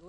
Ya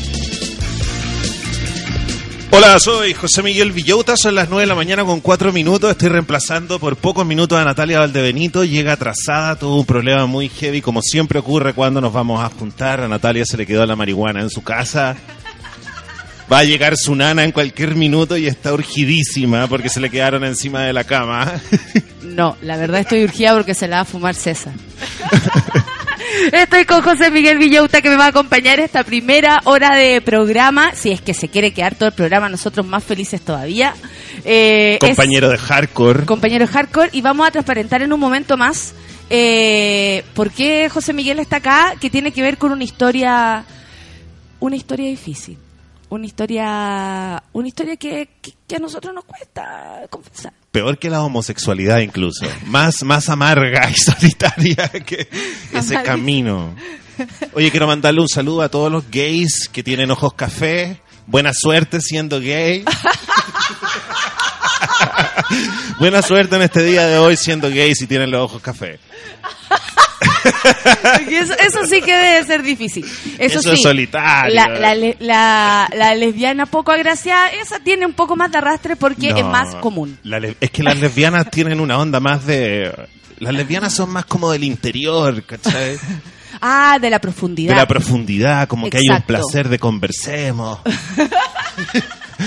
Hola, soy José Miguel Villota, son las 9 de la mañana con 4 minutos, estoy reemplazando por pocos minutos a Natalia Valdebenito, llega atrasada, tuvo un problema muy heavy, como siempre ocurre cuando nos vamos a juntar, a Natalia se le quedó la marihuana en su casa, va a llegar su nana en cualquier minuto y está urgidísima porque se le quedaron encima de la cama. No, la verdad estoy urgida porque se la va a fumar César. Estoy con José Miguel Villauta que me va a acompañar esta primera hora de programa. Si es que se quiere quedar todo el programa, nosotros más felices todavía. Eh, es- Compañero de hardcore. compañero hardcore y vamos a transparentar en un momento más eh, por qué José Miguel está acá, que tiene que ver con una historia, una historia difícil, una historia, una historia que, que- que a nosotros nos cuesta confesar. Peor que la homosexualidad incluso. Más, más amarga y solitaria que ese Amarga. camino. Oye, quiero mandarle un saludo a todos los gays que tienen ojos café. Buena suerte siendo gay. Buena suerte en este día de hoy siendo gay si tienen los ojos café. Eso, eso sí que debe ser difícil. Eso, Eso sí, es solitario. La, la la- la lesbiana poco agraciada, esa tiene un poco más de arrastre porque es No, más común. es que las lesbianas tienen una onda más de... Las lesbianas son más como del interior, ¿cachai? Ah, de la profundidad. de la profundidad, como que hay un Exacto. placer de conversemos.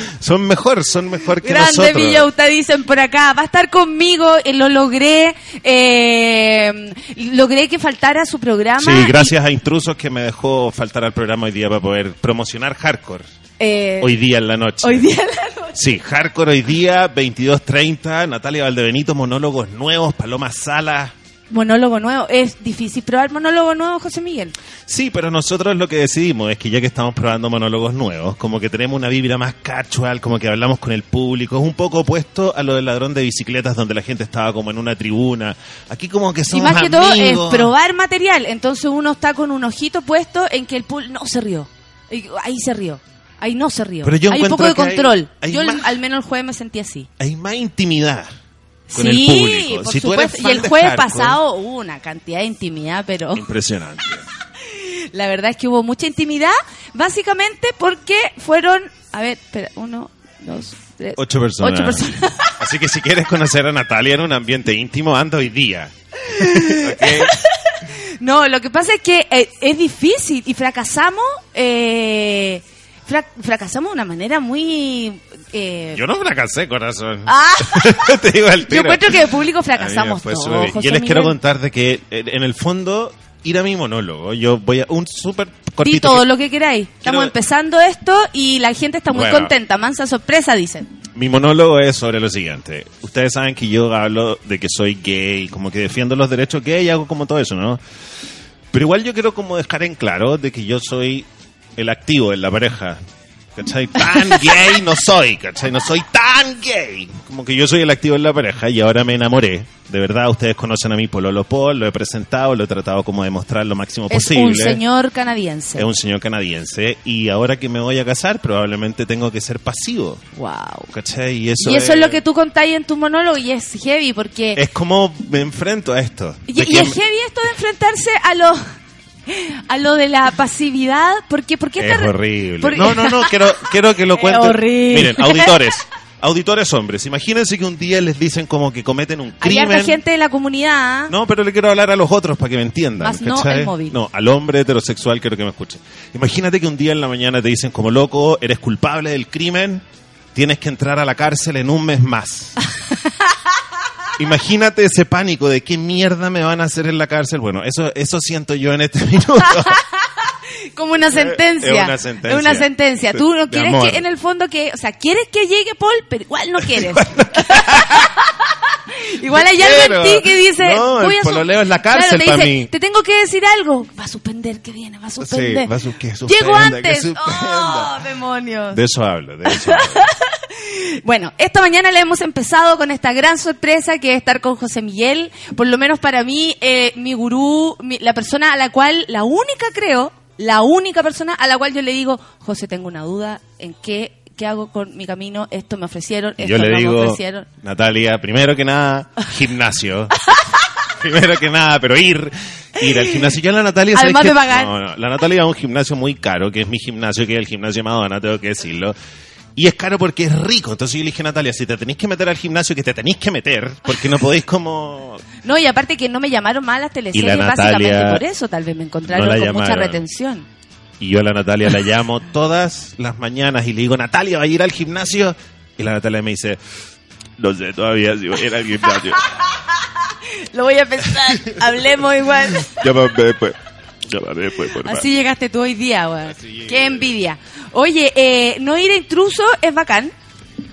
son mejor, son mejor que Grande nosotros. Villauta, dicen por acá. Va a estar conmigo, eh, lo logré. eh, logré que faltara su programa. Sí, gracias a Intrusos que me dejó faltar al programa hoy día para poder promocionar Hardcore. Y, eh, Hoy día en la noche. hoy día en la noche. Sí, Hardcore hoy día, 22.30, Natalia Valdebenito, monólogos nuevos, Paloma Salas. Monólogo nuevo. Es difícil probar monólogo nuevo, José Miguel. Sí, pero nosotros lo que decidimos es que ya que estamos probando monólogos nuevos, como que tenemos una vibra más casual, como que hablamos con el público, es un poco opuesto a lo del ladrón de bicicletas donde la gente estaba como en una tribuna. Aquí como que Y somos más que todo amigos. es probar material. Entonces uno está con un ojito puesto en que el pool no se rió. Y Ahí se rió. Ahí no se rió. Pero yo hay un poco de hay- control. hay yo más- al menos el jueves me sentí así. Hay más intimidad con sí, el público. por si tú eres supuesto. fan y el de jueves hardcore, pasado hubo una cantidad de intimidad, pero Impresionante. la verdad es que hubo mucha intimidad, básicamente porque fueron, a ver, espera, uno, dos, tres, Ocho personas. Ocho personas. Así que si quieres conocer a Natalia en un ambiente íntimo, anda hoy día. No, lo que pasa es que eh, es difícil y fracasamos, eh, fra- fracasamos de una manera muy... eh, Yo no fracasé, corazón. Ah, Te digo al yo tiro. encuentro que de público fracasamos todos. Yo les quiero contar de que en en el fondo ir a mi monólogo, yo voy a un súper cortito. Di todo que- lo que queráis. Estamos Quiero- empezando esto y la gente está muy Bueno. contenta. Mansa sorpresa, dicen. Mi monólogo es sobre lo siguiente. Ustedes saben que yo hablo de que soy gay, como que defiendo los derechos gay y hago como todo eso, ¿no? Pero igual yo quiero como dejar en claro de que yo soy el activo en la pareja. ¿Cachai? Tan gay no soy, ¿cachai? No soy tan gay. Como que yo soy el activo en la pareja y ahora me enamoré. De verdad, ustedes conocen a mi Pololo Paul, lo he presentado, lo he tratado como de mostrar lo máximo Es posible. un señor canadiense. Es un señor canadiense y ahora que me voy a casar probablemente tengo que ser pasivo. Wow. ¿Cachai? Y eso, y eso es lo que tú contáis en tu monólogo y es heavy porque... Es como me enfrento a esto. Y, es heavy esto de enfrentarse a lo a lo de la pasividad porque porque Es horrible. No, no, no, quiero, quiero que lo Es cuenten. horrible. Miren, auditores, auditores hombres, imagínense que un día les dicen como que cometen un hay crimen. gente de la comunidad. No, pero le quiero hablar a los otros para que me entiendan. Más no ¿cachai? el móvil. No, al hombre heterosexual quiero que me escuche. Imagínate que un día en la mañana te dicen como loco, eres culpable del crimen, tienes que entrar a la cárcel en un mes más. imagínate ese pánico de qué mierda me van a hacer en la cárcel. Bueno, eso, eso siento yo en este minuto. Como una sentencia. es una sentencia. Es una sentencia. Tú no quieres que, en el fondo, que, o sea, quieres que llegue Paul, pero igual no quieres. igual hay algo en ti que dice, No, el voy a pololeo es la cárcel te pa' dice, mí. Te tengo que decir algo. Va a suspender, que viene, va a suspender. Sí, va a su- que suspenda, Llego que antes. suspenda. Oh, demonios. De eso hablo, de eso hablo. Bueno, esta mañana le hemos empezado con esta gran sorpresa que es estar con José Miguel. Por lo menos para mí, eh, mi gurú, mi- la persona a la cual, la única creo, la única persona a la cual yo le digo, José, tengo una duda en qué, qué hago con mi camino, esto me ofrecieron, esto yo le no me digo, ofrecieron. Natalia, primero que nada, gimnasio. primero que nada, pero ir, ir al gimnasio. Yo la Natalia, ¿sabes Además de pagar. No, no, la Natalia va a un gimnasio muy caro, que es mi gimnasio, que es el gimnasio de Madonna, tengo que decirlo. Y es caro porque es rico. Entonces yo le dije a Natalia, si te tenéis que meter al gimnasio, que te tenéis que meter, porque no podéis como... No, y aparte que no me llamaron a las teleseries, básicamente por eso, tal vez me encontraron No con mucha retención. Y yo a la Natalia la llamo todas las mañanas y le digo, Natalia, ¿va a ir al gimnasio? Y la Natalia me dice, no sé todavía si voy a ir al gimnasio. Lo voy a pensar, hablemos igual. Llámame después. Llámame después, por. Así llegaste tú hoy día, llegué. Qué envidia. Oye, eh, no ir a intruso es bacán.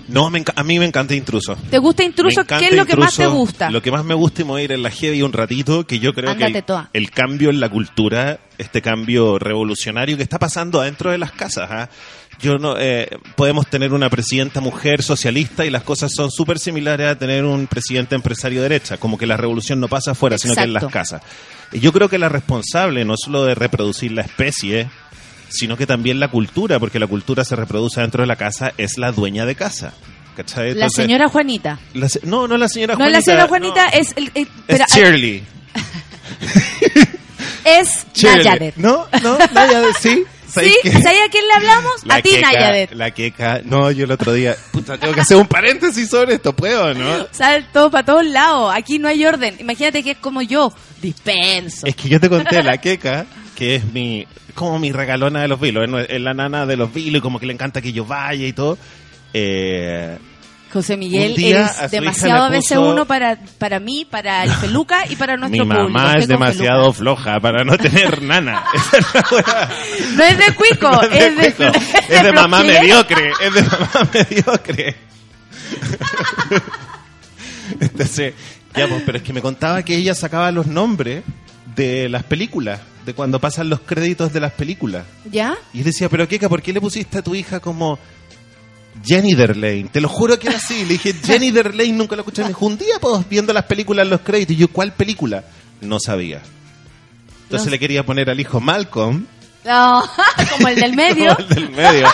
No, me a mí me encanta Intruso. ¿Te gusta Me intruso? ¿Qué es lo que más te gusta? Lo que más me gusta es mover en la heavy un ratito, que yo creo Ándate que el, toda. el cambio en la cultura, este cambio revolucionario que está pasando adentro de las casas. ¿ah? Yo no, eh, podemos tener una presidenta mujer socialista y las cosas son súper similares a tener un presidente empresario derecha, como que la revolución no pasa afuera, sino que en las casas. Y yo creo que la responsable no solo de reproducir la especie, sino que también la cultura, porque la cultura se reproduce dentro de la casa, es la dueña de casa. ¿Cachai? La Entonces- señora Juanita. la se- no, no la señora No, Juanita. la señora Juanita no. es el... el- Es pero- Shirley. es Shirley. Nayadet. No, no, Nayadet, sí. ¿Sabes ¿Sí? ¿Sabes a quién le hablamos? La a ti, Nayadet. La queca. No, yo el otro día. Puta, tengo que hacer un paréntesis sobre esto, ¿puedo, no? Sale todo para todos lados. Aquí no hay orden. Imagínate que es como yo. Dispenso. Es que yo te conté la queca, que es mi. como mi regalona de los vilos. Es, la nana de los vilos y como que le encanta que yo vaya y todo. Eh, José Miguel, eres demasiado a veces uno para, para mí, para el peluca y para nuestro mi público. mamá es demasiado peluca. floja para no tener nana. Es. No es de cuico, es de, cuico, es de mamá mediocre, es de mamá mediocre. Entonces, ya, pues, pero es que me contaba que ella sacaba los nombres de las películas, de cuando pasan los créditos de las películas. ¿Ya? Y yo decía, pero Keka, ¿por qué le pusiste a tu hija como Jenny Derlane? Te lo juro que era así. Le dije, Jenny Derlane, nunca lo escuché. Me dijo, un día, pues, viendo las películas en los créditos. Y yo, ¿cuál película? No sabía. Entonces No. le quería poner al hijo Malcolm. No, como el del medio. Como el del medio.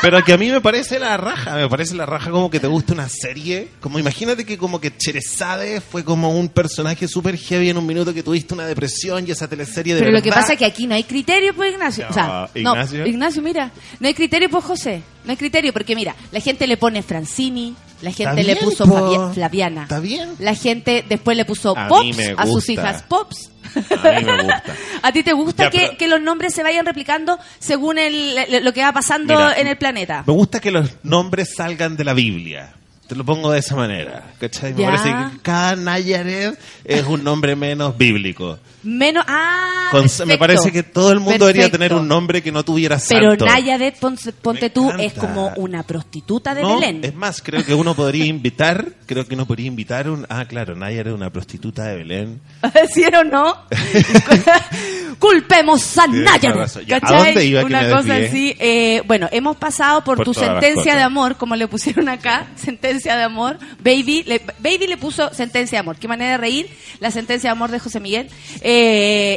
Pero que a mí me parece la raja, me parece la raja como que te gusta una serie. Como imagínate que como que Cherezade fue como un personaje súper heavy en un minuto que tuviste una depresión y esa teleserie de Pero lo que verdad- pasa es que aquí no hay criterio, pues Ignacio. o sea, No, no, Ignacio. Mira, no hay criterio, pues José. No hay criterio, porque mira, la gente le pone Francini, la gente le bien, puso po. Flaviana. Está bien. La gente después le puso A Pops a sus hijas Pops. A mí me gusta. ¿A ti te gusta Ya, que, pero- que los nombres se vayan replicando según el, lo que va pasando Mira, en el planeta? Me gusta que los nombres salgan de la Biblia. Te lo pongo de esa manera. ¿cachai? Me Ya. parece que cada Nayaret es un nombre menos bíblico. Menos. Ah, Con- me parece que todo el mundo debería tener un nombre que no tuviera Pero santo. Nayadet, ponte, ponte tú, encanta. es como una prostituta de No, Belén. es más, creo que uno podría invitar, creo que uno podría invitar un, ah, claro, Nayaret es una prostituta de Belén. ¿Sí o no? Culpemos a. Ya, ¿a ¿cachai? dónde iba que Una me cosa así. eh, bueno, hemos pasado por, Por tu sentencia de amor, como le pusieron acá, sentencia de amor. Baby le, Baby le puso sentencia de amor. Qué manera de reír, la sentencia de amor de José Miguel. Eh,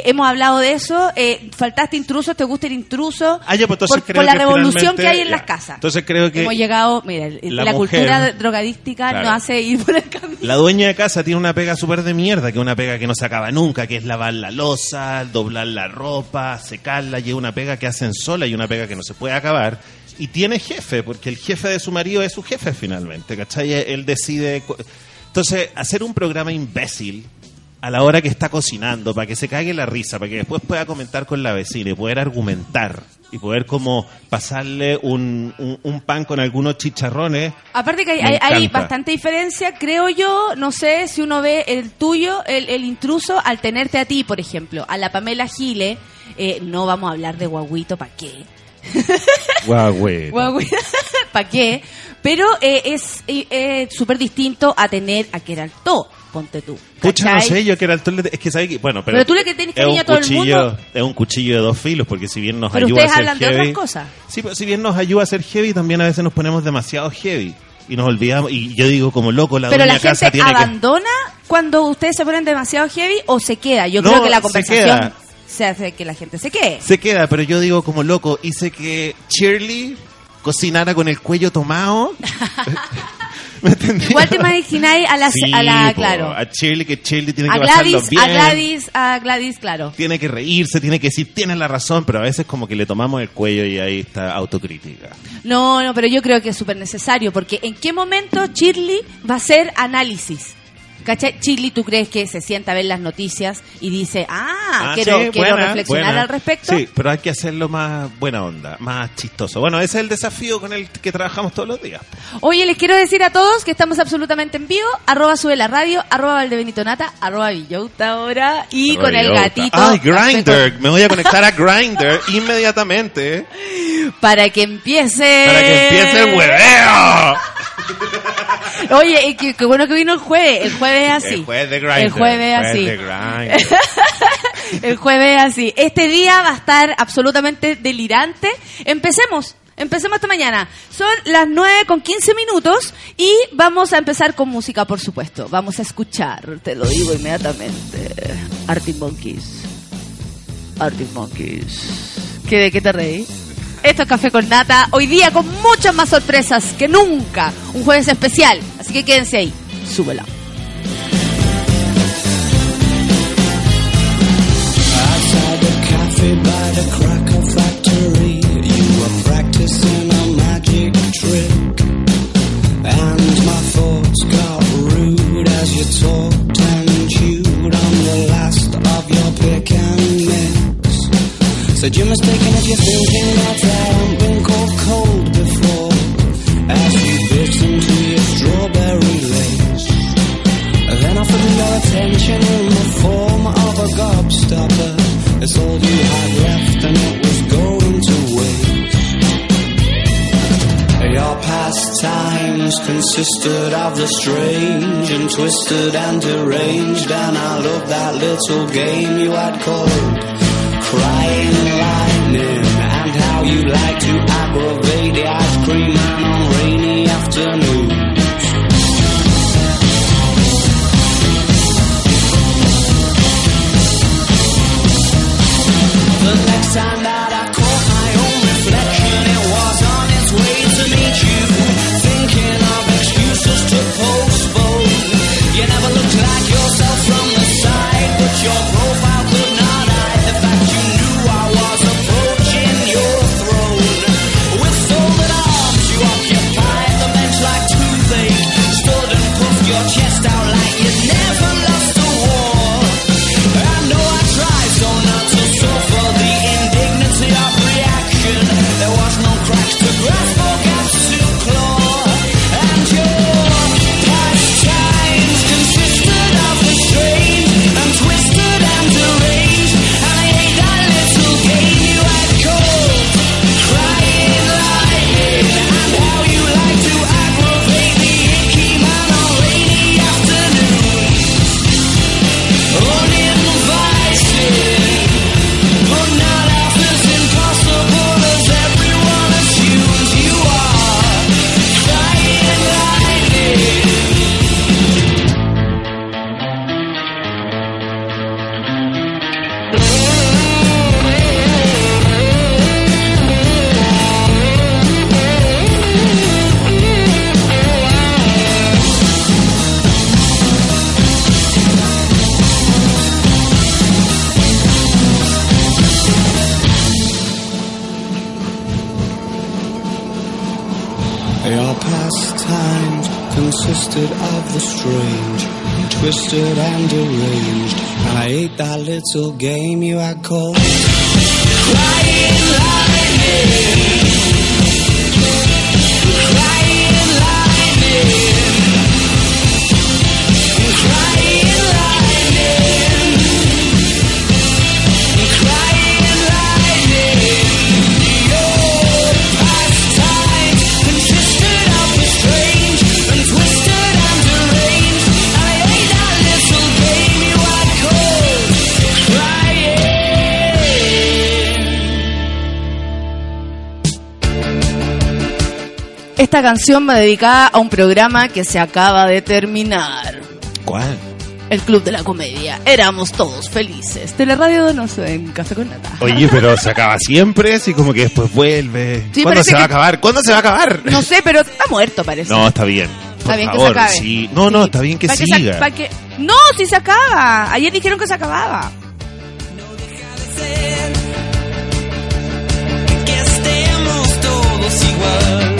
hemos hablado de eso. eh, faltaste intruso, te gusta el intruso. Ah, ya, pues por, la revolución que hay en ya. las casas. Entonces creo que Hemos llegado, mira, la la, mujer- cultura drogadística Claro. nos hace ir por el camino. la dueña de casa tiene una pega súper de mierda, que es una pega que no se acaba nunca, que es lavar la losa, doblar la ropa, secarla, y es una pega que hacen sola y una pega que no se puede acabar. Y tiene jefe, porque el jefe de su marido es su jefe finalmente, ¿cachai? Él decide... Entonces, hacer un programa imbécil a la hora que está cocinando, para que se cague la risa, para que después pueda comentar con la vecina y poder argumentar y poder como pasarle un, un, un pan con algunos chicharrones. Aparte que hay, bastante diferencia, creo yo, no sé si uno ve el tuyo, el, el intruso, al tenerte a ti, por ejemplo, a la Pamela Gile, eh, no vamos a hablar de guaguito, ¿para qué? Guagüe. ¿Para qué? Pero eh, es eh, eh, súper distinto a tener a Keraltó, ponte tú. Pucha, no sé, yo que era el tole- Es que sabe que. Bueno, pero. Pero tú le que un cariño a todo el mundo. Es un cuchillo de dos filos, porque si bien nos Pero ayuda a ustedes ser hablan de heavy. otras cosas. Sí, pero si bien nos ayuda a ser heavy, también a veces nos ponemos demasiado heavy. Y nos olvidamos. Y yo digo, como loco, la Pero la casa gente tiene que. abandona cuando ustedes se ponen demasiado heavy o se queda. Yo No, creo que la se conversación queda. se hace que la gente se quede. Se queda, pero yo digo, como loco, hice que Shirley cocinara con el cuello tomado. Igual te imagináis a la, Sí, a la po, claro, A Shirley, que Shirley tiene a que pasarlo Gladys, bien. a Gladys, a Gladys, claro. Tiene que reírse, tiene que decir, tienes la razón, pero a veces como que le tomamos el cuello y ahí está autocrítica. No, no, pero yo creo que es súper necesario porque ¿en qué momento Shirley va a hacer análisis? ¿Cachai? Shirley, ¿tú crees que se sienta a ver las noticias y dice, ah, quiero, sí, quiero buena, reflexionar buena. al respecto? Sí, pero hay que hacerlo más buena onda, más chistoso. Bueno, ese es el desafío con el que trabajamos todos los días. Oye, les quiero decir a todos que estamos absolutamente en vivo, arroba sube la radio, arroba Valdebenito Nata, arroba Villauta ahora y con el gatito. Ay, Grinder. Me voy a conectar a Grinder inmediatamente Para que empiece. para que empiece el hueveo. Oye, eh, qué, qué bueno que vino el jueves. El jueves es así. El jueves de Grindr. El jueves así. El jueves así. Este día va a estar absolutamente delirante. Empecemos. Empecemos esta mañana. Son las 9 con 15 minutos y vamos a empezar con música, por supuesto. Vamos a escuchar, te lo digo inmediatamente. Arctic Monkeys. Arctic Monkeys. ¿Qué, ¿De qué te reí? Esto es Café con Nata. Hoy día con muchas más sorpresas que nunca. Un jueves especial. Así que quédense ahí. Súbela. Outside Said you're mistaken if you're thinking that I haven't been caught cold before. As you bit into your strawberry lace. Then offered me your attention in the form of a gobstopper. It's all you had left and it was going to waste. Your pastimes consisted of the strange and twisted and deranged, and I loved that little game you had called Crying Lightning, and how you like to aggravate the ice cream twisted and deranged. I hate that little game you had called Esta canción va dedicada a un programa que se acaba de terminar. ¿Cuál? El Club de la Comedia. Éramos todos felices. Teleradio Donoso en Café con Nata. Oye, pero se acaba siempre, así como que después vuelve. Sí, ¿Cuándo se va a acabar? ¿Cuándo se va a acabar? No sé, pero está muerto parece. No, está bien. Por Está bien favor, que se acabe. sí. No, no, está bien que Pa' siga. se- pa' que- No, si se acaba. Ayer dijeron que se acababa. que estemos todos igual.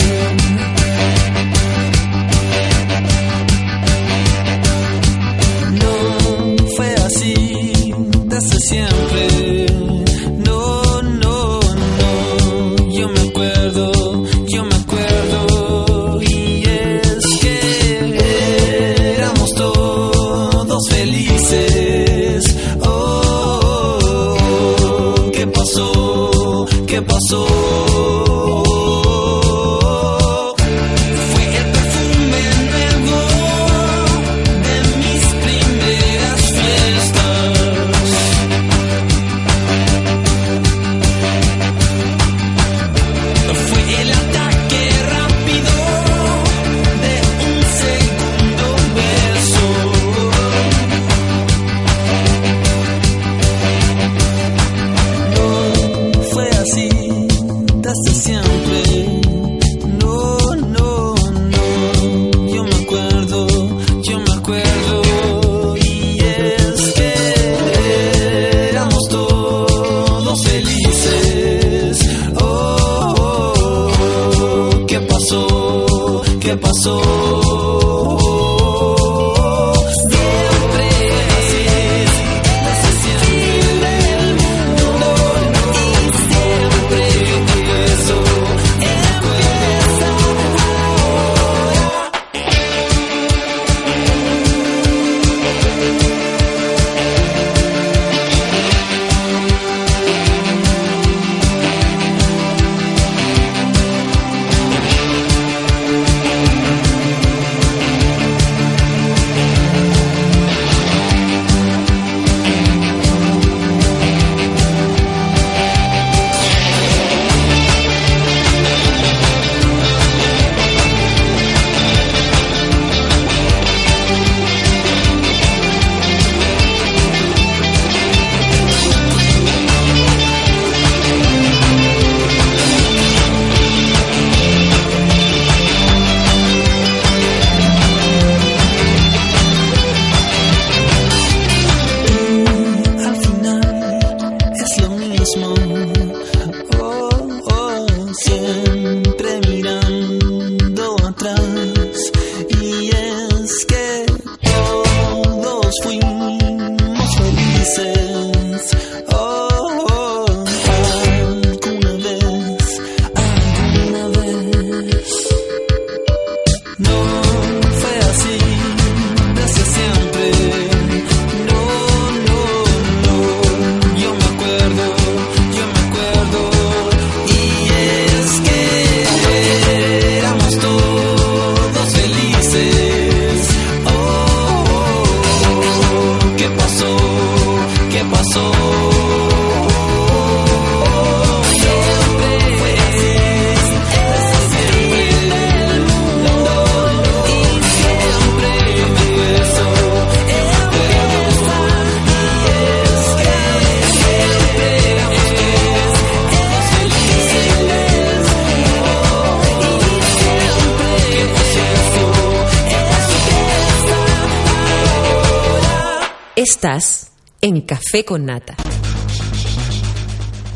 Estás en Café con Nata.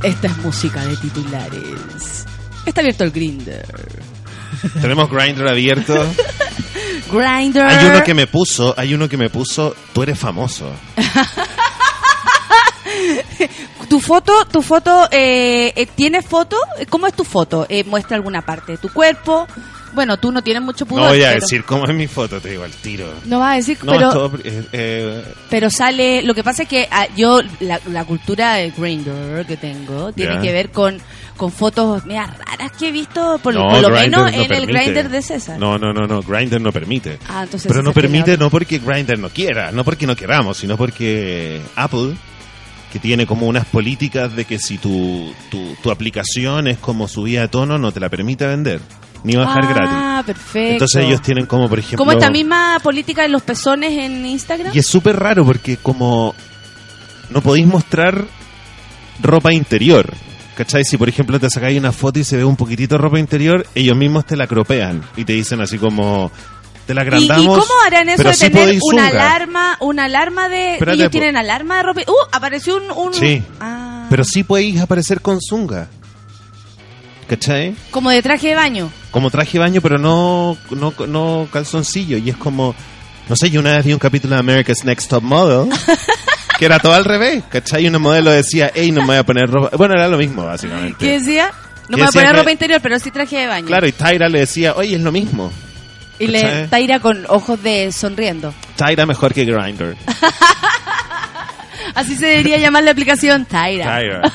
Esta es música de titulares. Está abierto el Grinder. Tenemos Grindr abierto. Grinder. Hay uno que me puso, hay uno que me puso, tú eres famoso. Tu foto, tu foto, eh, eh, ¿tiene foto? ¿Cómo es tu foto? Eh, ¿Muestra alguna parte de tu cuerpo? Bueno, tú no tienes mucho pudor. No voy a pero- decir cómo es mi foto, te digo al tiro. No vas a decir, No, pero, todo, eh, eh, pero sale... Lo que pasa es que ah, yo, la, la cultura de Grindr que tengo, tiene que ver con, con fotos medio raras que he visto, por, no, por lo Grindr menos no en el. Grinder de César. No, no, no, no, Grindr no permite. Ah, entonces Pero no César permite no porque Grindr no quiera, no porque no queramos, sino porque Apple, que tiene como unas políticas de que si tu, tu, tu aplicación es como subida de tono, no te la permite vender, ni bajar ah, gratis. perfecto. Entonces ellos tienen como, por ejemplo... Como esta misma política de los pezones en Instagram. Y es súper raro porque como no podéis mostrar ropa interior. ¿Cachai? Si por ejemplo te sacáis una foto y se ve un poquitito de ropa interior, ellos mismos te la cropean y te dicen así como te la ¿Y, agrandamos. y cómo harán eso de sí tener una alarma, una alarma de... Espérate, ellos tienen alarma de ropa... ¡Uh! Apareció un... un- Sí. Ah. Pero sí podéis aparecer con zunga. ¿Cachai? Como de traje de baño. Como traje de baño, pero no, no, no calzoncillo. Y es como, no sé, yo una vez vi un capítulo de America's Next Top Model, que era todo al revés, ¿cachai? Y una modelo decía, hey, no me voy a poner ropa. Bueno, era lo mismo, básicamente. ¿Qué decía? No me voy a poner ropa interior, pero sí traje de baño. Claro, y Tyra le decía, oye, es lo mismo. y le. Taira con ojos de sonriendo. Tyra mejor que Grindr. Así se debería llamar la aplicación Taira. Tyra.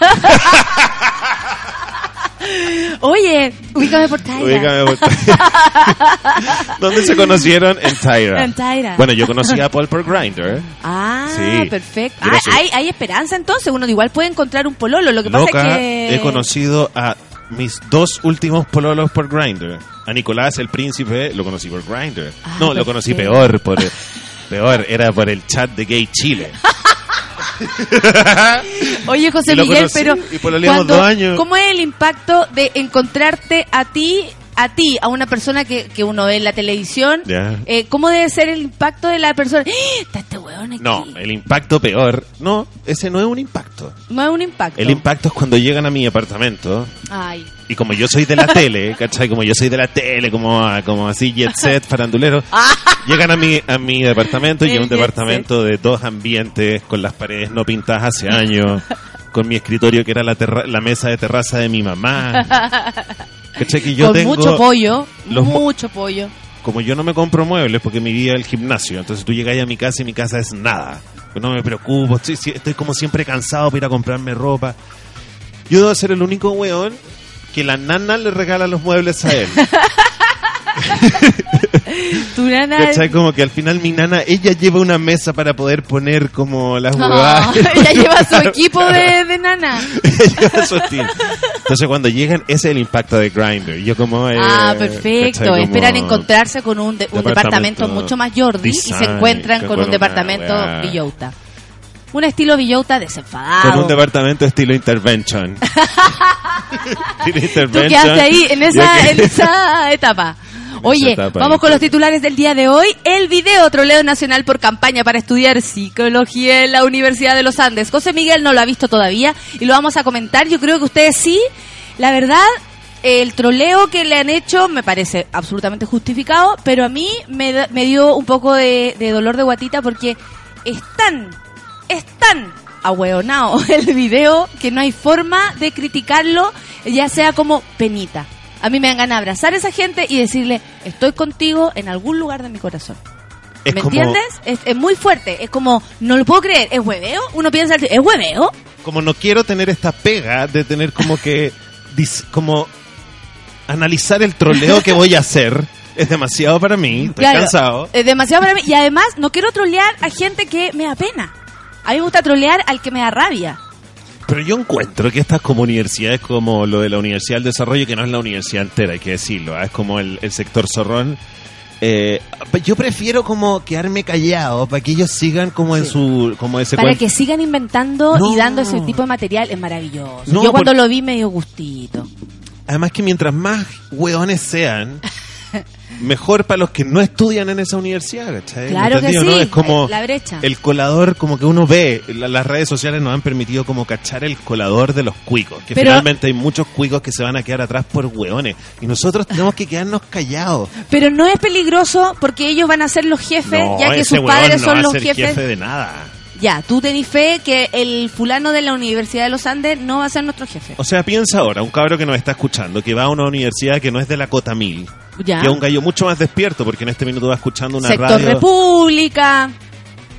Oye, ubícame por Taira. Ubícame por ¿Dónde se conocieron? En Tyra. En Tyra. Bueno, yo conocí a Paul por Grindr. Ah, Sí. perfecto. Ah, hay, hay esperanza entonces. Uno igual puede encontrar un pololo. Lo que pasa es que. he conocido a mis dos últimos pololos por Grindr. A Nicolás, el príncipe, lo conocí por Grindr. Ah, no, lo conocí peor, por peor, era por el chat de Gay Chile. Oye, José Miguel, conocí, pero. y pololeamos cuando- dos años. ¿Cómo es el impacto de encontrarte a ti, a ti, a una persona que, que uno ve en la televisión? Eh, ¿Cómo debe ser el impacto de la persona? ¡Ah! Está este weón aquí. No, el impacto peor. No, ese no es un impacto. No es un impacto. El impacto es cuando llegan a mi apartamento Ay. y como yo soy de la tele, ¿cachai? Como yo soy de la tele, como, como así jet set, farandulero, llegan a mi, a mi departamento y es un departamento de dos ambientes, con las paredes no pintadas hace años, con mi escritorio que era la, terra- la mesa de terraza de mi mamá. ¿Cachai? Que yo Con tengo, mucho pollo. los mucho pollo. como yo no me compro muebles porque mi vida es el gimnasio, entonces tú llegas a mi casa y mi casa es nada. No me preocupo, estoy, estoy como siempre cansado para ir a comprarme ropa. Yo debo ser el único weón que la nana le regala los muebles a él. Tu nana. ¿Cachai? Como que al final mi nana, ella lleva una mesa para poder poner como las huevadas. ella lleva su equipo de, de nana. Ella lleva su estilo. Entonces cuando llegan, ese es el impacto de Grindr. Yo como... eh, Ah, perfecto. Como Esperan encontrarse con un, de- un departamento, departamento mucho más Jordi y se design, encuentran con con un una departamento. Villota. Un estilo Villota desenfadado. Con un departamento estilo intervention. Estilo Tú intervention. quedaste ahí en esa, en esa etapa. Oye, vamos con los titulares del día de hoy. El video troleo nacional por campaña para estudiar psicología en la Universidad de los Andes. José Miguel no lo ha visto todavía y lo vamos a comentar. Yo creo que ustedes sí. La verdad, el troleo que le han hecho me parece absolutamente justificado, pero a mí me, me dio un poco de, de dolor de guatita porque es tan, es tan ahueonado el video que no hay forma de criticarlo, ya sea como penita. A mí me dan ganas de abrazar a esa gente y decirle, estoy contigo en algún lugar de mi corazón. Es ¿Me como, entiendes? Es, es muy fuerte. Es como, no lo puedo creer. ¿Es hueveo? Uno piensa, ¿es hueveo? como no quiero tener esta pega de tener como que... dis- como analizar el troleo que voy a hacer. Es demasiado para mí. Estoy Claro, cansado. Es demasiado para mí. Y además, no quiero trolear a gente que me da pena. A mí me gusta trolear al que me da rabia. Pero yo encuentro que estas como universidades como lo de la Universidad del Desarrollo, que no es la universidad entera, hay que decirlo, ¿ah? es como el, el sector zorrón. eh, yo prefiero como quedarme callado para que ellos sigan como en su como ese Para que sigan inventando No. y dando ese tipo de material es maravilloso. No, Yo cuando por- lo vi me dio gustito. Además que mientras más hueones sean, mejor para los que no estudian en esa universidad, ¿cachai? Claro que ¿Entendido, sí, no? Es como la brecha. el colador, como que uno ve, la- las redes sociales nos han permitido como cachar el colador de los cuicos, que Pero- finalmente hay muchos cuicos que se van a quedar atrás por hueones, y nosotros tenemos que quedarnos callados. Pero no es peligroso porque ellos van a ser los jefes, No, ya que sus padres no son va a los ser jefes. jefe de nada. Ya, tú tenés fe que el fulano de la Universidad de los Andes no va a ser nuestro jefe. O sea, piensa ahora, un cabro que nos está escuchando, que va a una universidad que no es de la Cota Mil, Ya. que es un gallo mucho más despierto, porque en este minuto va escuchando una Sector radio. República,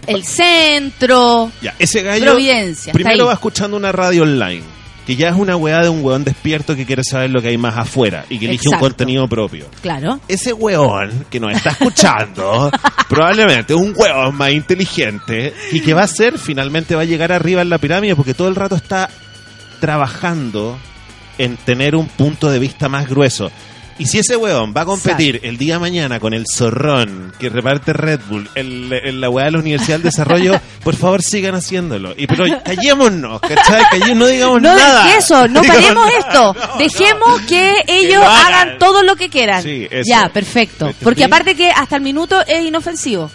el centro. Ya, ese gallo Providencia, primero va escuchando una radio online, que ya es una weá de un weón despierto que quiere saber lo que hay más afuera y que elige Exacto. un contenido propio. Claro. Ese weón que nos está escuchando, probablemente un weón más inteligente y que va a ser, finalmente va a llegar arriba en la pirámide porque todo el rato está trabajando en tener un punto de vista más grueso. Y si ese weón va a competir el día de mañana con el zorrón que reparte Red Bull en, en la weá de la Universidad del Desarrollo, por favor sigan haciéndolo. Y pero callémonos, ¿cachai? Callé- no digamos No nada. de eso, no paremos nada. esto. No, Dejemos no. que ellos lo hagan. hagan. todo lo que quieran. Sí, eso. ya, perfecto. ¿Me entendí? Porque aparte que hasta el minuto es inofensivo.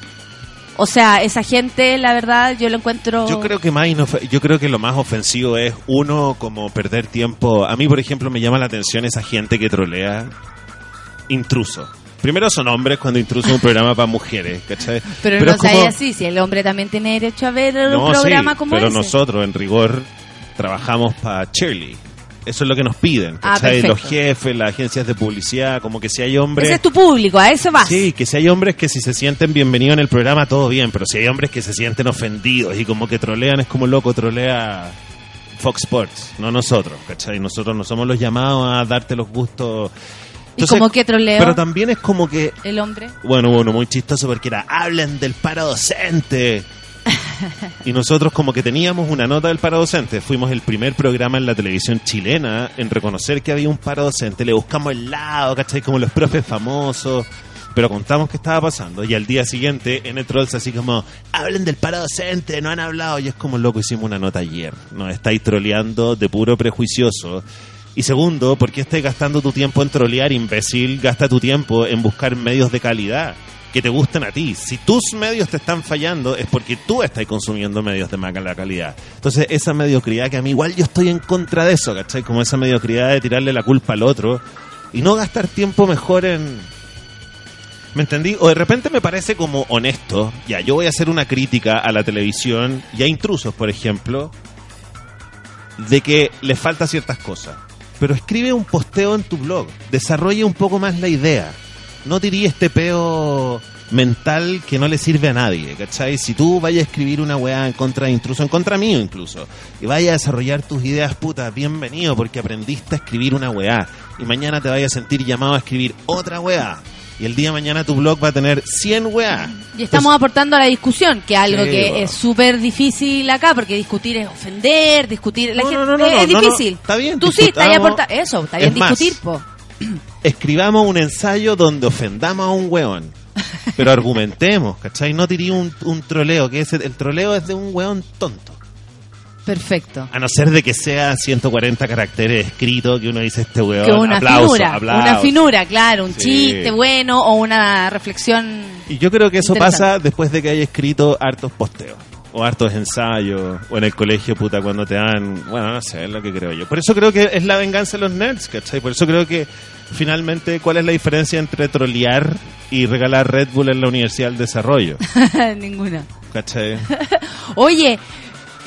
O sea, esa gente, la verdad, yo lo encuentro... Yo creo que más yo creo que lo más ofensivo es uno como perder tiempo. A mí, por ejemplo, me llama la atención esa gente que trolea intruso. Primero son hombres cuando intruso un programa para mujeres, ¿cachai? Pero, no es como- sea así, si el hombre también tiene derecho a ver un No, programa sí, como pero ese. nosotros en rigor trabajamos para Shirley. Eso es lo que nos piden, Ah, ¿cachai? Los jefes, las agencias de publicidad, como que si hay hombres... Ese es tu público, a eso vas. Sí, que si hay hombres que si se sienten bienvenidos en el programa, todo bien, pero si hay hombres que se sienten ofendidos y como que trolean, es como loco, trolea Fox Sports, no nosotros, ¿cachai? Nosotros no somos los llamados a darte los gustos. ¿Y como que troleo? Pero también es como que, El hombre. bueno, bueno, muy chistoso porque era, hablen del paro docente. Y nosotros como que teníamos una nota del paro docente, fuimos el primer programa en la televisión chilena en reconocer que había un paro docente, le buscamos el lado, ¿cachai? Como los profes famosos, pero contamos qué estaba pasando y al día siguiente en el Trolls así como, hablen del paro docente, no han hablado, y es como loco, hicimos una nota ayer, nos estáis troleando de puro prejuicioso. Y segundo, ¿por qué estás gastando tu tiempo en trolear, imbécil? Gasta tu tiempo en buscar medios de calidad que te gusten a ti. Si tus medios te están fallando es porque tú estás consumiendo medios de mala calidad. Entonces, esa mediocridad que a mí igual yo estoy en contra de eso, ¿cachai? Como esa mediocridad de tirarle la culpa al otro y no gastar tiempo mejor en... ¿Me entendí? O de repente me parece como honesto, ya, yo voy a hacer una crítica a la televisión y a intrusos, por ejemplo, de que le falta ciertas cosas. Pero escribe un posteo en tu blog, desarrolla un poco más la idea. No diría este peo mental que no le sirve a nadie, ¿cachai? Si tú vayas a escribir una weá en contra de intruso, en contra mío incluso, y vayas a desarrollar tus ideas, puta, bienvenido, porque aprendiste a escribir una weá, y mañana te vayas a sentir llamado a escribir otra weá, y el día de mañana tu blog va a tener 100 weá. Y estamos aportando a la discusión, que es algo Sí, que es súper difícil acá, porque discutir es ofender, discutir... La No, gente, no, no, no, es difícil. está bien, Tú sí, estás ahí discutamos. aporta- Eso, está bien Es más, discutir, po. escribamos un ensayo donde ofendamos a un weón. Pero argumentemos, ¿cachai? No diría un, un troleo, que ese, el troleo es de un weón tonto. Perfecto. A no ser de que sea 140 caracteres escritos, que uno dice este weón, Que una aplauso, finura, aplauso. una finura, claro, un Sí. chiste bueno o una reflexión... Y yo creo que eso pasa después de que haya escrito hartos posteos. O hartos ensayos, o en el colegio, puta, cuando te dan. Bueno, no sé, es lo que creo yo. Por eso creo que es la venganza de los nerds, ¿cachai? Por eso creo que finalmente, ¿cuál es la diferencia entre trolear y regalar Red Bull en la Universidad del Desarrollo? Ninguna. ¿cachai? Oye,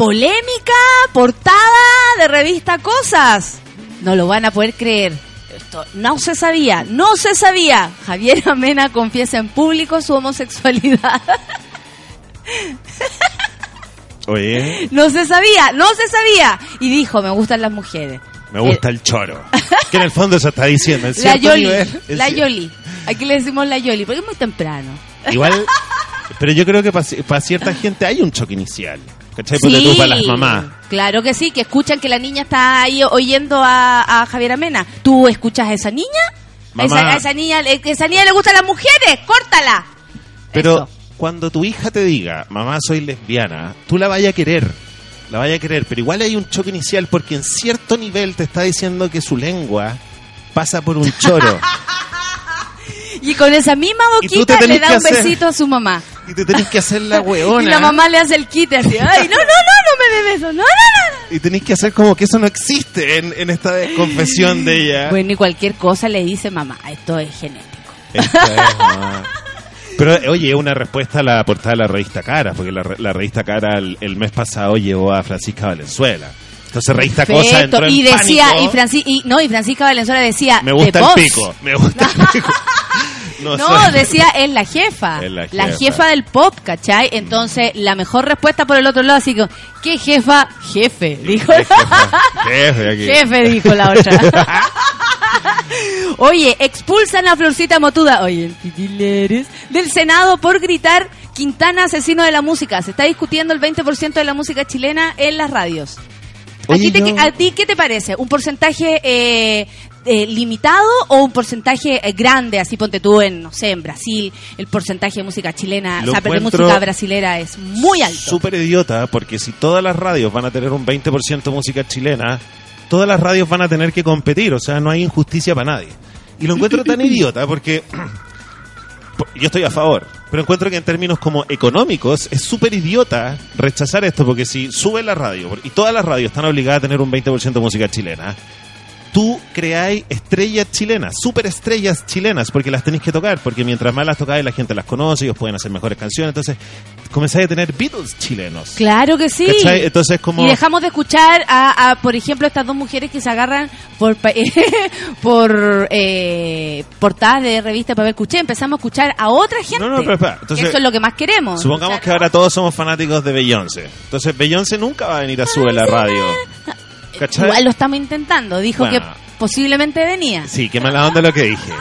polémica, portada de revista Cosas. No lo van a poder creer. Esto no se sabía, no se sabía. Javier Amena confiesa en público su homosexualidad. Oye, No se sabía, no se sabía. Y dijo, me gustan las mujeres. me gusta el choro. Que en el fondo eso está diciendo. En La cierto Yoli, nivel, la cier- Yoli. Aquí le decimos la Yoli, porque es muy temprano. Igual, pero yo creo que para cierta gente hay un choque inicial. ¿Cachai? Tú para las mamás. Claro que sí, que escuchan que la niña está ahí oyendo a, a Javier Amena. ¿Tú escuchas a esa niña? A esa, a esa niña, a esa niña le gustan las mujeres, córtala. Pero Eso. cuando tu hija te diga, mamá, soy lesbiana, tú la vayas a querer. La vayas a querer. Pero igual hay un choque inicial porque en cierto nivel te está diciendo que su lengua pasa por un choro. Y con esa misma boquita le da un hacer- besito a su mamá. Y te tenés que hacer la weona. Y la mamá le hace el quite así, ay, no, no, no, no me dé besos, no, no, no. Y tenés que hacer como que eso no existe en, en esta confesión de ella. Bueno, y cualquier cosa le dice mamá, esto es genético. Esta es, mamá. Pero oye, una respuesta a la portada de la revista Cara, porque la, la revista Cara el, el mes pasado llevó a Francisca Valenzuela. Entonces revista Cosa en y decía, pánico. y, Franci- y no, y Francisca Valenzuela decía, me "The gusta el boss". pico, me gusta el pico. No, decía, es la jefa. Es la la jefa. del pop, ¿cachai? Entonces, la mejor respuesta por el otro lado, así que, ¿qué jefa? Jefe, dijo. Jefe, jefe, aquí. Jefe, dijo la otra. Oye, expulsan a Florcita Motuda, oye, el del Senado por gritar Quintana asesino de la música. Se está discutiendo el 20% de la música chilena en las radios. ¿A, Oye, ti, te- yo- ¿A ti qué te parece? ¿Un porcentaje eh, eh, limitado o un porcentaje eh, grande? Así ponte tú en, no sé, en Brasil, el porcentaje de música chilena, Lo o sea, de música brasilera es muy alto. Súper idiota, porque si todas las radios van a tener un 20% de música chilena, todas las radios van a tener que competir, o sea, no hay injusticia para nadie. Y lo encuentro tan idiota porque po- yo estoy a favor, pero encuentro que en términos como económicos es súper idiota rechazar esto, porque si sube la radio, y todas las radios están obligadas a tener un 20% de música chilena, tú creáis estrellas chilenas, superestrellas chilenas, porque las tenéis que tocar, porque mientras más las tocáis la gente las conoce, ellos pueden hacer mejores canciones, entonces comenzáis a tener Beatles chilenos. Claro que sí. ¿Cachai? Entonces como... Y dejamos de escuchar a, a, por ejemplo, estas dos mujeres que se agarran por por eh, portadas de revista papel cuché. Empezamos a escuchar a otra gente. No, no, pero entonces- Eso es lo que más queremos. Supongamos que ahora todos somos fanáticos de Beyoncé. Entonces Beyoncé nunca va a venir a sube la radio. ¿Cachai? Igual lo estamos intentando. Dijo Bueno. que posiblemente venía. Sí, qué mala onda lo que dije.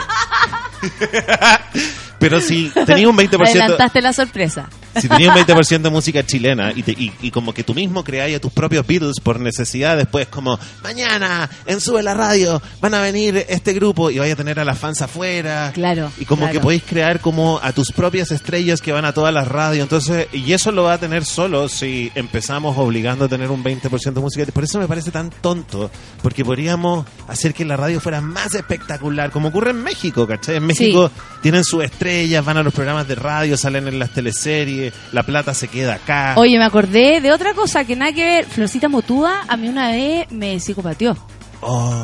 Pero si tenía un 20%, Adelantaste la sorpresa. si tenía un 20% de música chilena y, te- y, y como que tú mismo creáis a tus propios Beatles por necesidad, después como, mañana en Sube la Radio van a venir este grupo y vaya a tener a las fans afuera. Claro, Y como claro. que podéis crear como a tus propias estrellas que van a todas las radios. Entonces, y eso lo va a tener solo si empezamos obligando a tener un 20% de música. Por eso me parece tan tonto, porque podríamos hacer que la radio fuera más espectacular, como ocurre en México, ¿cachai? En México tienen sus estrellas, van a los programas de radio, salen en las teleseries, la plata se queda acá. Oye, me acordé de otra cosa que nada que ver. Florcita Motúa a mí una vez me psicopateó. Oh,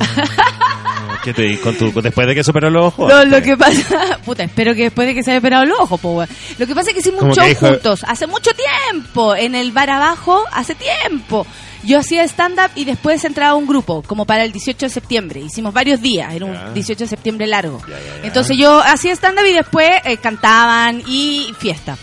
¿Qué te di? Con tu, después de que superó los ojos. No, lo que pasa, puta, espero que después de que se haya operado los ojos, po. Lo que pasa es que hicimos un show dijo- juntos, hace mucho tiempo, en el bar abajo, hace tiempo. Yo hacía stand-up y después entraba un grupo, como para el 18 de septiembre. Hicimos varios días, era un Ya. 18 de septiembre largo. Ya, ya, ya. Entonces yo hacía stand-up y después eh, cantaban y fiesta.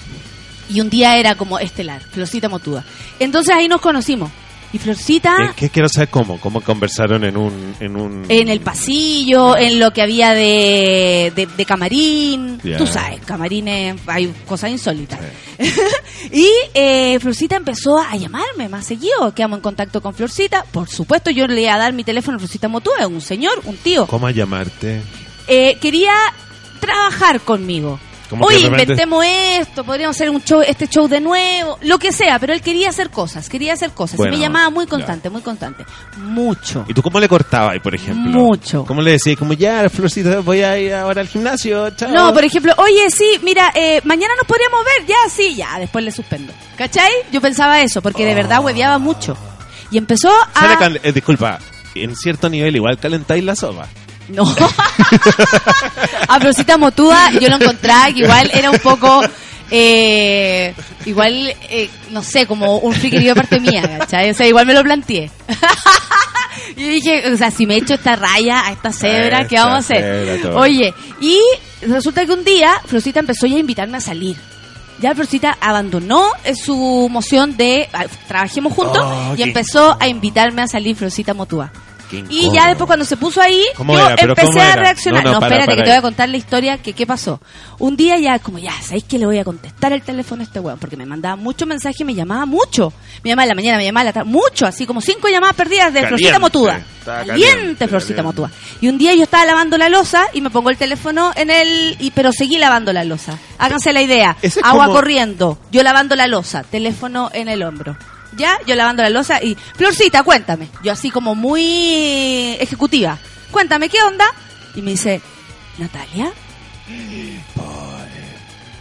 Y un día era como estelar, Florcita Motuda. Entonces ahí nos conocimos. Y Florcita... ¿Qué, qué quiero saber cómo? ¿Cómo conversaron en un... En, un... En el pasillo, en lo que había de, de, de camarín. Ya. Tú sabes, camarines, hay cosas insólitas. y eh, Florcita empezó a llamarme más seguido. Quedamos en contacto con Florcita. Por supuesto, yo le iba a dar mi teléfono a Florcita Motúa, un señor, un tío. ¿Cómo llamarte? Eh, quería trabajar conmigo. Como repente- inventemos esto, podríamos hacer un show, este show de nuevo, lo que sea, pero él quería hacer cosas, quería hacer cosas. Bueno, y me llamaba muy ya. constante, muy constante. Mucho. ¿Y tú cómo le cortabas, por ejemplo? Mucho. ¿Cómo le decías? Como ya, Florcita, voy a ir ahora al gimnasio, chao. No, por ejemplo, oye, sí, mira, eh, mañana nos podríamos ver, ya, sí, ya, después le suspendo. ¿Cachai? Yo pensaba eso, porque de verdad hueveaba mucho. Y empezó a... eh, disculpa, en cierto nivel igual calentáis la sopa. No. a Florcita Motúa yo lo encontraba que igual era un poco... eh, igual, eh, no sé, como un friquerío de parte mía, ¿cachai? O sea, igual me lo planteé. y dije, o sea, si me echo esta raya a esta cebra, ¿qué vamos a hacer? Oye, y resulta que un día Florcita empezó ya a invitarme a salir. Ya Florcita abandonó eh, su moción de ah, trabajemos juntos Oh, y empezó a invitarme a salir Florcita Motúa. Y ya después cuando se puso ahí, ¿Cómo yo empecé a reaccionar. No, No, no, para, espérate, para que te voy a contar la historia que qué pasó. Un día ya, como ya, ¿sabéis que le voy a contestar el teléfono a este weón? Porque me mandaba muchos mensajes y me llamaba mucho. Me llamaba en la mañana, me llamaba en la tarde, mucho, así como cinco llamadas perdidas de Caliente, Florcita Motuda. Caliente, caliente, Florcita caliente. Motuda. Y un día yo estaba lavando la losa y me pongo el teléfono en el... Y, pero seguí lavando la losa. Háganse la idea. Ese Agua como- corriendo, yo lavando la losa, teléfono en el hombro. Ya, yo lavando la losa y, Florcita, cuéntame. Yo así como muy ejecutiva. Cuéntame, ¿qué onda? Y me dice, Natalia,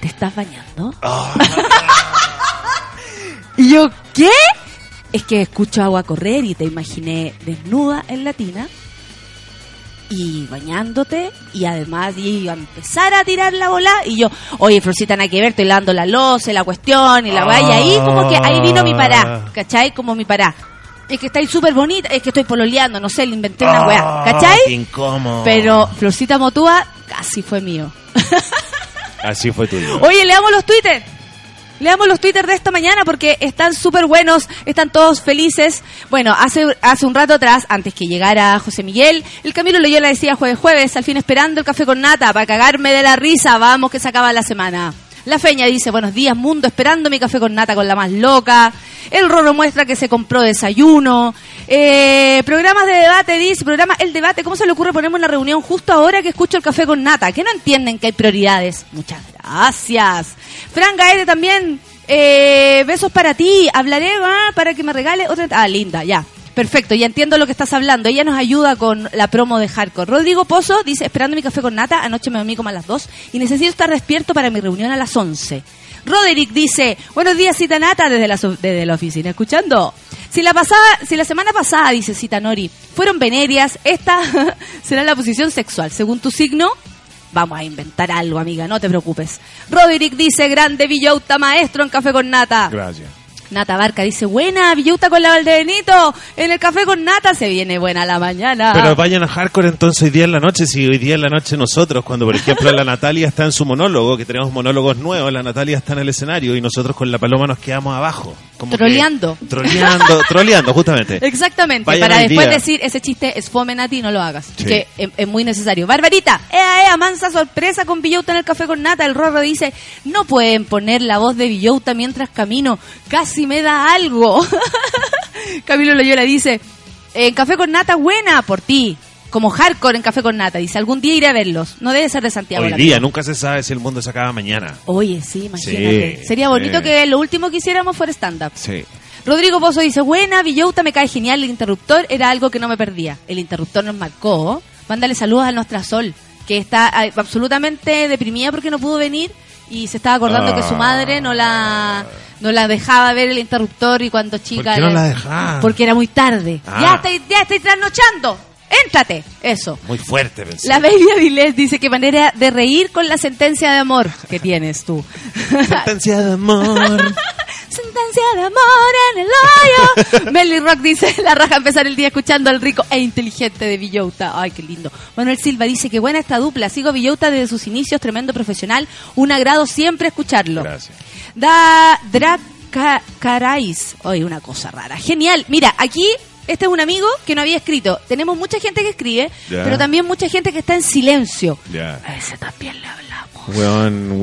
¿Te estás bañando? y yo, ¿qué? Es que escucho agua correr y te imaginé desnuda en la tina y bañándote y además iba a empezar a tirar la bola y yo, oye, Florcita, nada que ver, estoy lavando la loza, la cuestión y la vaya y ahí como que ahí vino mi pará, ¿cachai? Como mi pará. Es que estáis súper bonita, es que estoy pololeando, no sé, le inventé una weá, Ah, Qué ¿cachai? incómodo. Pero Florcita Motúa casi fue mío. Así fue tuyo. Oye, leamos los Twitter. Leamos los Twitter de esta mañana porque están súper buenos, están todos felices. Bueno, hace, hace un rato atrás, antes que llegara José Miguel, el Camilo Loyola decía jueves jueves, al fin esperando el café con nata para cagarme de la risa, vamos que se acaba la semana. La Feña dice, buenos días mundo, esperando mi café con nata con la más loca. El Roro muestra que se compró desayuno. Eh, programas de debate, dice, programa El Debate, ¿cómo se le ocurre ponerme una reunión justo ahora que escucho el café con nata? Que no entienden que hay prioridades. Muchas gracias. Fran Gaete también, eh, besos para ti. Hablaré ah, para que me regale otra... Ah, linda, ya. Perfecto, ya entiendo lo que estás hablando. Ella nos ayuda con la promo de Hardcore. Rodrigo Pozo dice, esperando mi café con nata, anoche me dormí como a las 2 y necesito estar despierto para mi reunión a las 11. Roderick dice, buenos días Cita Nata desde la, desde la oficina, escuchando. Si la, pasada, si la semana pasada, dice Cita Nori, fueron venerias, esta será la posición sexual. Según tu signo, vamos a inventar algo, amiga, no te preocupes. Roderick dice, grande Villauta, maestro en café con nata. Gracias. Nata Barca dice, buena, Villauta con la Valdebenito, en el café con nata se viene buena la mañana. Pero vayan a hardcore entonces hoy día en la noche, si hoy día en la noche nosotros, cuando por ejemplo la Natalia está en su monólogo, que tenemos monólogos nuevos, la Natalia está en el escenario y nosotros con la paloma nos quedamos abajo. Como que- Troleando. troleando, troleando, justamente. Exactamente, Vayan para después día. decir ese chiste es fome Nati, no lo hagas, Sí. que es, es muy necesario. Barbarita, ea, ea, mansa sorpresa con Villauta en el café con nata. El Rorro dice, no pueden poner la voz de Villauta mientras camino, casi me da algo. Camilo Loyola dice, en café con nata buena por ti, como hardcore en café con nata. Dice, algún día iré a verlos, no debe ser de Santiago. Hoy la día, nunca se sabe si el mundo se acaba mañana. Oye, sí, imagínate. Sí, Sería bonito sí. que lo último que hiciéramos fuera stand-up. Sí. Rodrigo Pozo dice, buena, Villauta me cae genial, el interruptor era algo que no me perdía. El interruptor nos marcó. Mándale saludos a nuestra Sol, que está ah, absolutamente deprimida porque no pudo venir y se estaba acordando que su madre no la no la dejaba ver el interruptor y cuando chica... qué no la dejaba? Porque era muy tarde. Ah. Ya estoy, ya estoy trasnochando. Éntrate. Eso. Muy fuerte, pensé. La Baby Avilés dice que manera de reír con la sentencia de amor que tienes tú. Sentencia de amor. Sentencia de amor en el hoyo. Melly Rock dice, la raja empezar el día escuchando al rico e inteligente de Villota. Ay, qué lindo. Manuel Silva dice que buena esta dupla. Sigo Villota desde sus inicios, tremendo profesional. Un agrado siempre escucharlo. Gracias. Da Dracarais. Oye, una cosa rara. Genial. Mira, aquí este es un amigo que no había escrito. Tenemos mucha gente que escribe, pero también mucha gente que está en silencio. Ya. A ese también le hablamos.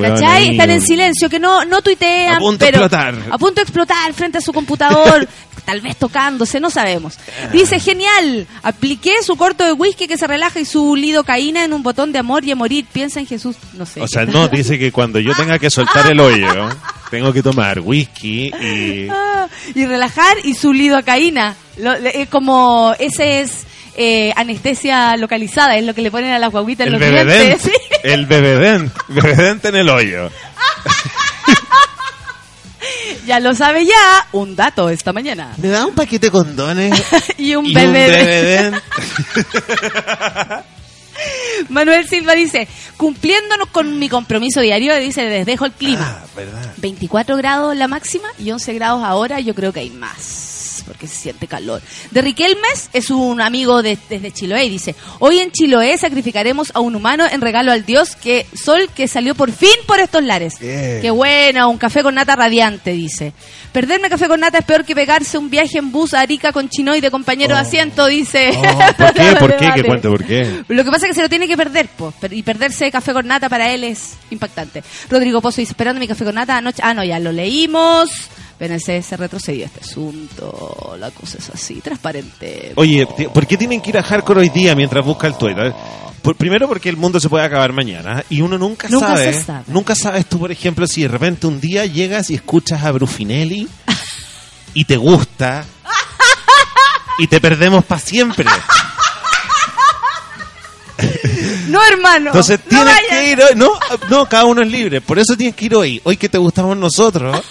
¿Cachai? Están en silencio, que no, no tuitean. A punto de explotar. A punto de explotar frente a su computador, tal vez tocándose, no sabemos. Dice, genial, apliqué su corto de whisky que se relaja y su lidocaína en un botón de amor y a morir. Piensa en Jesús, no sé. O sea, no, dice que cuando yo tenga que soltar el hoyo, tengo que tomar whisky y... Ah, y relajar y su lidocaína. Lo- es como, ese es eh, anestesia localizada, es lo que le ponen a las guaguitas en El los bebedent. dientes. ¿sí? El bebedent. Bebedent en el hoyo. Ya lo sabe ya, un dato esta mañana. ¿Me da un paquete de condones? y un y bebé. un bebedent? Manuel Silva dice, cumpliéndonos con mi compromiso diario, dice, les dejo el clima. Ah, verdad. 24 grados la máxima y 11 grados ahora, yo creo que hay más, porque se siente calor. De Riquelmes es un amigo de- desde Chiloé y dice, hoy en Chiloé sacrificaremos a un humano en regalo al dios que sol que salió por fin por estos lares. Bien. Qué buena, un café con nata radiante, dice. Perderme café con nata es peor que pegarse un viaje en bus a Arica con Chinoy de compañero de asiento, dice. Oh, ¿Por qué? ¿Por qué? Que cuente por qué. Lo que pasa es que se lo tiene que perder, po, y perderse café con nata para él es impactante. Rodrigo Pozo dice, esperando mi café con nata anoche. Ah, no, ya lo leímos. PNC se retrocedió este asunto. La cosa es así, transparente. Oye, ¿por qué tienen que ir a hardcore hoy día mientras busca el Twitter? Por- primero porque el mundo se puede acabar mañana y uno nunca, Nunca sabe, se sabe. Nunca sabes tú, por ejemplo, si de repente un día llegas y escuchas a Brufinelli y te gusta y te perdemos para siempre. No, hermano. Entonces no tienes vayas. que ir hoy. No, no, cada uno es libre. Por eso tienes que ir hoy. Hoy que te gustamos nosotros.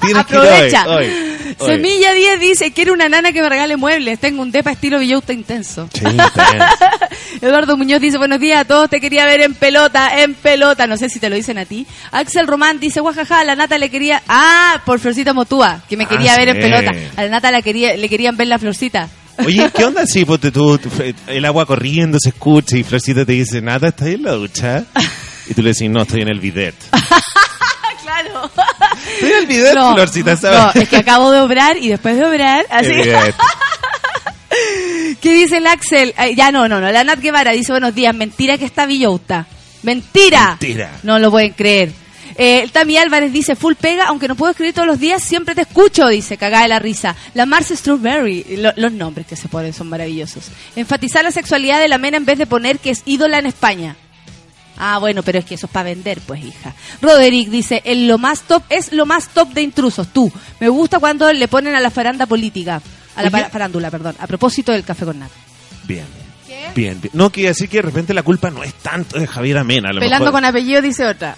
Tienes Aprovecha. que ir hoy. hoy, hoy. Semilla 10 dice, quiero una nana que me regale muebles. Tengo un depa estilo Villauta intenso. Sí. Eduardo Muñoz dice, buenos días a todos, te quería ver en pelota, en pelota. No sé si te lo dicen a ti. Axel Román dice, guajaja, a la nata le quería... Ah, por Florcita Motúa, que me Ah, quería ver en pelota. A la nata la quería, le querían ver la florcita. Oye, ¿qué onda si tú, tú, el agua corriendo se escucha y Florcita te dice, nada, ¿estás en la ducha? Y tú le decís, no, estoy en el bidet. claro. Estoy en el bidet, No, Florcita, ¿sabes? no, es que acabo de obrar y después de obrar, así El. ¿Qué dice el Axel? Ay, ya no, no, no. La Nat Guevara dice buenos días. Mentira que está Villauta. Mentira. Mentira. No lo pueden creer. Eh, Tami Álvarez dice full pega, aunque no puedo escribir todos los días, siempre te escucho, dice, cagada de la risa. La Marce Strawberry, lo- los nombres que se ponen son maravillosos. Enfatizar la sexualidad de la mena en vez de poner que es ídola en España. Ah, bueno, pero es que eso es para vender, pues, hija. Roderick dice, el lo más top es lo más top de intrusos, tú. Me gusta cuando le ponen a la faranda política, a la Oye. farándula, perdón, a propósito del café con nata. Bien. Bien, bien. No, quiere decir que de repente la culpa no es tanto de Javier Amena. A lo Pelando mejor. con apellido dice otra.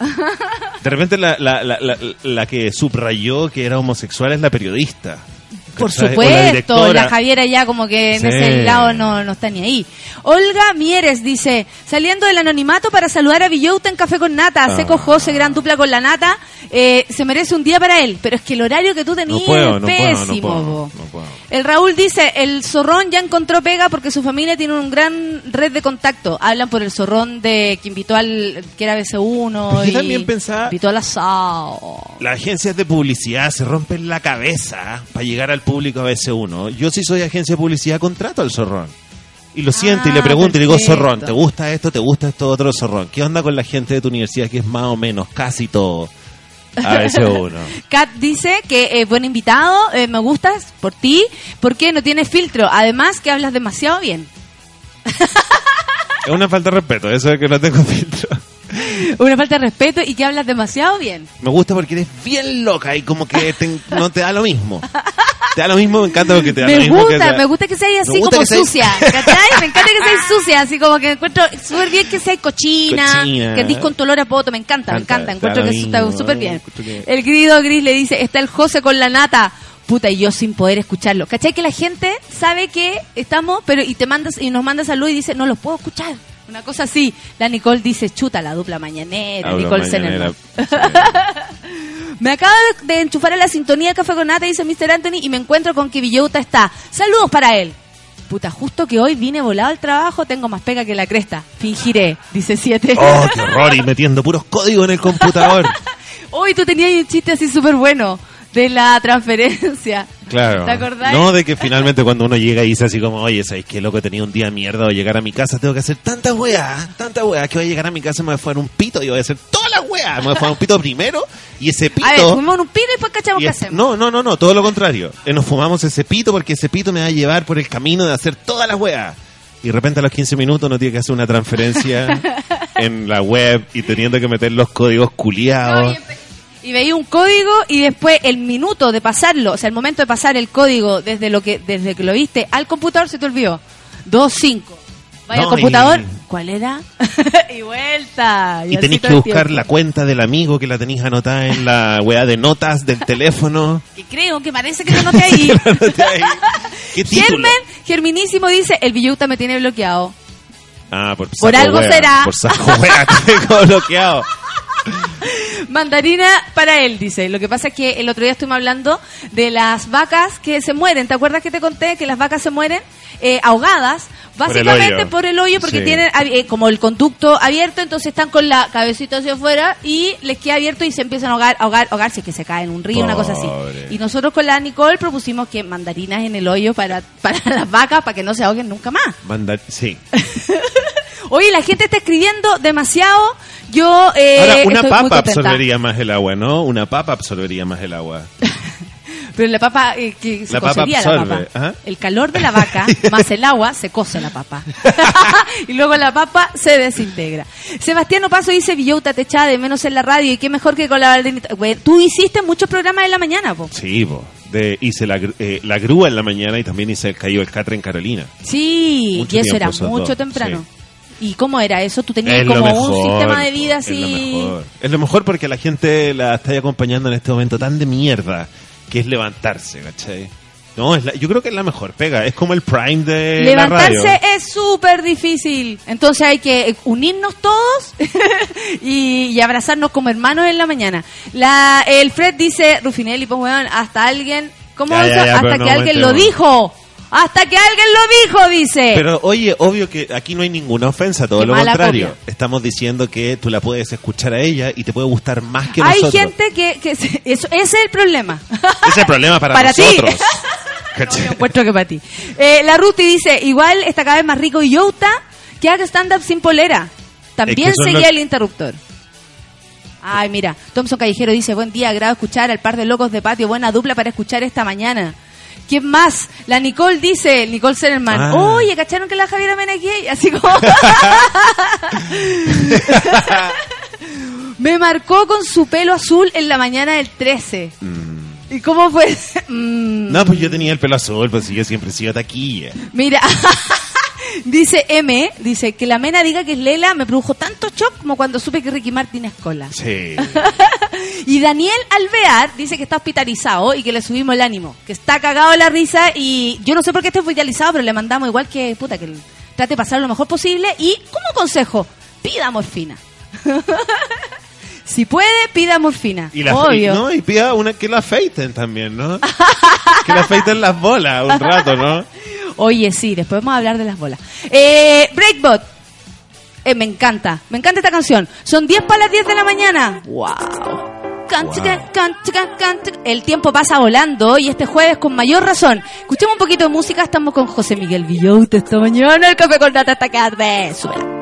De repente la, la, la, la, la que subrayó que era homosexual es la periodista. Por supuesto, la, Javiera ya como que en Sí. ese lado no, no está ni ahí. Olga Mieres dice, saliendo del anonimato para saludar a Villota en Café con Nata, Ah. Seco José, gran dupla con la Nata, eh, se merece un día para él, pero es que el horario que tú tenías No es no pésimo. puedo, puedo. El Raúl dice, el zorrón ya encontró pega porque su familia tiene un gran red de contacto. Hablan por el zorrón de que invitó al, que era BC1 Pero yo y también pensaba- invitó al asado. Las agencias de publicidad se rompen la cabeza para llegar al público a veces uno. Yo si soy agencia de publicidad contrato al zorrón. Y lo siento y le Ah, pregunto y le digo, zorrón, ¿te gusta esto? ¿Te gusta esto otro zorrón? ¿Qué onda con la gente de tu universidad que es más o menos casi todo a veces uno? Kat dice que eh, buen invitado, eh, me gustas por ti, porque no tienes filtro. Además que hablas demasiado bien. Es una falta de respeto, eso de que no tengo filtro. Una falta de respeto y que hablas demasiado bien. Me gusta porque eres bien loca y como que te- no te da lo mismo. Te da lo mismo, me encanta porque te da lo Me mismo. que gusta, sea- me gusta que seas así como que seas- sucia, ¿cachai? Me encanta que seas sucia, así como que encuentro súper bien que seas cochina, Cochina. que andís con tu olor a poto, me encanta, me Encanta, encanta, encuentro que eso está súper bien. que- El querido Gris le dice, está el José con la nata. Puta, y yo sin poder escucharlo. ¿Cachai? Que la gente sabe que estamos, pero y te mandas y nos manda salud y dice, no los puedo escuchar. Una cosa así. La Nicole dice, chuta, la dupla mañanera. Hablo Nicole mañanera. Me acabo de, enchufar a la sintonía de Café con Nata, dice Mr. Anthony, y me encuentro con que Villota está. Saludos para él. Puta, justo que hoy vine volado al trabajo, tengo más pega que la cresta. Fingiré, dice siete. Oh, qué horror, y metiendo puros códigos en el computador. Hoy tú tenías un chiste así súper bueno de la transferencia. Claro. ¿Te acordás? No, de que finalmente cuando uno llega y dice así como, oye, ¿sabes qué loco? Tenía un día de mierda, voy a llegar a mi casa, tengo que hacer tantas weas, tantas weas, que voy a llegar a mi casa y me voy a fumar un pito y voy a hacer todas las weas. Me voy a fumar un pito primero y ese pito... A ver, fumamos un pino y después cachamos qué hacemos. no, no, no, no, todo lo contrario. Eh, Nos fumamos ese pito porque ese pito me va a llevar por el camino de hacer todas las weas. Y de repente a los 15 minutos no tiene que hacer una transferencia en la web y teniendo que meter los códigos culiados. Y veía un código y después el minuto de pasarlo, o sea, el momento de pasar el código desde lo que desde que lo viste al computador se te olvidó. 2.5. Vaya No, al computador, y- ¿cuál era? y vuelta. Y así tenéis que buscar la cuenta del amigo que la tenéis anotada en la weá de notas del teléfono. Que creo que parece que yo no te ahí. ¿Qué? Germen, Germinísimo dice, el Villauta me tiene bloqueado. Ah, por, Por algo wea, será. Por saco wea, te tengo bloqueado. Mandarina para él, dice. Lo que pasa es que el otro día estuvimos hablando de las vacas que se mueren. ¿Te acuerdas que te conté que las vacas se mueren eh, ahogadas? Por el Básicamente hoyo. por el hoyo, porque Sí. tienen eh, como el conducto abierto, entonces están con la cabecita hacia afuera y les queda abierto y se empiezan a ahogar, ahogar, ahogarse, que se cae en un río, una cosa así. Y nosotros con la Nicole propusimos que mandarinas en el hoyo para, para las vacas, para que no se ahoguen nunca más. Manda, sí. Oye, la gente está escribiendo demasiado. Yo eh, Ahora, una estoy papa absorbería más el agua, ¿no? Una papa absorbería más el agua. Pero la papa, eh, que se La papa cocería la absorbe, papa. ajá. El calor de la vaca más el agua se cose la papa. y luego la papa se desintegra. Sebastián Paso dice, Villauta te de menos en la radio y qué mejor que con la Valdenita. Güey, Tú hiciste muchos programas en la mañana, po. Sí, po. De, hice la, eh, la grúa en la mañana y también hice el caído del catre en Carolina. Sí, Mucho y eso era mucho dos, temprano. ¿Y cómo era eso? ¿Tú tenías Es como mejor, un sistema de vida Es lo así? mejor. Es lo mejor porque la gente la está acompañando en este momento tan de mierda que es levantarse, ¿cachai? No, es la- yo creo que es la mejor pega. Es como el prime de la radio. Levantarse es súper difícil. Entonces hay que unirnos todos y, y abrazarnos como hermanos en la mañana. La, el Fred dice, Rufinelli, pues weón, hasta alguien... ¿Cómo Ya, ya, ya, hasta que no alguien lo dijo. Hasta que alguien lo dijo, dice. Pero oye, obvio que aquí no hay ninguna ofensa, todo Qué lo contrario. copia. Estamos diciendo que tú la puedes escuchar a ella y te puede gustar más que hay nosotros. gente que... que se- eso, ese es el problema. Ese es el problema para, Para ti. nosotros. No, ¿Cachai? yo encuentro que para ti. Eh, la Ruti dice, igual está cada vez más rico y Youta que haga stand-up sin polera. También Es que seguía los- el interruptor. Ay, mira, Thompson Callejero dice, buen día, agrado escuchar al par de locos de patio, buena dupla para escuchar esta mañana. ¿Quién más? La Nicole dice, Nicole Sererman, Ah. oye, ¿cacharon que la Javiera gay? Así como... Me marcó con su pelo azul en la mañana del 13. ¿Y cómo fue? Mm. No, pues yo tenía el pelo azul, pues yo siempre he sido taquilla. Mira, dice M, dice que la mena diga que es Lela me produjo tanto shock como cuando supe que Ricky Martin es cola. Sí. Y Daniel Alvear dice que está hospitalizado y que le subimos el ánimo, que está cagado la risa y yo no sé por qué está hospitalizado, pero le mandamos igual que, puta, que trate de pasar lo mejor posible y como consejo, pida morfina. si puede, pida morfina. Y la Obvio. no, y pida una que la afeiten también, ¿no? que la afeiten las bolas un rato, ¿no? Oye, sí, después vamos a hablar de las bolas. Eh, Breakbot. Eh, me encanta, me encanta esta canción. Son 10 para las 10 de la mañana. ¡Wow! El tiempo pasa volando y este jueves con mayor razón. Escuchemos un poquito de música. Estamos con José Miguel Villoute esta mañana. El café con nata hasta tarde. Súbela.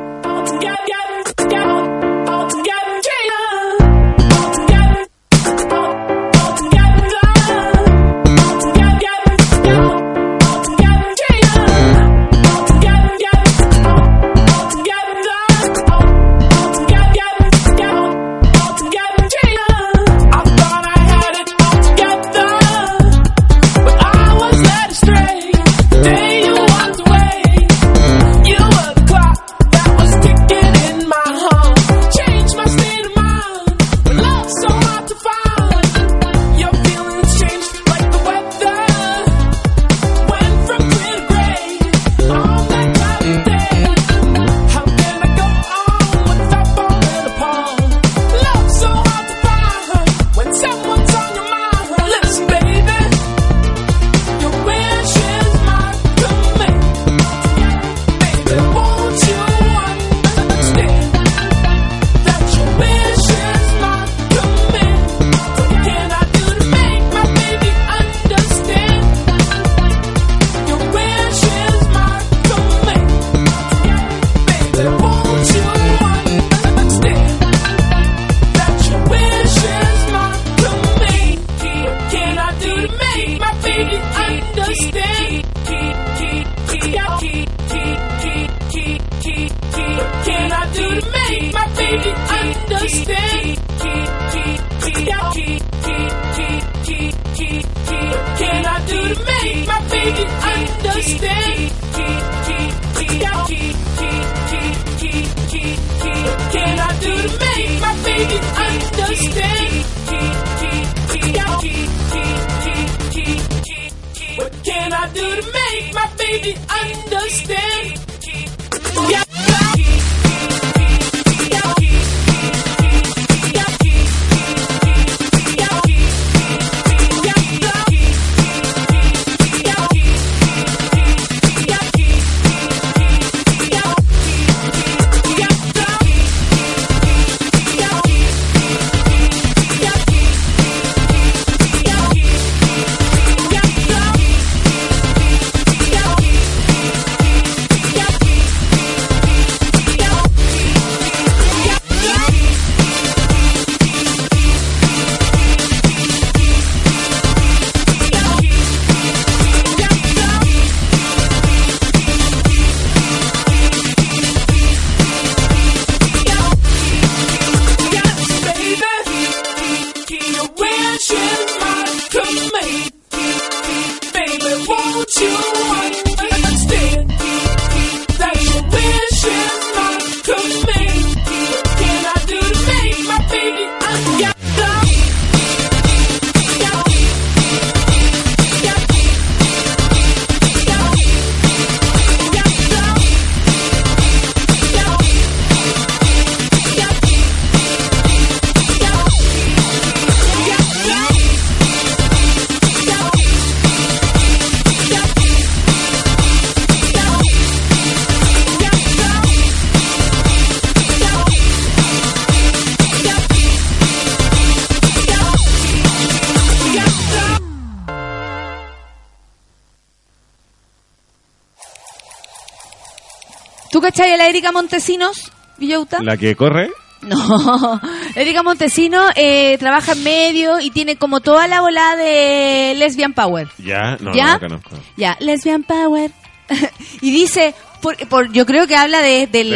Erika Montesinos, Villauta? La que corre. No, Erika Montesino eh, trabaja en medio y tiene como toda la bola de Lesbian Power. Ya, no, ¿Ya? no la conozco. Ya, Lesbian Power. y dice, por, por- yo creo que habla de, del-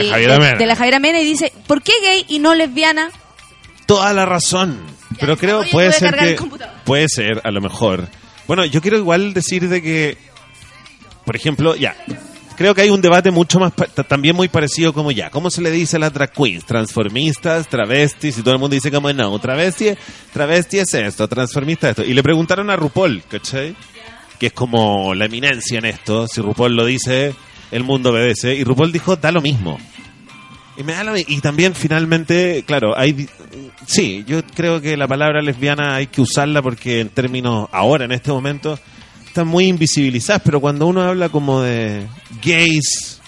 De la Javiera Mena y dice, ¿por qué gay y no lesbiana? Toda la razón. Pero creo, puede ser cargar el que... computador. Puede ser, a lo mejor. Bueno, yo quiero igual decir de que, por ejemplo, ya, creo que hay un debate mucho más, también muy parecido como ya, ¿cómo se le dice a las drag queens? Transformistas, travestis, y todo el mundo dice como no, travesti, travesti es esto, transformista es esto. Y le preguntaron a RuPaul, ¿cachai? Que es como la eminencia en esto, si RuPaul lo dice, el mundo obedece, y RuPaul dijo, da lo mismo. Y, me da lo y también finalmente, claro, hay sí, yo creo que la palabra lesbiana hay que usarla porque en términos ahora en este momento están muy invisibilizadas, pero cuando uno habla como de gays,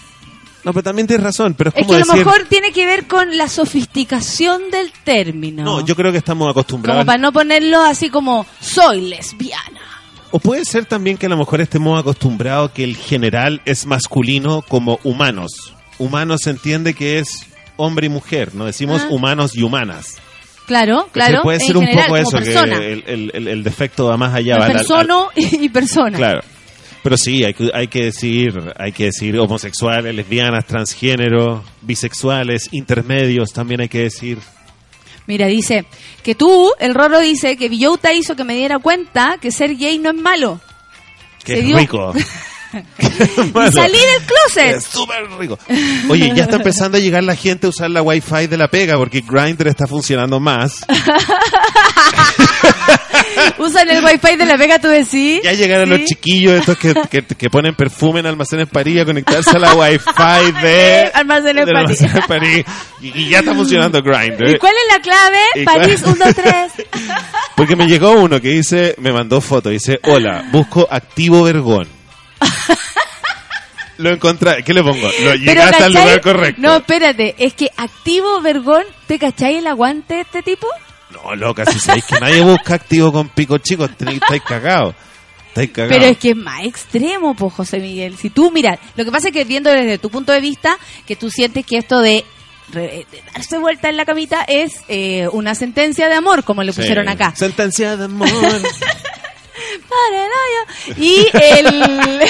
no, pero también tienes razón, pero es Es como que a lo decir, mejor tiene que ver con la sofisticación del término. no, yo creo que estamos acostumbrados. Como para no ponerlo así como, soy lesbiana. O puede ser también que a lo mejor estemos acostumbrados que el general es masculino como humanos. Humanos se entiende que es hombre y mujer, no decimos Ah. humanos y humanas. Claro, claro. Puede en ser un general, poco eso, persona. que el, el- el- el defecto va más allá. Persono y persona. Claro. Pero sí, hay que, hay que decir, hay que decir homosexuales, lesbianas, transgénero, bisexuales, intermedios, también hay que decir. Mira, dice que tú, el Roro dice que Villota hizo que me diera cuenta que ser gay no es malo. Que Se es dio- rico. Y salí del closet. Es súper rico. Oye, ya está empezando a llegar la gente a usar la Wi-Fi de la pega porque Grindr está funcionando más. Usan el wifi de la pega, tú decís. Ya llegaron Sí. los chiquillos estos que, que, que ponen perfume en almacenes París a conectarse a la Wi-Fi de Almacenes París. Almacenes París. Y, y ya está funcionando Grindr. ¿Y cuál es la clave? ¿Y París cuál? 1, 2, 3. Porque me llegó uno que dice, me mandó foto, dice, hola, busco activo vergón. Lo encontré, ¿qué le pongo? Lo llegaste al lugar correcto. No, espérate, es que activo vergón, ¿te cachai el aguante de este tipo? No, loca, si sabéis que nadie busca activo con pico chico, tenéis- estáis cagados. Pero es que es más extremo, pues, José Miguel. Si tú, mira, lo que pasa es que viendo desde tu punto de vista, que tú sientes que esto de, re- de darse vuelta en la camita es eh, una sentencia de amor, como le Sí. pusieron acá. Sentencia de amor. Para el hoyo. Y el,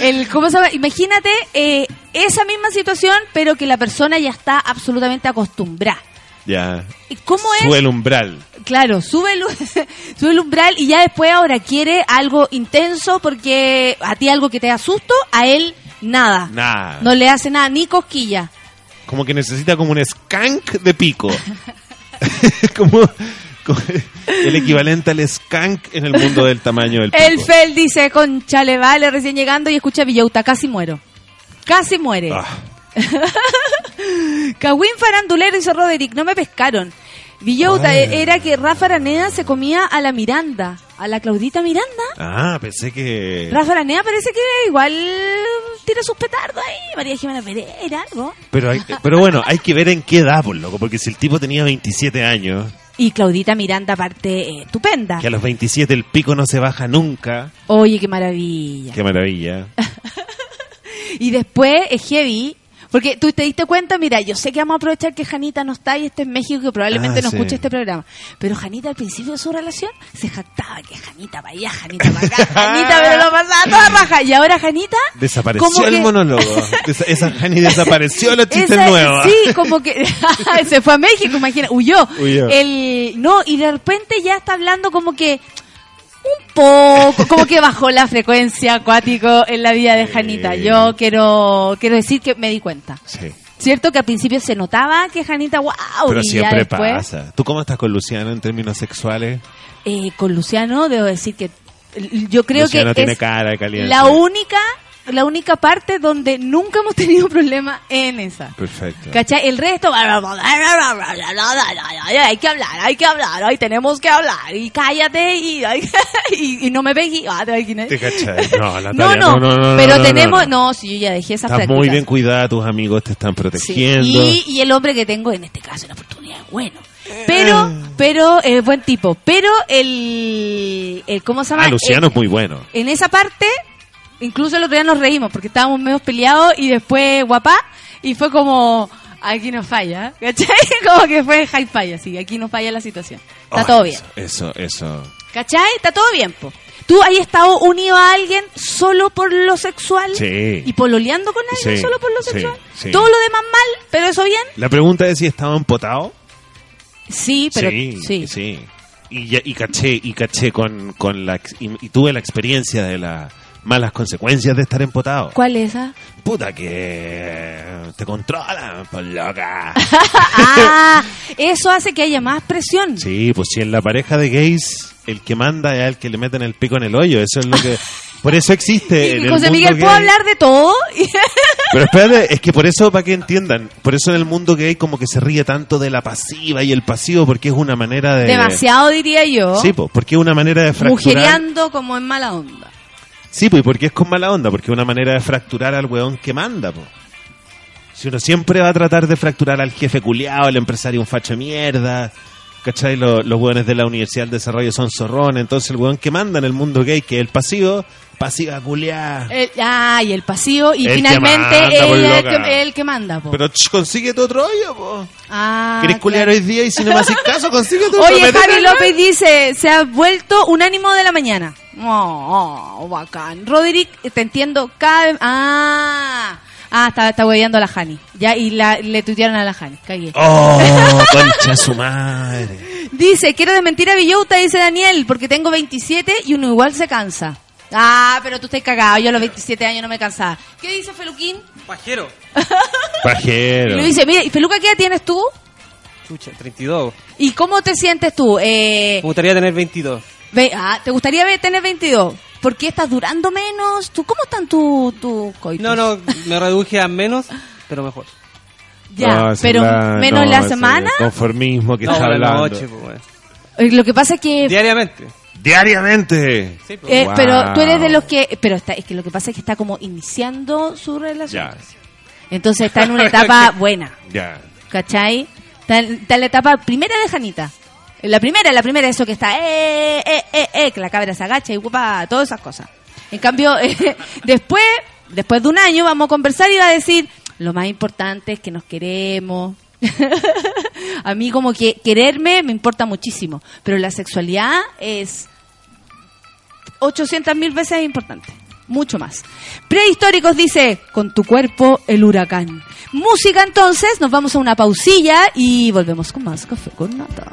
el ¿cómo se llama? Imagínate eh, esa misma situación, pero que la persona ya está absolutamente acostumbrada. ya. ¿Y ¿Cómo es? Sube el umbral. Claro, sube el, sube el umbral y ya después ahora quiere algo intenso porque a ti algo que te da susto, a él nada. Nada. No le hace nada, ni cosquilla. Como que necesita como un skank de pico. como el equivalente al skank en el mundo del tamaño del pico. El Fel dice, le vale recién llegando y escucha Villauta, casi muero. Casi muere. Ah, farandulero dice Roderick, no me pescaron. Villauta Ay. era que Rafa Araneda se comía a la Miranda, a la Claudita Miranda. ah, pensé que... Rafa Araneda parece que igual tira sus petardos ahí. María Jimena Pereira, algo. Pero, hay- pero bueno, hay que ver en qué edad, por loco, porque si el tipo tenía 27 años, Y Claudita Miranda, aparte, eh, estupenda. que a los 27 el pico no se baja nunca, Oye, qué maravilla. qué maravilla. Y después es heavy. Porque tú te diste cuenta, mira, yo sé que vamos a aprovechar que Janita no está y está en México, que probablemente Ah, no sí. escuche este programa. Pero Janita al principio de su relación se jactaba que Janita para allá, Janita para acá, Janita, pero lo pasaba toda raja. Y ahora Janita. Desapareció como el que- monólogo. Esa, esa Jani desapareció los chistes Esa- nuevos. Sí, como que se fue a México, imagina, huyó. Huyó. El, no, y de repente ya está hablando como que un poco, como que bajó la frecuencia acuático en la vida de. Janita. Yo quiero quiero decir que me di cuenta. Sí, Cierto que al principio se notaba que Janita, wow, pero y ya siempre después pasa. ¿Tú cómo estás con Luciano en términos sexuales? eh, con Luciano debo decir que yo creo Luciano que tiene es cara de caliente. la única la única parte donde nunca hemos tenido problema en esa. Perfecto. ¿Cachai? El resto, hay que hablar, hay que hablar, ay, tenemos que hablar, y cállate, y, y, y no me pegues. Ah, ¿te imaginas? ¿Te cachai? No, Natalia, No, no, no, pero no, tenemos, no. no, si yo ya dejé esa Estás muy bien cuidada, tus amigos te están Sí. protegiendo. Y, y el hombre que tengo en este caso, la oportunidad es bueno. Pero, pero, es buen tipo. Pero el, el ¿cómo se llama? Ah, Luciano El- es muy bueno. en esa parte Incluso el otro día nos reímos porque estábamos medio peleados y después guapá y fue como aquí no falla, ¿cachai? Como que fue hi-fi así, aquí no falla la situación. Está todo bien. Eso, eso. ¿Cachai? Está todo bien, po. ¿Tú has estado unido a alguien solo por lo sexual? Sí. ¿Y pololeando con alguien Sí, solo por lo sí, sexual? sí. Todo lo demás mal, pero eso bien? La pregunta es si estaba empotado. Sí, pero sí, sí. sí. Y, caché, y caché con, con la y, y tuve la experiencia de las malas consecuencias de estar empotado. ¿Cuál es esa? Puta que te controlan, por loca. ah, eso hace que haya más presión. Sí, pues si en la pareja de gays el que manda es el que le meten el pico en el hoyo, eso es lo que por eso existe en el José mundo Miguel, ¿puedo gay. hablar de todo? Pero espérate, es que por eso, para que entiendan, por eso en el mundo gay como que se ríe tanto de la pasiva y el pasivo, porque es una manera de... Demasiado, diría yo. Sí, pues, porque es una manera de fracturar... Como en mala onda. Sí, pues, ¿y por qué es con mala onda? Porque es una manera de fracturar al weón que manda, pues. Si uno siempre va a tratar de fracturar al jefe culiado, al empresario un facho de mierda, ¿cachai? Lo- los weones de la Universidad del Desarrollo son zorrones, entonces el weón que manda en el mundo gay, que es el pasivo, pasiva culiada. El, ah, y el pasivo, y El que finalmente manda, por el, loca. que, el que manda, po. Pero ch, consíguete otro hoyo, po. ah, ¿Querés culiar claro. hoy día y si no me haces caso, consíguete otro Oye, Javi. López dice, se ha vuelto un ánimo de la mañana. Oh, oh, bacán. Roderick, te entiendo cada vez... Ah, ah está, está hueveando a la Jani. Ya, y la, le tuitearon a la Jani. Cagué. Oh, concha su madre. Dice, quiero desmentir a Villota, dice Daniel, porque tengo 27 y uno igual se cansa. Ah, pero tú estás cagado, yo a los 27 años no me cansaba. ¿Qué dice Feluquín? Pajero. Y Pajero. le dice, mira, ¿y Feluca qué edad tienes tú? Chucha, 32. ¿Y cómo te sientes tú? Eh, Me gustaría tener 22. ve- ah, ¿Te gustaría tener 22? ¿Por qué estás durando menos? ¿Tú, ¿Cómo están tus tu coitos? No, no, me reduje a menos, pero mejor. Ya, No, pero la- menos no, la semana. Conformismo que No, está hablando. noche, pues, bueno. Eh, Lo que pasa es que... Diariamente. Diariamente. Sí, pues. eh, Wow. Pero tú eres de los que... Pero está, es que lo que pasa es que está como iniciando su relación. Ya, Entonces está en una etapa buena. ya. ¿Cachai? Está, en- está en la etapa primera de Janita. La primera, la primera, eso que está, eh, eh, eh, eh, que la cabra se agacha y todas esas cosas. En cambio, eh, después, después de un año, vamos a conversar y va a decir, lo más importante es que nos queremos. a mí como que quererme me importa muchísimo, pero la sexualidad es 800 mil veces importante. Mucho más. Prehistóricos dice, con tu cuerpo el huracán. Música entonces, nos vamos a una pausilla y volvemos con más café con nata.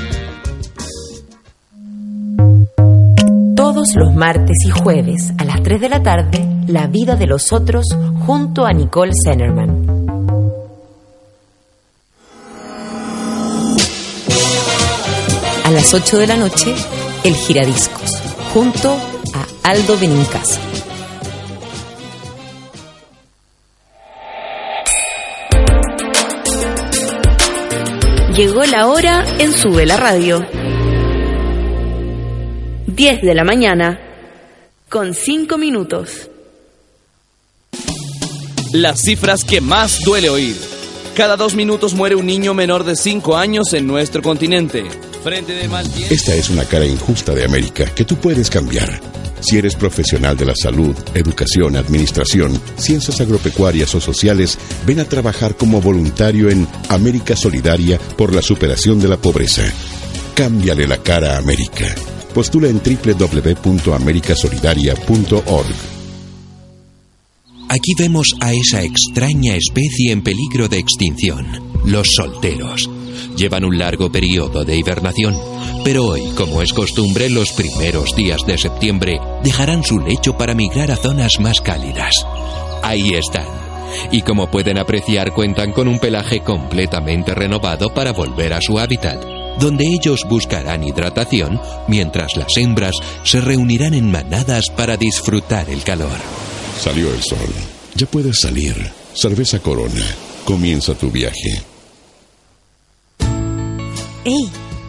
Los martes y jueves a las 3 de la tarde, La vida de los otros junto a Nicole Zenerman. A las 8 de la noche, El Giradiscos, junto a Aldo Benincasa. Llegó la hora en Sube la Radio. 10 de la mañana, con 5 minutos. Las cifras que más duele oír. Cada dos minutos muere un niño menor de 5 años en nuestro continente. Frente de mal tiempo. Esta es una cara injusta de América que tú puedes cambiar. Si eres profesional de la salud, educación, administración, ciencias agropecuarias o sociales, ven a trabajar como voluntario en América Solidaria por la superación de la pobreza. Cámbiale la cara a América. Postula en www.americasolidaria.org. Aquí vemos a esa extraña especie en peligro de extinción, los solteros. Llevan un largo periodo de hibernación, pero hoy, como es costumbre, los primeros días de septiembre dejarán su lecho para migrar a zonas más cálidas. Ahí están. Y como pueden apreciar, cuentan con un pelaje completamente renovado para volver a su hábitat, donde ellos buscarán hidratación mientras las hembras se reunirán en manadas para disfrutar el calor. Salió el sol. Ya puedes salir. Cerveza Corona. Comienza tu viaje. Ey,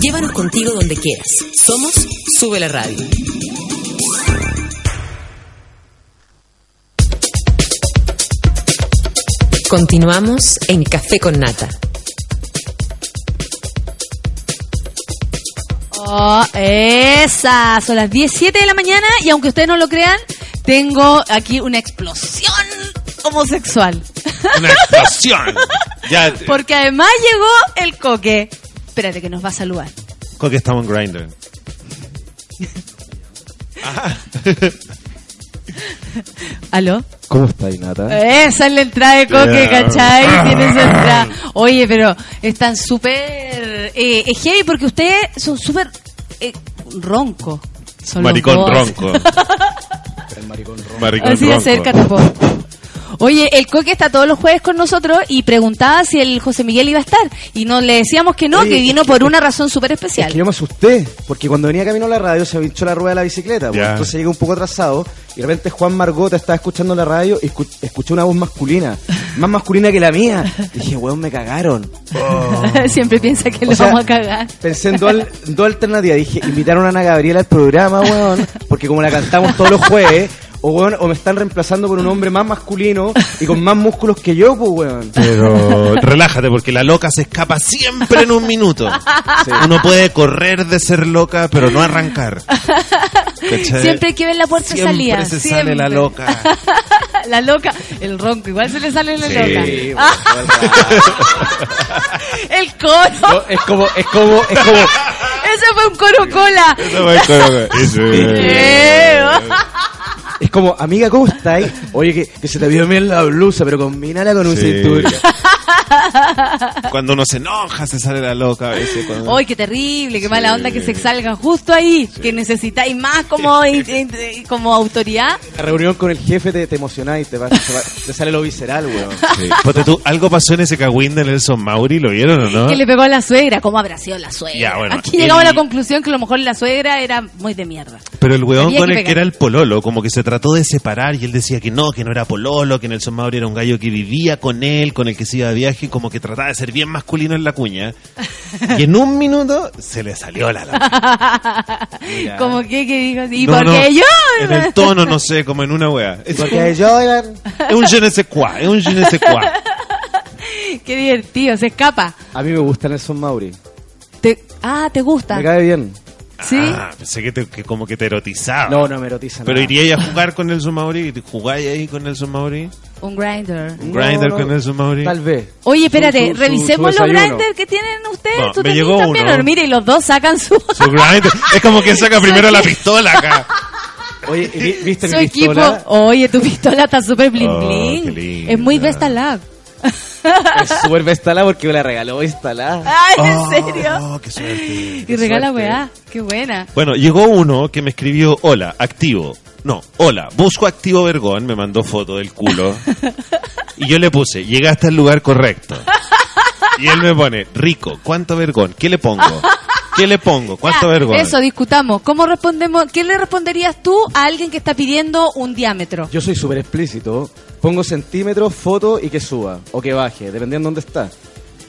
Llévanos contigo donde quieras. Somos Sube la Radio. Continuamos en Café con Nata. Oh, esa, son las 17 de la mañana y aunque ustedes no lo crean, tengo aquí una explosión homosexual. Una explosión. Ya, Porque además llegó el coque. Espérate que nos va a saludar. con que estamos en Grindr. ¿Aló? ¿Cómo está, Nata? Esa es la entrada de coque, Yeah. ¿cachai? Tiene su entrada. Oye, pero están súper eh, es heavy porque ustedes son súper eh, ronco. Son los Maricón ronco. El maricón. Maricón Así ronco. acércate, po. Oye, el Coque está todos los jueves con nosotros y preguntaba si el José Miguel iba a estar. Y nos le decíamos que no, Oye, que vino es por una razón súper Es especial. que yo me asusté, porque cuando venía camino a la radio se me hinchó la rueda de la bicicleta, pues, entonces llegué un poco atrasado y de repente Juan Margota estaba escuchando la radio y escu- escuché una voz masculina, más masculina que la mía. Y dije, weón, me cagaron. Siempre piensa que O lo sea, vamos a cagar. Pensé en dos, al- dos alternativas. Dije, invitaron a Ana Gabriela al programa, weón, porque como la cantamos todos los jueves, o, weón, o me están reemplazando por un hombre más masculino y con más músculos que yo, pues, weón. Pero relájate, porque la loca se escapa siempre en un minuto. Uno puede correr de ser loca, pero no arrancar. ¿Cachai? Siempre hay que ver la puerta Siempre salida. se siempre. sale la loca. la loca, el ronco, igual se le sale la Sí, loca. el coro. No, es como, es como, es como, Ese fue un coro cola. Eso fue como- eso- Eh, es como, amiga, ¿cómo estáis? Oye, que, que se te vio bien la blusa, pero combínala con un Sí. cinturón. Cuando uno se enoja, se sale la loca a veces. cuando- ¡Ay, qué terrible! ¡Qué mala onda que se salgan justo ahí! Que necesitáis más como, in- in- como autoridad. La reunión con el jefe te, te emociona y te, va- te va- te sale lo visceral, weón. Sí. Ponte tú, algo pasó en ese cagüín de Nelson Mauri, ¿lo vieron o no? Que le pegó a la suegra. ¿Cómo habrá sido la suegra? Ya, bueno, Aquí llegamos el- a la conclusión que a lo mejor la suegra era muy de mierda. Pero el weón Había con que el que pegar. era el pololo, como que se trató de separar y él decía que no, que no era pololo, que Nelson Mauri era un gallo que vivía con él, con el que se iba de viaje, como que trataba de ser bien masculino en la cuña. Y en un minuto se le salió la la- como que, que dijo así. ¿Y No, por no, qué yo? En el tono, no sé, como en una wea. Es, Porque yo, es un je ne sais quoi, es un je ne sais quoi. Qué divertido, se escapa. a mí me gusta Nelson Mauri. Te- ah, ¿te gusta? Me cae bien. ¿Sí? Ah, pensé que, te- que como que te erotizaba. No, no me erotiza Pero nada. iría a jugar con Nelson Mauri, jugáis ahí con Nelson Mauri, Un grinder. un grinder no, con Nelson Mauri. Tal vez. Oye, espérate, Su- su- revisemos su los grinders que tienen ustedes. No, Tú me llegó también. uno. Mira, y los dos sacan su, Su grinder. Es como que saca primero la pistola acá. Oye, ¿y vi- ¿viste su mi equipo. pistola? Oye, tu pistola está súper bling Oh, bling. qué linda. es muy Vesta Lab. Es súper bestalá porque me la regaló bestalá. Ay, ¿en Oh, serio? qué suerte. Y regala suerte. weá. Qué buena. Bueno, llegó uno que me escribió, hola, activo. No, hola, busco activo Vergón, me mandó foto del culo. Y yo le puse, llegaste al lugar correcto. Y él me pone, rico, ¿cuánto Vergón? ¿Qué le pongo? ¿Qué le pongo? ¿Cuánto Ya, Vergón? Eso, discutamos. ¿Cómo respondemos? ¿Qué le responderías tú a alguien que está pidiendo un diámetro? Yo soy súper explícito. Pongo centímetros, foto y que suba o que baje, dependiendo de dónde está.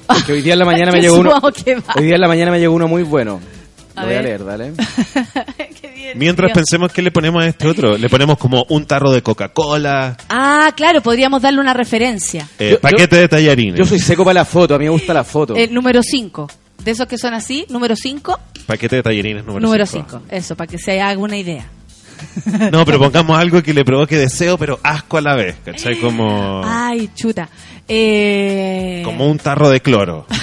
Porque hoy día en la mañana me llegó uno. Hoy día en la mañana me llegó uno muy bueno. A Lo voy a ver. leer, dale. Qué divertido. Mientras pensemos qué le ponemos a este otro, le ponemos como un tarro de Coca-Cola, Ah, claro, podríamos darle una referencia. eh, Yo- paquete de tallarines. Yo soy seco para la foto, a mí me gusta la foto. El número 5. De esos que son así, número 5, Paquete de tallarines número número cinco. 5. Eso, para que se haga una idea. No, pero pongamos algo que le provoque deseo, pero asco a la vez, ¿cachai? Como, Ay, chuta. Eh, como un tarro de cloro.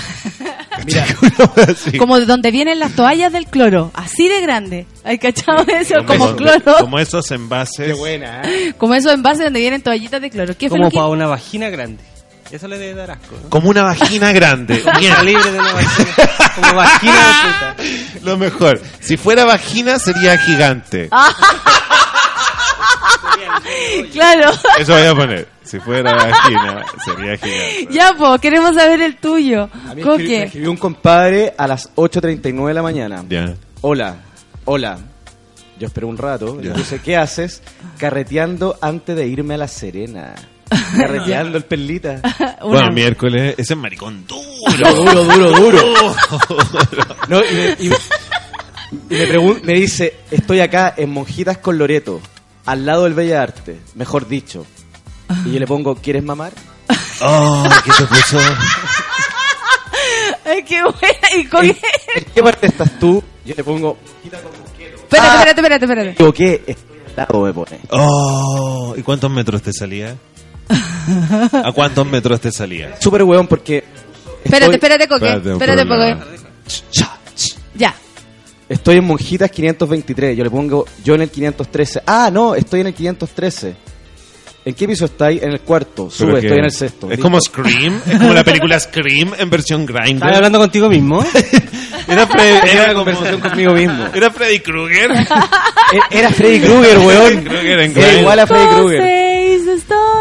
Mira, como de donde vienen las toallas del cloro. Así de grande. ¿Hay cachado eso? Como Como cloro. Como esos envases. qué buena, ¿eh? Como esos envases donde vienen toallitas de cloro. ¿Qué Como lo que- para una vagina grande. Eso le debe dar asco. ¿no? Como una vagina grande. Bien. Libre de una vagina. Como vagina de puta. Lo mejor. Si fuera vagina sería gigante. Ah. Claro. Eso voy a poner. Si fuera vagina sería gigante. ya, pues, queremos saber el tuyo. A mí ¿Con escribió, escribió un compadre a las 8.39 de la mañana. Ya. Hola, hola. Yo espero un rato. Le Ya. puse, ¿qué haces? Carreteando antes de irme a La Serena. Carreteando el perlita. Una- Bueno, miércoles. Ese es maricón duro. Duro, duro, duro, duro. No, y me, y me- y me pregun- me dice, estoy acá en Monjitas con Loreto, al lado del Bella Arte, mejor dicho. Y yo le pongo, ¿quieres mamar? Oh, ¿qué te puso? Ay, qué buena. ¿Y con ¿En, qué? en qué parte estás tú? Yo le pongo, Monjita con Monquero. Espérate, espérate, espérate, espérate. Digo, ¿qué? Estoy al lado, me pone. Oh, ¿y cuántos metros te salía? ¿A cuántos metros te salía? Súper hueón porque... Espérate, estoy- espérate, Coque. Espérate, Espérate. Coque. Ya. Estoy en Monjitas 523. Yo le pongo yo en el 513. Ah, no, estoy en el 513. ¿En qué piso estáis? En el cuarto. Sube, estoy en el sexto. Es Listo. como Scream, es como la película Scream en versión ¿Estás Grindr. hablando contigo mismo? Era, Freddy, Era era, una como- conversación conmigo mismo. era Freddy Krueger. Era- Era Freddy Krueger, weón. Krueger en Era igual a Freddy Krueger.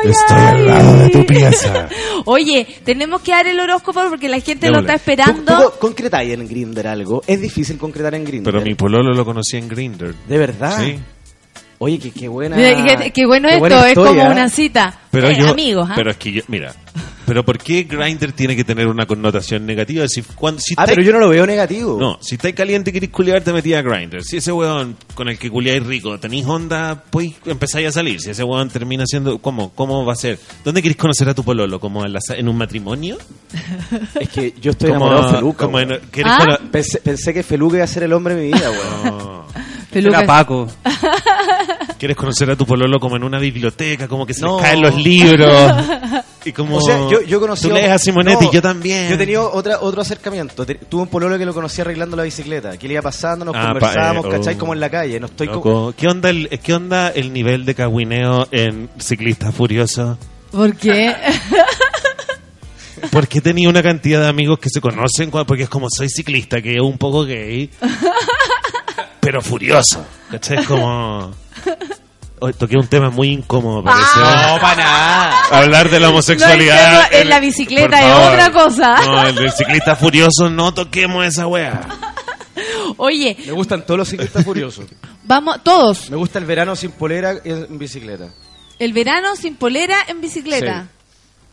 Estoy, al lado de tu pieza. Oye, tenemos que dar el horóscopo porque la gente lo está ¿Tú, esperando. tú concretáis en Grinder algo? Es difícil concretar en Grinder. Pero mi pololo lo conocí en Grindr. ¿De verdad? Sí. Oye, qué, qué buena. Mira, qué, qué bueno qué esto, buena es como una cita. Pero Eh, yo, amigos, ¿ah? pero es que yo, mira, pero ¿por qué Grindr tiene que tener una connotación negativa? Si, cuando, si Ah, pero yo no lo veo negativo. No, si estáis caliente y queréis culiar, te metí a Grindr. Si ese weón con el que culiáis rico tenéis onda, pues empezáis a salir. Si ese weón termina siendo, ¿cómo? ¿Cómo va a ser? ¿Dónde queréis conocer a tu pololo? ¿Como en, la sa- en un matrimonio? Es que yo estoy Como- enamorado de Feluca. como en- weón. ¿queréis ¿Ah? Pensé, pensé que Feluca iba a ser el hombre de mi vida, weón. No. Pelucas. Era Paco. ¿Quieres conocer a tu pololo como en una biblioteca? Como que se No. les caen los libros. Y como O sea, yo, yo conocí... Tú lees a Simonetti, no, yo también. Yo he tenido otra, otro acercamiento. Tuve un pololo que lo conocí arreglando la bicicleta. Que le iba pasando, nos Ah, conversábamos, pa- eh, ¿cachai? oh. Como en la calle. No estoy como... Loco, ¿Qué onda, el, ¿Qué onda el nivel de cagüineo en Ciclista Furioso? ¿Por qué? Porque tenía una cantidad de amigos que se conocen, porque es como soy ciclista, que es un poco gay, pero furioso. ¿Cachai? Es como... Hoy toqué un tema muy incómodo. Ah. No, para nada. Hablar de la homosexualidad. No, el en la el- bicicleta es otra cosa. No, el del ciclista furioso, no toquemos esa wea. Oye, Me gustan todos los ciclistas furiosos. vamos, todos. Me gusta el verano sin polera y en bicicleta. El verano sin polera en bicicleta.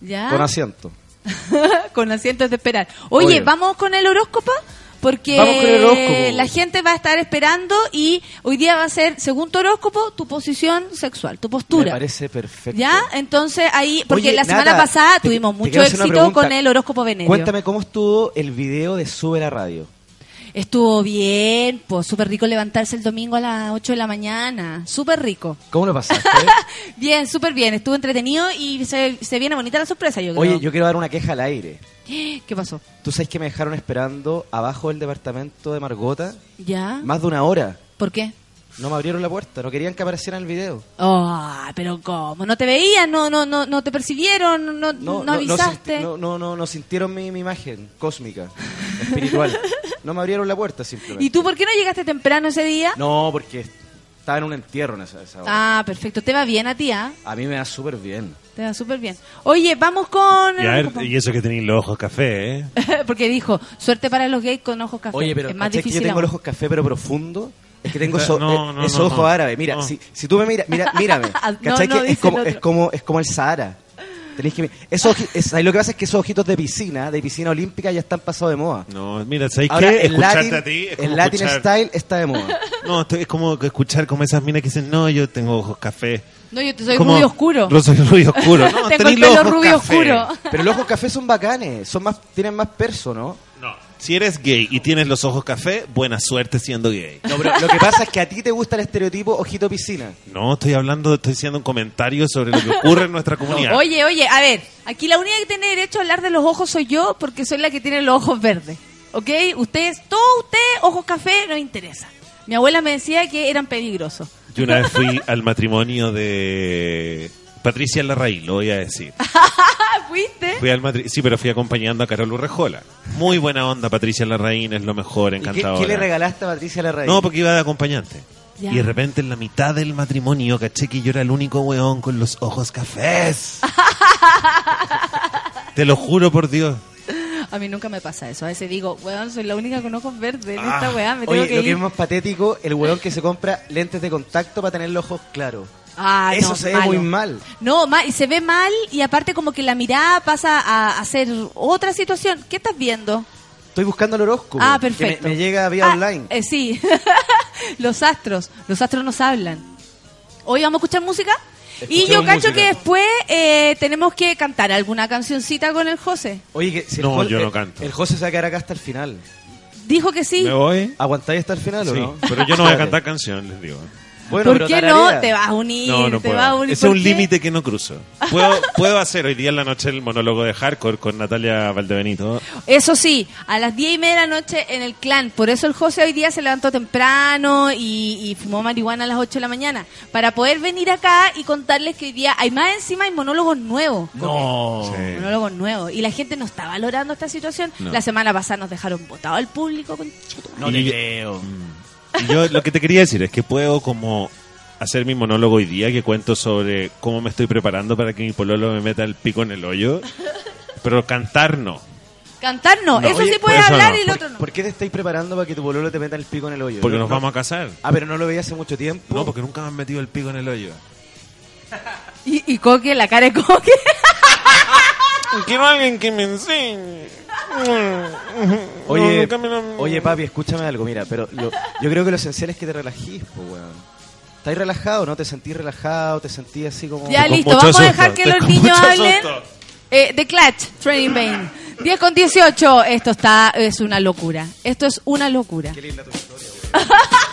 ¿Ya? Con asiento. con asientos de esperar. Oye, Oye. ¿vamos con el horóscopo? Porque la gente va a estar esperando y hoy día va a ser, según tu horóscopo, tu posición sexual, tu Me postura. parece perfecto. ¿Ya? Entonces ahí, porque Oye, la semana pasada tuvimos te mucho éxito con el horóscopo venerio. Cuéntame cómo estuvo el video de Sube la Radio. Estuvo bien, pues súper rico levantarse el domingo a las 8 de la mañana. Súper rico. ¿Cómo lo pasaste? Bien, súper bien. Estuvo entretenido y se, se viene bonita la sorpresa, yo creo. Oye, yo quiero dar una queja al aire. ¿Qué pasó? ¿Tú sabes que me dejaron esperando abajo del departamento de Margota ¿Ya? más de una hora? ¿Por qué? No me abrieron la puerta, no querían que apareciera en el video. Oh, pero ¿cómo? ¿No te veían? ¿No, no, no, no te percibieron? ¿No, no, avisaste? sinti- No, no, no, no sintieron mi, mi imagen cósmica, espiritual. No me abrieron la puerta simplemente. ¿Y tú por qué no llegaste temprano ese día? No, porque estaba en un entierro en esa, esa hora. Ah, perfecto. ¿Te va bien a ti, ah? A mí me da súper bien. Te va súper bien. Oye, vamos con... Y, a ver, y eso que tenéis los ojos café, ¿eh? Porque dijo, suerte para los gays con ojos café. Oye, pero es más ¿cachai que difícil yo tengo los ojos café pero profundo. Es que tengo eso- no, eh, no, esos no, ojos no. árabes. Mira, No. si, si tú me miras, mira, mírame. ¿Cachai no, que es como, es como es como el Sahara? Tenéis que esos oji- es- ahí lo que pasa es que esos ojitos de piscina, de piscina olímpica ya están pasados de moda. No, mira, ¿sabes Ahora qué? el Latin, a ti es como el Latin escuchar- style está de moda. No, es como escuchar como esas minas que dicen, no, yo tengo ojos café. No, yo te soy Como- rubio oscuro. Yo soy rubio oscuro. No, Tengo el pelo rubio café. oscuro. Pero los ojos café son bacanes, son más tienen más perso, ¿no? Si eres gay y tienes los ojos café, buena suerte siendo gay. No, pero lo que pasa es que a ti te gusta el estereotipo ojito piscina. No, estoy hablando, estoy haciendo un comentario sobre lo que ocurre en nuestra comunidad. Oye, oye, a ver, aquí la única que tiene derecho a hablar de los ojos soy yo porque soy la que tiene los ojos verdes. ¿Ok? Ustedes, todos ustedes, ojos café, no interesa. Mi abuela me decía que eran peligrosos. Yo una vez fui al matrimonio de Patricia Larraín, lo voy a decir. Ah, ¿fuiste? Fui al matri- sí, pero fui acompañando a Carol Urrejola. Muy buena onda, Patricia Larraín, es lo mejor, ¿Y qué, encantadora. qué le regalaste a Patricia Larraín? No, porque iba de acompañante. Ya. Y de repente en la mitad del matrimonio caché que yo era el único weón con los ojos cafés. Te lo juro por Dios. A mí nunca me pasa eso. A veces digo, weón, soy la única con ojos verdes en Ah. esta weá, me tengo Oye, que lo que ir. es más patético, el hueón que se compra lentes de contacto para tener los ojos claros. Ah, Eso no, se ve malo. muy mal. No, ma- y se ve mal y aparte como que la mirada pasa a, a ser otra situación. ¿Qué estás viendo? Estoy buscando el horóscopo. Ah, que perfecto. Me, me llega vía Ah, online. eh, sí, los astros, los astros nos hablan. Hoy vamos a escuchar música y yo cacho música. que después eh, tenemos que cantar alguna cancioncita con el José. Oye, que si el No, yo no el- canto. El José se va a quedar acá hasta el final. Dijo que sí. ¿Me voy? ¿Aguantáis hasta el final o no? pero yo no voy a cantar canción, les digo. Bueno, ¿Por qué no? Te vas a unir, No, no te puedo. vas a unir. Ese es ¿Por un límite que no cruzo. Puedo, puedo hacer hoy día en la noche el monólogo de Hardcore con Natalia Valdebenito. Eso sí, a las diez y media de la noche en el clan. Por eso el José hoy día se levantó temprano y, y fumó marihuana a las 8 de la mañana. Para poder venir acá y contarles que hoy día hay más encima, hay monólogos nuevos. No. Sí. Monólogos nuevos. Y la gente no está valorando esta situación. No. La semana pasada nos dejaron votado al público. Con... No te creo. Y yo lo que te quería decir es que puedo como hacer mi monólogo hoy día que cuento sobre cómo me estoy preparando para que mi pololo me meta el pico en el hoyo. Pero cantar no. Cantar no, No, eso oye, sí por eso hablar no. y el otro no. ¿Por qué te estáis preparando para que tu pololo te meta el pico en el hoyo? Porque No, nos no- vamos a casar. Ah, pero no lo veía hace mucho tiempo. No, porque nunca me han metido el pico en el hoyo. Y, y Coque, la cara de Coque. Quiero alguien que me enseñe. Oye, oye, papi, escúchame algo, mira, pero lo- yo creo que lo esencial es que te relajís, pues, weón. ¿Estáis relajado, no? ¿Te sentís relajado? ¿Te sentís así como...? Ya con listo, mucho vamos a dejar que estoy los con niños mucho hablen. Eh, The Clutch, Training Bane. 10 con 18, esto está, es una locura. Esto es una locura. Qué linda tu historia, weón.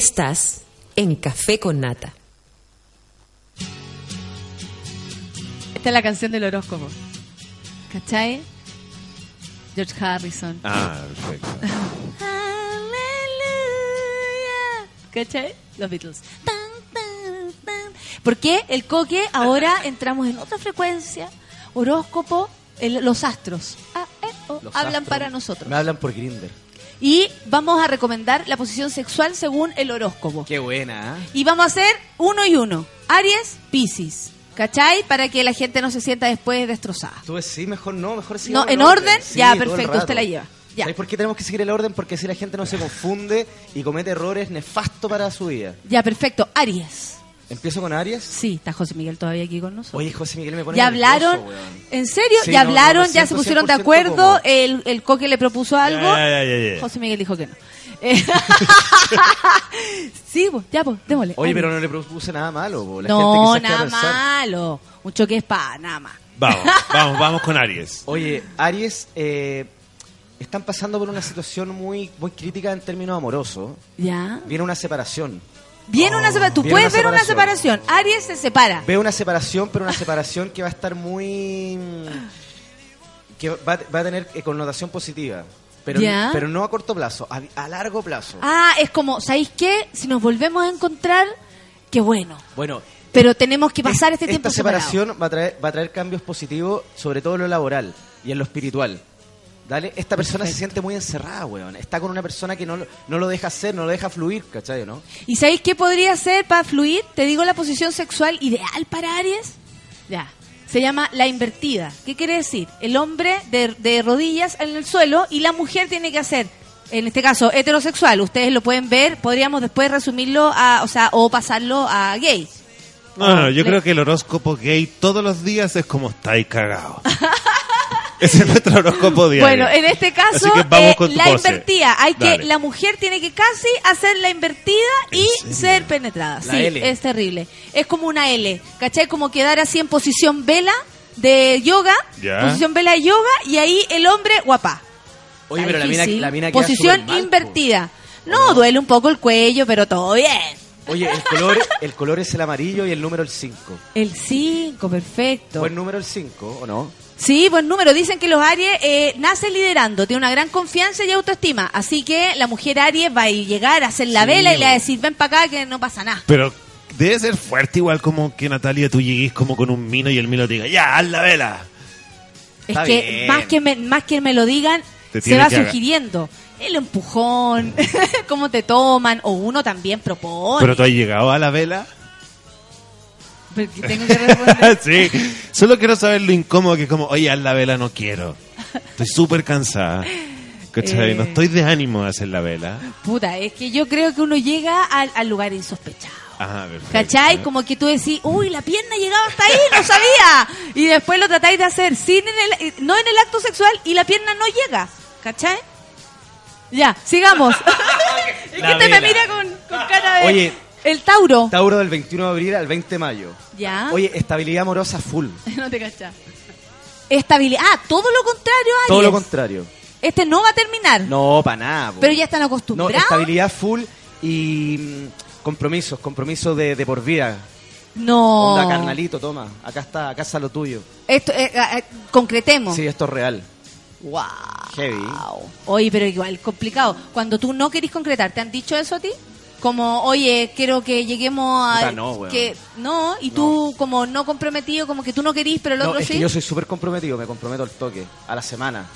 Estás en Café con Nata. Esta es la canción del horóscopo. ¿Cachai? George Harrison. Ah, perfecto. ¿Cachai? Los Beatles. Tan, tan, tan. Porque el coque ahora entramos en otra frecuencia. Horóscopo, el- los astros. Ah, eh, oh, Los hablan astros para nosotros. Me hablan por Grinder. Y vamos a recomendar la posición sexual según el horóscopo. Qué buena, ¿eh? Y vamos a hacer uno y uno. Aries, Piscis. ¿Cachai? Para que la gente no se sienta después destrozada. Tú sí, mejor no, mejor sí. No, en orden, Sí, ya, perfecto, usted la lleva. Ya. ¿Sabes por qué tenemos que seguir el orden? Porque si la gente no se confunde y comete errores nefastos para su vida. Ya, perfecto. Aries. ¿Empiezo con Aries? Sí, está José Miguel todavía aquí con nosotros. Oye, José Miguel me pone ya nervioso, hablaron, weón. ¿en serio? Sí, ya no, no hablaron, ya se pusieron de 100% acuerdo, el, el coque le propuso algo. Ya, ya, ya, ya. José Miguel dijo que no. Eh, sí, pues, ya, pues, démosle. Oye, Aries. pero no le propuse nada malo. La no, gente nada malo. Un choque de espada, nada más. Vamos, vamos, vamos con Aries. Oye, Aries, eh, están pasando por una situación muy, muy crítica en términos amorosos. Ya. Viene una separación. Viene una separación. Tú puedes una ver una separación. Aries se separa. Veo una separación, pero una separación que va a estar muy... que va, va a tener eh, connotación positiva. Pero, pero no a corto plazo, a, a largo plazo. Ah, es como, ¿sabéis qué? Si nos volvemos a encontrar, qué bueno. Bueno, Pero tenemos que pasar este esta tiempo separado. separación va a, traer, va a traer cambios positivos, sobre todo en lo laboral y en lo espiritual. Dale, esta persona se siente muy encerrada, weón. Está con una persona que no, lo- no lo deja hacer, no lo deja fluir, ¿cachai? ¿no? ¿Y sabéis qué podría ser para fluir? Te digo la posición sexual ideal para Aries. Ya. Se llama la invertida. ¿Qué quiere decir? El hombre de, de rodillas en el suelo y la mujer tiene que hacer, en este caso, heterosexual. Ustedes lo pueden ver, podríamos después resumirlo a, o sea, o pasarlo a gay. No, no, yo creo que el horóscopo gay todos los días es como estáis cagados. Ese es nuestro horóscopo diario. Bueno, en este caso, eh, la pose. invertida. Hay que, la mujer tiene que casi hacer la invertida y ser penetrada. La sí, L. es terrible. Es como una L, ¿cachai? Como quedar así en posición vela de yoga, Ya. posición vela de yoga y ahí el hombre guapa. Oye, Está pero la mina, la mina queda Posición mal, invertida. No, duele un poco el cuello, pero todo bien. Oye, el color, el color es el amarillo y el número el 5. El 5, perfecto. ¿Buen número el 5 o no? Sí, buen número. Dicen que los Aries eh, nacen liderando, tiene una gran confianza y autoestima. Así que la mujer Aries va a llegar a hacer la Sí, vela y le va a decir, ven para acá que no pasa nada. Pero debe ser fuerte igual como que Natalia tú llegues como con un mino y el mino te diga, ya, haz la vela. Es Está que bien. más que me, más que me lo digan, se va haga- sugiriendo. El empujón, cómo te toman, o uno también propone. Pero tú has llegado a la vela. Porque tengo que responder. sí, solo quiero saber lo incómodo que es como, oye, haz la vela, no quiero. Estoy súper cansada. ¿Cachai? Eh. No estoy de ánimo de hacer la vela. Puta, es que yo creo que uno llega al, al lugar insospechado. Ah, perfecto. ¿Cachai? Como que tú decís, uy, la pierna llegaba hasta ahí, no sabía. Y después lo tratáis de hacer sin en el, no en el acto sexual y la pierna no llega. ¿Cachai? Ya, sigamos. es que te me mira con, con cara de... Oye. El Tauro. Tauro del 21 de abril al 20 de mayo. Ya. Oye, estabilidad amorosa full. no te cachas. Estabilidad. Ah, todo lo contrario, Aries. Todo lo contrario. Este no va a terminar. No, para nada. Pero ya están No, acostumbrados. estabilidad full y mm, compromisos, compromisos de, de por vida. No. Onda, carnalito, toma. Acá está, acá está lo tuyo. Esto, eh, eh, concretemos. Sí, esto es real. Wow. Heavy. Oye, pero igual, complicado. Cuando tú no querís concretar, ¿te han dicho eso a ti? Como, oye, quiero que lleguemos a... Puta, no, weón. que No, y tú como no comprometido, como que tú no querís, pero el No, otro es sí. que yo soy súper comprometido, me comprometo al toque, a la semana.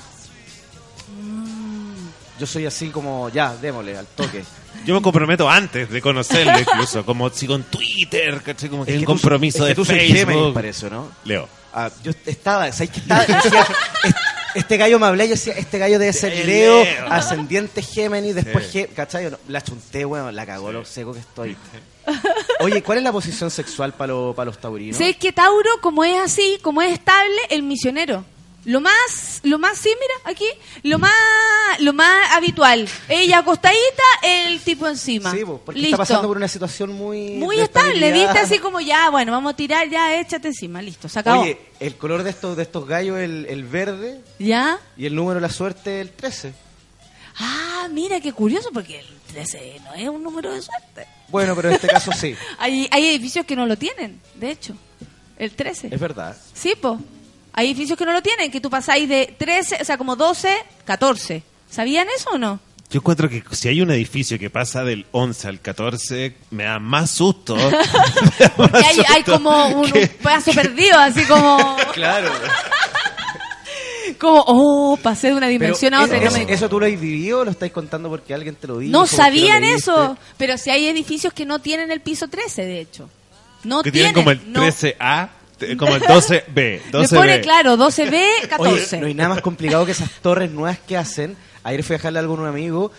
Mm. Yo soy así como, ya, démosle, al toque. Yo me comprometo antes de conocerle incluso, como sigo en Twitter, ¿cachai? Como que Es hay un que tú- compromiso es que de tú soy Facebook. Géminis, para eso, ¿no? Leo. Ah, yo estaba, ¿sabes qué estaba? Yo decía, "Es- este gallo me hablé, yo decía, este gallo debe ser Es Leo, Leo. ascendiente Géminis, después Sí. Gé- ¿cachai? No, La chunté, weón, la cagó lo seco que estoy. Oye, ¿cuál es la posición sexual para los taurinos? ¿Sabes que Tauro, como es así, como es estable, el misionero? Lo más, lo más, sí, mira, aquí, lo más, lo más habitual. Ella acostadita, el tipo encima. Sí, po, porque Listo. está pasando por una situación muy... Muy estable, viste así como ya, bueno, vamos a tirar, ya, échate encima, listo, se acabó. Oye, el color de estos, de estos gallos, el, el verde, ¿Ya? y el número de la suerte, el 13. Ah, mira, qué curioso, porque el 13 no es un número de suerte. Bueno, pero en este caso sí. Hay, hay edificios que no lo tienen, de hecho. El 13. Es verdad. Sí, po. Hay edificios que no lo tienen, que tú pasáis de 13, o sea, como 12, 14. ¿Sabían eso o no? Yo encuentro que si hay un edificio que pasa del 11 al 14, me da más susto. Porque hay, hay como un, un paso perdido, así como, Claro. como, oh, pasé de una Pero dimensión a otra. y no ¿eso, me- eso tú lo has vivido o lo estáis contando porque alguien te lo dijo? No sabían eso, pero si hay edificios que no tienen el piso 13, de hecho. No que tienen como el no. 13A, te- como el 12B. Le 12B. pone claro, 12B, Oye, 14. no hay nada más complicado que esas torres nuevas que hacen. Ayer fui a dejarle algo a un amigo.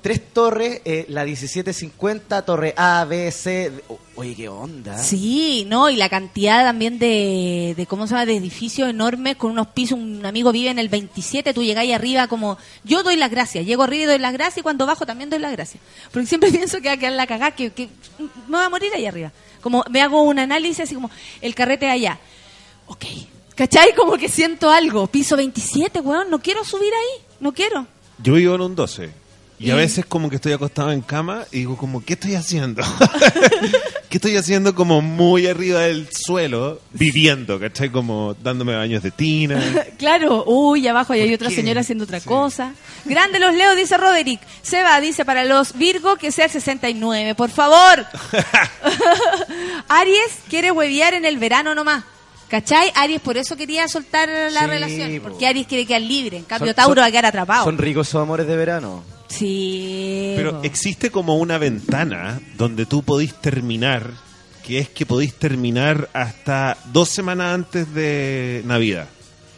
Tres torres, eh, la 1750, torre A, B, C. O- Oye, qué onda. Sí, no, y la cantidad también de, de ¿cómo se llama?, de edificios enormes con unos pisos. Un amigo vive en el 27, tú llegáis arriba como, yo doy las gracias, llego arriba y doy las gracias y cuando bajo también doy las gracias. Porque siempre pienso que va a quedar la cagada, que, que me voy a morir ahí arriba. Como me hago un análisis así como, el carrete allá. Ok, ¿cachai? Como que siento algo. Piso 27, weón, no quiero subir ahí, no quiero. Yo vivo en un 12. Y a veces como que estoy acostado en cama y digo como, ¿qué estoy haciendo? ¿Qué estoy haciendo como muy arriba del suelo, viviendo, ¿cachai? Como dándome baños de tina. Claro, uy, abajo y hay otra qué? señora haciendo otra cosa. Grande los leo, dice Roderick. Seba dice para los Virgo que sea el 69, por favor. Aries quiere huevear en el verano nomás. ¿Cachai? Aries por eso quería soltar la Sí, relación. po. Porque Aries quiere quedar libre. En cambio, Son- Tauro son- va a quedar atrapado. Son ricos esos amores de verano. Sí. Pero existe como una ventana donde tú podís terminar, que es que podís terminar hasta dos semanas antes de Navidad.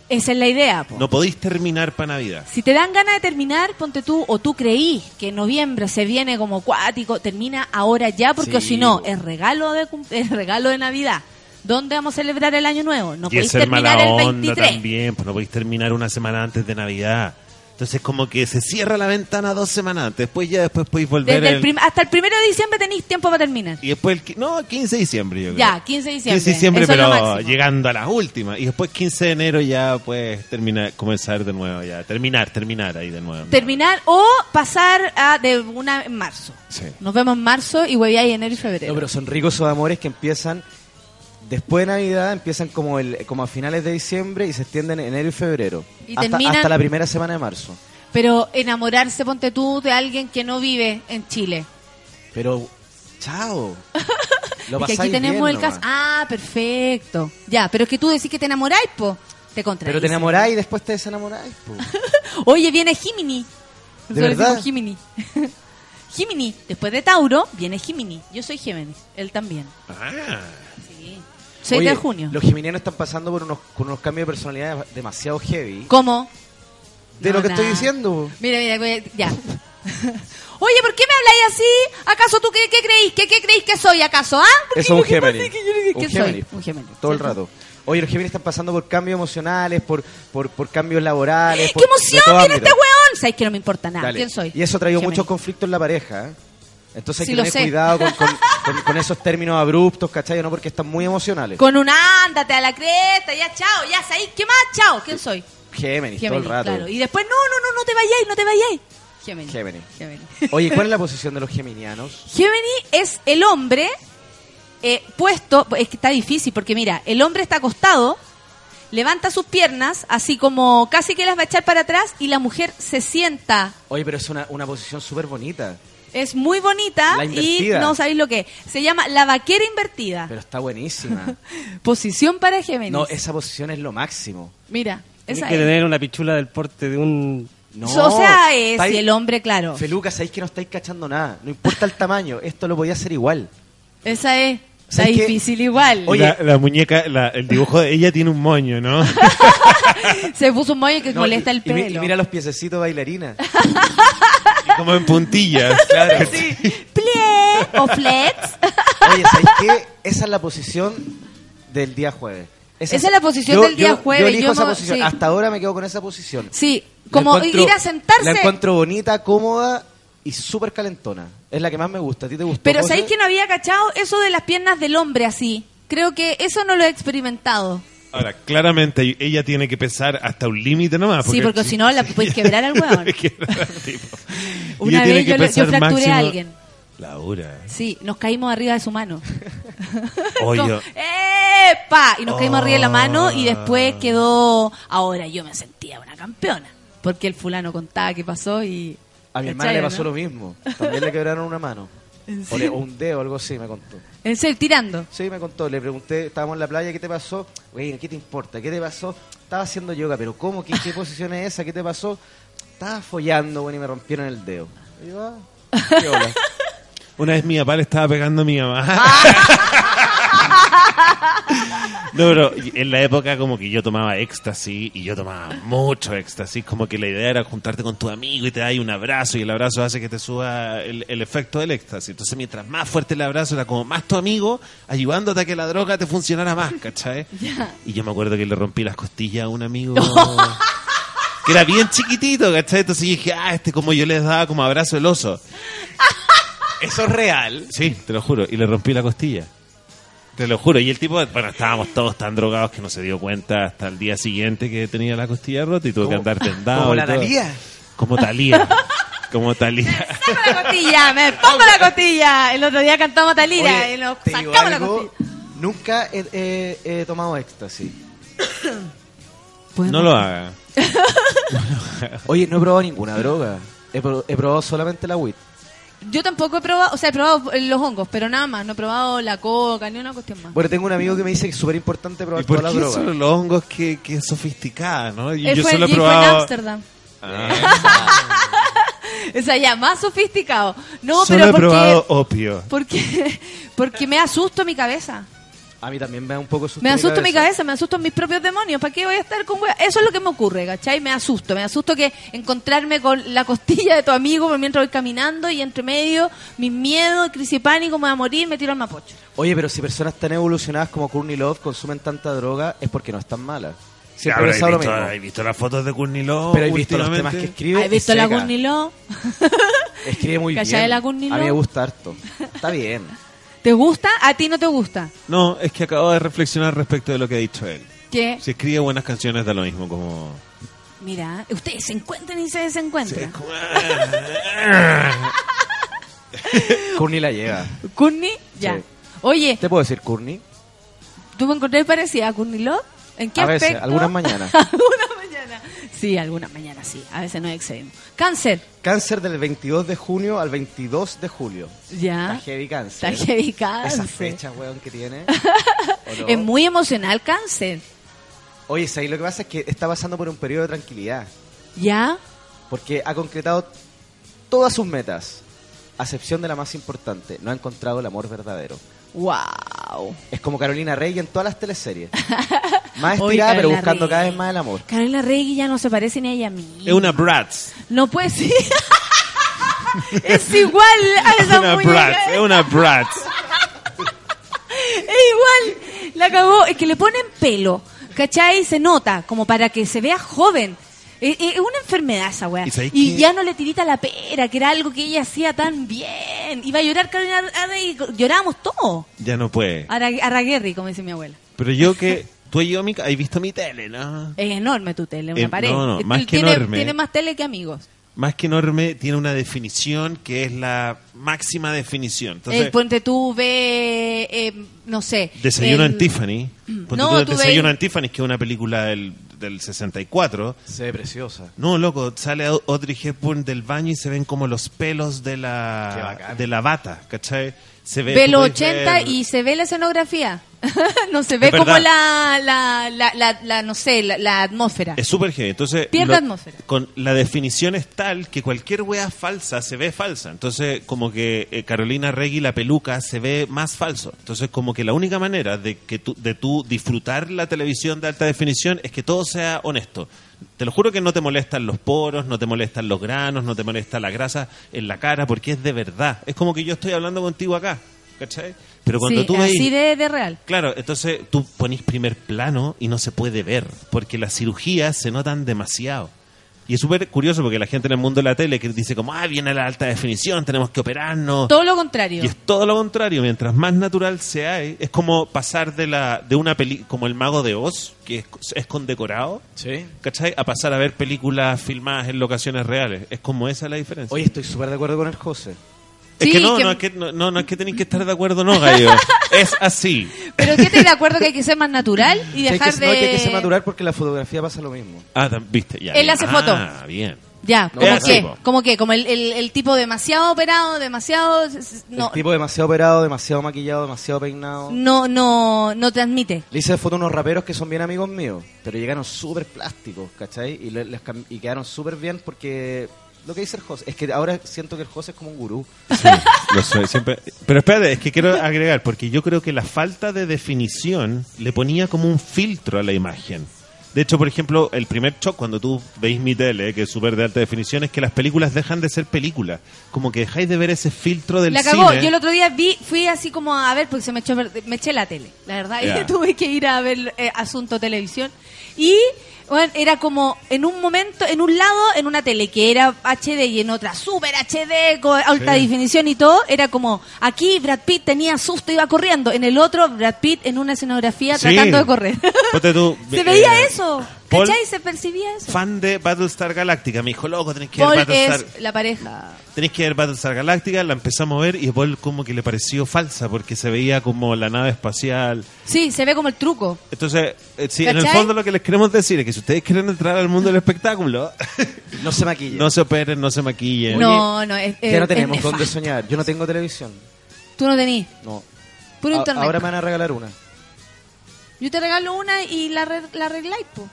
Esa es la idea. po. No podéis terminar para Navidad. Si te dan ganas de terminar, ponte tú, o tú creí que en noviembre se viene como cuático, termina ahora ya, porque Sí, si no, es regalo de es regalo de Navidad. ¿Dónde vamos a celebrar el año nuevo? No podéis ser mala terminar el onda 23. también, pues no podéis terminar una semana antes de Navidad. Entonces como que se cierra la ventana dos semanas antes, después ya después podéis volver Desde el el- prim- hasta el primero de diciembre tenéis tiempo para terminar. y después el no, 15 de diciembre yo creo. Ya, 15 de diciembre. 15 de diciembre, Eso pero llegando a las últimas. Y después 15 de enero ya puedes terminar, comenzar de nuevo ya. Terminar, terminar ahí de nuevo. Terminar o pasar a de una en marzo. Sí. Nos vemos en marzo y hueveáis enero y febrero. No, pero son ricos esos amores que empiezan después de Navidad, empiezan como el como a finales de diciembre y se extienden en enero y febrero. Y hasta, terminan- hasta la primera semana de marzo. Pero enamorarse, ponte tú, de alguien que no vive en Chile. Pero, chao. Lo que aquí pasáis tenemos bien el caso. Ah, perfecto. Ya, pero es que tú decís que te enamoráis, po. Te contradices. Pero te enamoráis y después te desenamoráis. po. Oye, viene Jimini. ¿De verdad? Jimini. Jimini. Después de Tauro, viene Jimini. Yo soy Géminis. Él también. Ah. Sí. Soy Oye, de junio. Los geminianos están pasando por unos, con unos cambios de personalidad demasiado heavy. ¿Cómo? De No, lo que nada. estoy diciendo. Mira, mira, ya. Oye, ¿por qué me habláis así? ¿Acaso tú qué, qué creéis? ¿Qué, qué creéis que soy, acaso? ¿Ah? ¿Por Eso es un? Géminis. ¿Qué- soy? Un Géminis. Todo el rato. Oye, los Géminis están pasando por cambios emocionales, por, por, por cambios laborales. por- ¡Qué emoción! de todo ¡Viene este weón! Sabéis que no me importa nada. Dale. ¿Quién soy? Y eso ha traído muchos conflictos en la pareja. ¿eh? Entonces hay Sí, que tener cuidado con, con- con- con esos términos abruptos, ¿cachai? ¿No? Porque están muy emocionales. Con un ándate a la cresta, ya chao, ya sabéis. ¿Qué más? Chao. ¿Quién soy? Géminis, todo el rato. claro. Y después, no, no, no, no te vayáis, no te vayáis. Géminis. Géminis. Géminis. Oye, ¿cuál es la posición de los geminianos? Géminis es el hombre eh, puesto, es que está difícil porque mira, el hombre está acostado, levanta sus piernas, así como casi que las va a echar para atrás y la mujer se sienta. Oye, pero es una, una posición súper bonita. Es muy bonita La y no sabéis lo que es. Se llama la vaquera invertida. Pero está buenísima. Posición para Géminis. No, esa posición es lo máximo. Mira, Tienes esa que es. tener una pichula del porte de un... No, o sea, es estáis- y el hombre, claro. Feluca, sabéis que no estáis cachando nada. No importa el tamaño, esto lo podía hacer igual. Esa es. Está difícil igual. Oye. La, la muñeca, la- el dibujo de ella tiene un moño, ¿no? Se puso un moño que No, molesta y- el y pelo. Y, mira los piececitos bailarina. Como en puntillas. Claro. Plie o flex. Oye, ¿sabéis qué? Esa es la posición del día jueves. Esa es la posición del día jueves. Yo elijo Yo esa me- posición. sí. Hasta ahora me quedo con esa posición. Sí, como encuentro- ir a sentarse. La encuentro bonita, cómoda y súper calentona. Es la que más me gusta. ¿A ti te gustó? Pero? ¿sabéis que no había cachado eso de las piernas del hombre así? Creo que eso no lo he experimentado. Ahora, claramente ella tiene que pesar hasta un límite nomás. Sí, porque si no la puedes quebrar al huevón. Una ella vez yo, le- yo fracturé a alguien. Laura. Sí, nos caímos arriba de su mano. Oye, ¡Epa! Y nos caímos arriba de la mano y Ah. después quedó... Ahora yo me sentía una campeona. Porque el fulano contaba qué pasó y... A mi hermana ¿Cachai, le pasó no? lo mismo. También le quebraron una mano. ¿En O, le- serio? o un dedo, algo así, me contó. En serio, tirando. Sí, me contó. Le pregunté, estábamos en la playa, ¿qué te pasó? Güey, ¿qué te importa? ¿Qué te pasó? Estaba haciendo yoga, pero ¿cómo? ¿Qué, qué posición es esa? ¿Qué te pasó? Estaba follando, güey, y me rompieron el dedo. Y yo, ah, qué hola. Una vez mi papá le estaba pegando a mi mamá. No, pero en la época como que yo tomaba éxtasis y yo tomaba mucho éxtasis, como que la idea era juntarte con tu amigo y te dais un abrazo y el abrazo hace que te suba el, el efecto del éxtasis. Entonces mientras más fuerte el abrazo era como más tu amigo ayudándote a que la droga te funcionara más, ¿cachai? Y yo me acuerdo que le rompí las costillas a un amigo que era bien chiquitito, ¿cachai? Entonces dije, ah, este como yo les daba como abrazo el oso. ¿Eso es real? Sí, te lo juro. Y le rompí la costilla. Te lo juro. Y el tipo, bueno, estábamos todos tan drogados que no se dio cuenta hasta el día siguiente que tenía la costilla rota y tuvo que ¿Cómo- andar tendado. como la todo. Thalía? Como Talía. Como Talía. ¡Saco la costilla! ¡Me pongo la costilla! El otro día cantamos Talira Oye, y nos te digo sacamos la costilla. Nunca he, he- he tomado éxtasis. No lo haga. Oye, no he probado ninguna droga. He, pro- he probado solamente la weed. Yo tampoco he probado, o sea, he probado los hongos, pero nada más. No he probado la coca ni una cuestión más. Bueno, tengo un amigo que me dice que es súper importante probar ¿Y por todas qué las drogas. son los hongos que, que sofisticada, no? Y Él yo fue, solo he y fue en probado... Ámsterdam. Ah. O sea, ya, más sofisticado. No, solo pero he porque, probado opio. porque, porque me asusto mi cabeza. A mí también me da un poco susto Me asusto mi cabeza, me asusto mis propios demonios. ¿Para qué voy a estar con wea? Eso es lo que me ocurre, ¿cachai? Me asusto. Me asusto que encontrarme con la costilla de tu amigo por mientras voy caminando y entre medio mis miedos, crisis y pánico, me voy a morir, me tiro al mapocho. Oye, pero si personas tan evolucionadas como Courtney Love consumen tanta droga es porque no están malas. Siempre he Cabrón, pensado lo ¿has visto, mismo. ¿has visto las fotos de Courtney Love Pero he visto los temas que escribe. ¿Has visto la. Courtney Love? Escribe muy ¿Cachai bien. la Courtney A mí me gusta harto. Está bien. ¿Te gusta? ¿A ti no te gusta? No, es que acabo de reflexionar respecto de lo que ha dicho él. ¿Qué? Si escribe buenas canciones da lo mismo como... Mira, ustedes se encuentran y se desencuentran. Courtney la lleva. ¿Courtney? Ya. Sí. Oye, ¿Te puedo decir Courtney? ¿tú me encontrás parecida a Courtney Love? ¿En qué A veces, algunas mañanas. algunas mañanas. Sí, algunas mañanas sí. A veces no excedemos. Cáncer. Cáncer del 22 de junio al 22 de julio. Ya. Está heavy cáncer. Está heavy cáncer. Esa fecha, weón, que tiene. Es muy emocional cáncer. Oye, ¿sabes? Lo que pasa es que está pasando por un periodo de tranquilidad. ¿Ya? Porque ha concretado todas sus metas. A excepción de la más importante. No ha encontrado el amor verdadero. Wow. Es como Carolina Rey en todas las teleseries. Más Oye, estirada, pero buscando Rey. cada vez más el amor. Carolina Regui ya no se parece ni a ella misma. Es una Bratz. No puede ser. es igual a Es esa una muñeca. Bratz. Es una Bratz. Es igual. La cagó. Es que le ponen pelo. ¿Cachai? Se nota. Como para que se vea joven. Es, es una enfermedad esa weá. ¿Y Y ya no le tirita la pera, que era algo que ella hacía tan bien. Iba a llorar Carolina Rey. Llorábamos todos. Ya no puede. Araguerri, como dice mi abuela. Pero yo que... Tú ido a mi has visto mi tele, ¿no? Es enorme tu tele, una Eh, pared. no, no, más que tiene, enorme. tiene más tele que amigos. Más que enorme, tiene una definición que es la máxima definición. Entonces, el ponte tú ve, eh, no sé. Desayuno en Tiffany. Ponte No, tú tú Desayuno en Tiffany, que es una película del, del 64. Se ve preciosa. No, loco, sale Audrey Hepburn del baño y se ven como los pelos de la, de la bata, ¿cachai? Se ve, Ve los puedes 80 ver- y se ve la escenografía. no se ve como la, la, la, la, la, no sé, la, atmósfera. Es súper heavy. Entonces, Pierde lo- atmósfera. Con la definición es tal que cualquier wea falsa se ve falsa. Entonces, como que eh, Carolina Regui, la peluca, se ve más falso. Entonces, como que la única manera de que tú, de tú disfrutar la televisión de alta definición es que todo sea honesto. Te lo juro que no te molestan los poros, no te molestan los granos, no te molesta la grasa en la cara, porque es de verdad. Es como que yo estoy hablando contigo acá, ¿cachai? Pero cuando sí, tú veis... así de, de real. Claro, entonces tú ponís primer plano y no se puede ver, porque las cirugías se notan demasiado. Y es súper curioso porque la gente en el mundo de la tele que dice como, ah, viene la alta definición, tenemos que operarnos. Todo lo contrario. Y es todo lo contrario, mientras más natural sea, eh, es como pasar de la de una peli como El Mago de Oz, que es, es condecorado, Sí. ¿cachai? A pasar a ver películas filmadas en locaciones reales. Es como esa la diferencia. Oye, estoy súper de acuerdo con el José. Es Sí, que no, que- no es que no, no, no es que tenéis que estar de acuerdo, no, gallo. es así. Pero que estoy de acuerdo que hay que ser más natural y Sí, hay dejar que, de... No hay que, que ser natural porque en la fotografía pasa lo mismo. Ah, viste, ya. Él bien. hace ah, foto. bien. Ya, No, ¿como es así, qué? po. ¿Como qué? Como el, el, el tipo demasiado operado, demasiado... No, El tipo demasiado operado, demasiado maquillado, demasiado peinado. no, no, no transmite. Le hice foto a unos raperos que son bien amigos míos, pero llegaron súper plásticos, ¿cachai? Y, le- les cam- y quedaron súper bien porque lo que dice el José es que ahora siento que el José es como un gurú. Sí, lo soy siempre. Pero espérate, es que quiero agregar, porque yo creo que la falta de definición le ponía como un filtro a la imagen. De hecho, por ejemplo, el primer shock cuando tú veis mi tele, que es súper de alta definición, es que las películas dejan de ser películas. Como que dejáis de ver ese filtro del La cagó. cine. Yo el otro día vi, fui así como a ver, porque se me echó, me eché la tele, la verdad. Y tuve que ir a ver eh, Asunto Televisión. Y, bueno, era como en un momento, en un lado, en una tele que era HD y en otra super HD, con alta Sí. definición y todo, era como, aquí Brad Pitt tenía susto, iba corriendo. En el otro, Brad Pitt en una escenografía Sí. tratando de correr. Tú, se eh, veía eso. Paul- ¿Cachai? Se percibía eso. Fan de Battlestar Galactica, me dijo, loco, tenés que ver Battlestar. es la pareja. Tenéis que ver Battlestar Galactica, la empezamos a ver y a Paul como que le pareció falsa porque se veía como la nave espacial. Sí, se ve como el truco. Entonces, eh, sí, en el fondo lo que les queremos decir es que si ustedes quieren entrar al mundo del espectáculo, No se maquilla. no se operen, no se maquillen. No, no, es, ya no tenemos dónde soñar. Yo no tengo televisión. Tú no tenís. No. Puro A- internet. ahora me van a regalar una. Yo te regalo una y la, re- la arregláis, po.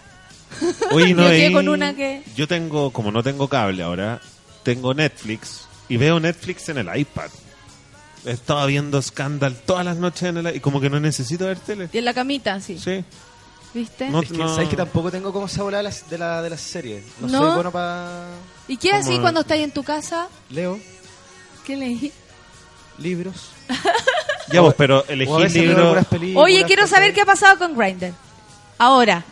Oye, no Yo con una que... Yo tengo, como no tengo cable ahora, tengo Netflix y veo Netflix en el iPad. Estaba viendo Scandal todas las noches en el y como que no necesito ver tele. Y en la camita, sí. Sí. ¿Viste? No- Es que, ¿Sabes que tampoco tengo como esa bola de las de la, de las series? No, ¿No? soy bueno para... ¿Y qué así cuando estáis en tu casa? Leo ¿Qué leí? libros. Ya vos, pero elegí veces veo libro. algunas películas, Oye, quiero saber qué ha pasado con Grindr. Ahora.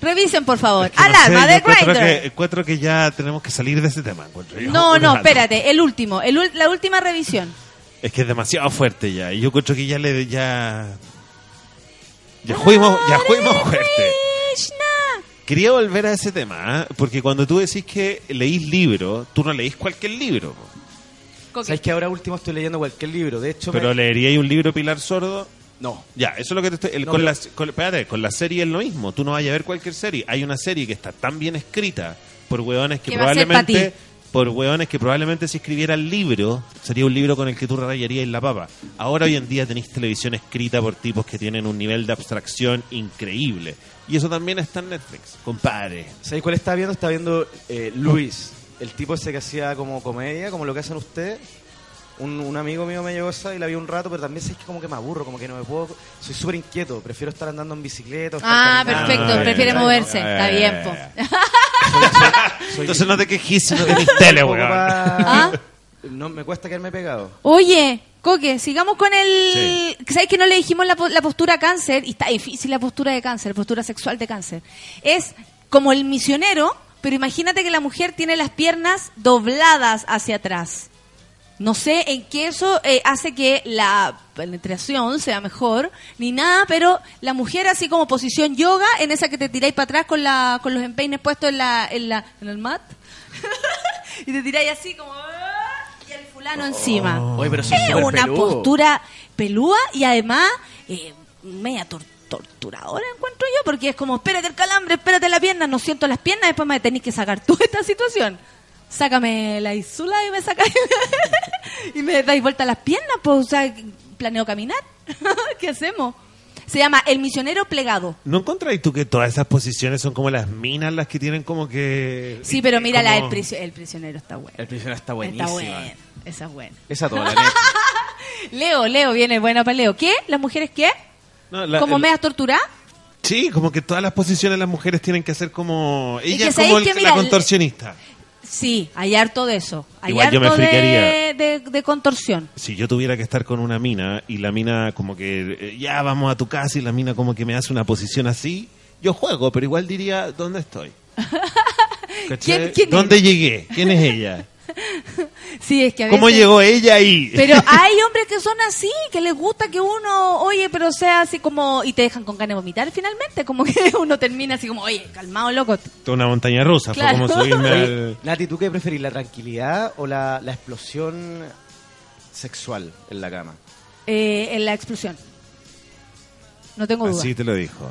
Revisen, por favor. que no Alarma sé, de yo encuentro Grindr. que, encuentro que ya tenemos que salir de ese tema. encuentro yo. No, no, espérate. El último. El, ul- la última revisión. Es que es demasiado fuerte ya. Y yo encuentro que ya le. Ya. Ya fuimos, ya fuimos fuerte. Quería volver a ese tema, ¿eh? porque cuando tú decís que leís libro, tú no leís cualquier libro. ¿Sabes que ahora último estoy leyendo cualquier libro? De hecho, Pero me- leeríais un libro Pilar Sordo. No. Ya, eso es lo que te estoy. el- No, con, pero- la, con, espérate, con la serie es lo mismo. Tú no vayas a ver cualquier serie. Hay una serie que está tan bien escrita por hueones que probablemente. Por hueones que probablemente si escribiera el libro, sería un libro con el que tú rayarías la papa. Ahora hoy en día tenéis televisión escrita por tipos que tienen un nivel de abstracción increíble. Y eso también está en Netflix, compadre. ¿Sabéis cuál estaba viendo? Estaba viendo eh, Luis, el tipo ese que hacía como comedia, como lo que hacen ustedes. Un, un amigo mío me llevó esa y la vi un rato, pero también sé que como que me aburro, como que no me puedo... Soy súper inquieto, prefiero estar andando en bicicleta. o estar Ah, caminando. perfecto. Ah, Prefiere moverse. ya, Está bien, po. Soy- Entonces no te quejes si no tenéis un tele, weón. ¿Ah? No, me cuesta quedarme pegado. Oye, Coque, sigamos con el... ¿Sabes que no le dijimos la, la postura cáncer? Y está difícil la postura de cáncer, postura sexual de cáncer. Es como el misionero, pero imagínate que la mujer tiene las piernas dobladas hacia atrás. No sé en qué eso eh, hace que la penetración sea mejor, ni nada, pero la mujer así como posición yoga, en esa que te tiráis para atrás con, la, con los empeines puestos en, la, en, la, en el mat, y te tiráis así como... ¡ah! Y el fulano encima. Oye, pero soy es una postura pelúa y además eh, media tor- torturadora encuentro yo, porque es como, espérate el calambre, espérate la pierna, no siento las piernas, después me tenéis que sacar toda esta situación. Sácame la isula y me sacáis y me dais vuelta las piernas, pues, o sea, planeo caminar. ¿Qué hacemos? Se llama El Misionero Plegado. ¿No encontráis tú que todas esas posiciones son como las minas las que tienen como que... Sí, pero mira, la como- del prisio- el prisionero está bueno. El prisionero está buenísima. Está bueno. Esa es buena. Esa toda la. Leo, Leo, viene buena para Leo. ¿Qué? ¿Las mujeres qué? No, la- ¿Como el- medias torturadas? Sí, como que todas las posiciones las mujeres tienen que hacer como... Ella que es como sabéis el- que, la contorsionista. Sí, hay harto de eso. Hay Igual yo me harto de, de, de contorsión. Si yo tuviera que estar con una mina y la mina como que eh, ya vamos a tu casa y la mina como que me hace una posición así, yo juego, pero igual diría, ¿dónde estoy? ¿cachai? ¿Quién- quién ¿Dónde es? llegué? ¿Quién es ella? Sí, es que a ¿Cómo llegó ella ahí? Pero hay hombres que son así, que les gusta que uno, oye, pero sea así como, y te dejan con ganas de vomitar finalmente, como que uno termina así como, oye, calmado, loco. Toda una montaña rusa, Claro. fue como subirme al... Nati, ¿tú qué preferís, la tranquilidad o la, la explosión sexual en la cama? Eh, en la explosión. No tengo duda. Así te lo dijo.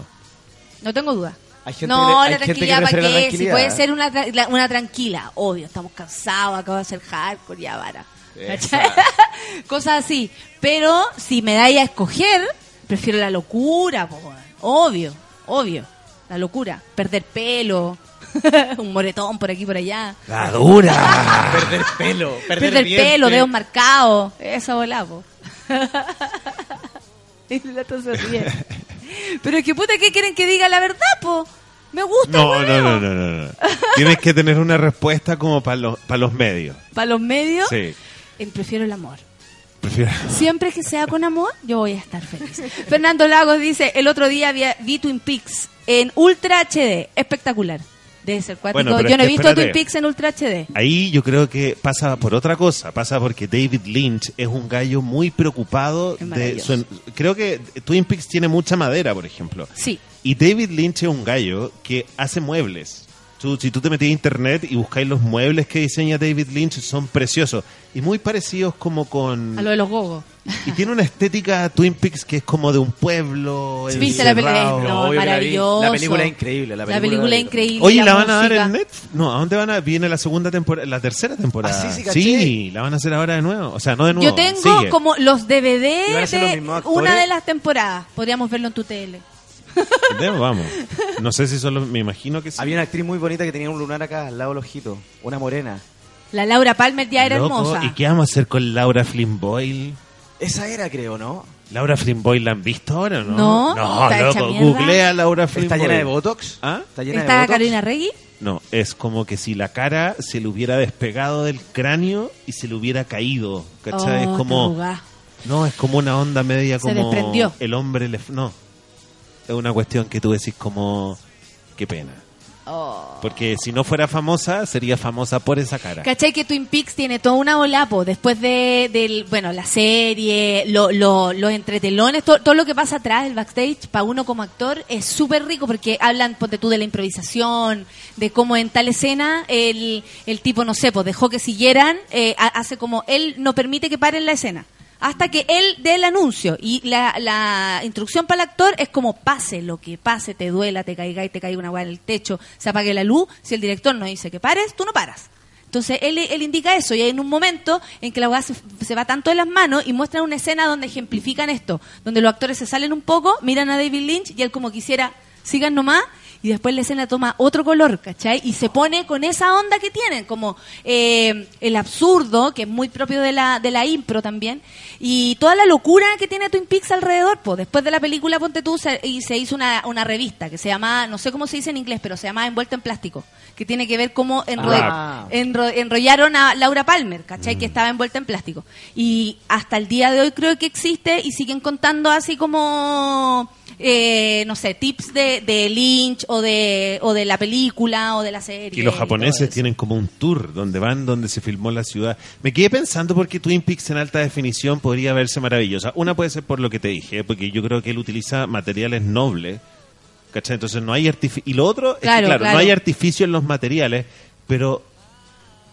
No tengo duda. Hay gente no, que la hay gente que tranquilidad, ¿para qué? Si puede ser una, tra- una tranquila, obvio, estamos cansados, acabo de hacer hardcore, ya vara. Cosas así. Pero si me dais a escoger, prefiero la locura, po, obvio, obvio. La locura. Perder pelo, un moretón por aquí por allá. ¡La dura! perder pelo, perder, Perder, pelo, dedos marcados. Esa bola, po. y la otra se ríe. Pero es que puta, ¿qué quieren que diga la verdad, po? Me gusta, No, no, no, no, no, no. Tienes que tener una respuesta como para los, para los medios. Para los medios, Sí. eh, prefiero el amor. Prefiero... Siempre que sea con amor, yo voy a estar feliz. Fernando Lagos dice, el otro día vi, vi Twin Peaks en Ultra HD. Espectacular. Debe ser cuático. Bueno, Yo no he visto espérate. Twin Peaks en Ultra HD. Ahí yo creo que pasa por otra cosa, pasa porque David Lynch es un gallo muy preocupado de su... Creo que Twin Peaks tiene mucha madera, por ejemplo. Sí. Y David Lynch es un gallo que hace muebles. Tú, si tú te metes a internet y buscáis los muebles que diseña David Lynch, son preciosos. Y muy parecidos como con... A lo de los gogos. Y tiene una estética Twin Peaks que es como de un pueblo. ¿Viste la película? No, maravilloso. La película es increíble. La película, película es increíble. Oye, ¿la van a dar en Netflix? No, ¿a dónde van a...? Viene la segunda temporada, la tercera temporada. Ah, sí, sí, caché. Sí, la van a hacer ahora de nuevo. O sea, no de nuevo. Yo tengo sigue. como los ¿Y DVD los de una de las temporadas. Podríamos verlo en tu tele. Vamos. No sé si solo... Me imagino que sí. Había una actriz muy bonita que tenía un lunar acá, al lado del ojito. Una morena. La Laura Palmer ya era Loco, hermosa. ¿Y qué vamos a hacer con Laura Flynn Boyle? Esa era, creo, ¿no? ¿Laura Flynn Boyle la han visto ahora o no? No, No, está hecha loco, mierda. googlea a Laura Flynn ¿Está llena de Botox? ¿Ah? ¿Está llena de ¿Está Botox? Carolina Regui? No, es como que si la cara se le hubiera despegado del cráneo y se le hubiera caído. ¿Cachai? Oh, es como... arrugada. No, es como una onda media Se como... desprendió. El hombre le... No. Es una cuestión que tú decís como... Qué pena. Oh. Porque si no fuera famosa, sería famosa por esa cara. ¿Cachai que Twin Peaks tiene toda una ola, po, después de, del, bueno, la serie, lo, lo- los entretelones, to- todo lo que pasa atrás, el backstage, para uno como actor, es súper rico porque hablan, ponte tú, de la improvisación, de cómo en tal escena el, el tipo, no sé, pues dejó que siguieran, eh, ha- hace como, él no permite que paren la escena. Hasta que él dé el anuncio. Y la, la instrucción para el actor es como pase lo que pase, te duela, te caiga y te caiga una hueá en el techo, se apague la luz. Si el director no dice que pares, tú no paras. Entonces él, él indica eso y hay en un momento en que la hueá se, se va tanto de las manos y muestran una escena donde ejemplifican esto, donde los actores se salen un poco, miran a David Lynch y él como quisiera, sigan nomás y después la escena toma otro color, ¿cachai? Y se pone con esa onda que tienen, como eh, el absurdo, que es muy propio de la, de la impro también, y toda la locura que tiene Twin Peaks alrededor. Pues después de la película, ponte tú, se, y se hizo una, una revista que se llama, no sé cómo se dice en inglés, pero se llama Envuelto en Plástico, que tiene que ver cómo enro- Ah. enro- enrollaron a Laura Palmer, ¿cachai? Que estaba envuelta en plástico. Y hasta el día de hoy creo que existe y siguen contando así como, eh, no sé, tips de, de Lynch o de, o de la película o de la serie. Y los japoneses tienen como un tour donde van, donde se filmó la ciudad. Me quedé pensando porque Twin Peaks en alta definición podría verse maravillosa. Una puede ser por lo que te dije, porque yo creo que él utiliza materiales nobles. ¿Cachai? Entonces no hay artificio. Y lo otro es Claro, que, claro, claro. no hay artificio en los materiales, pero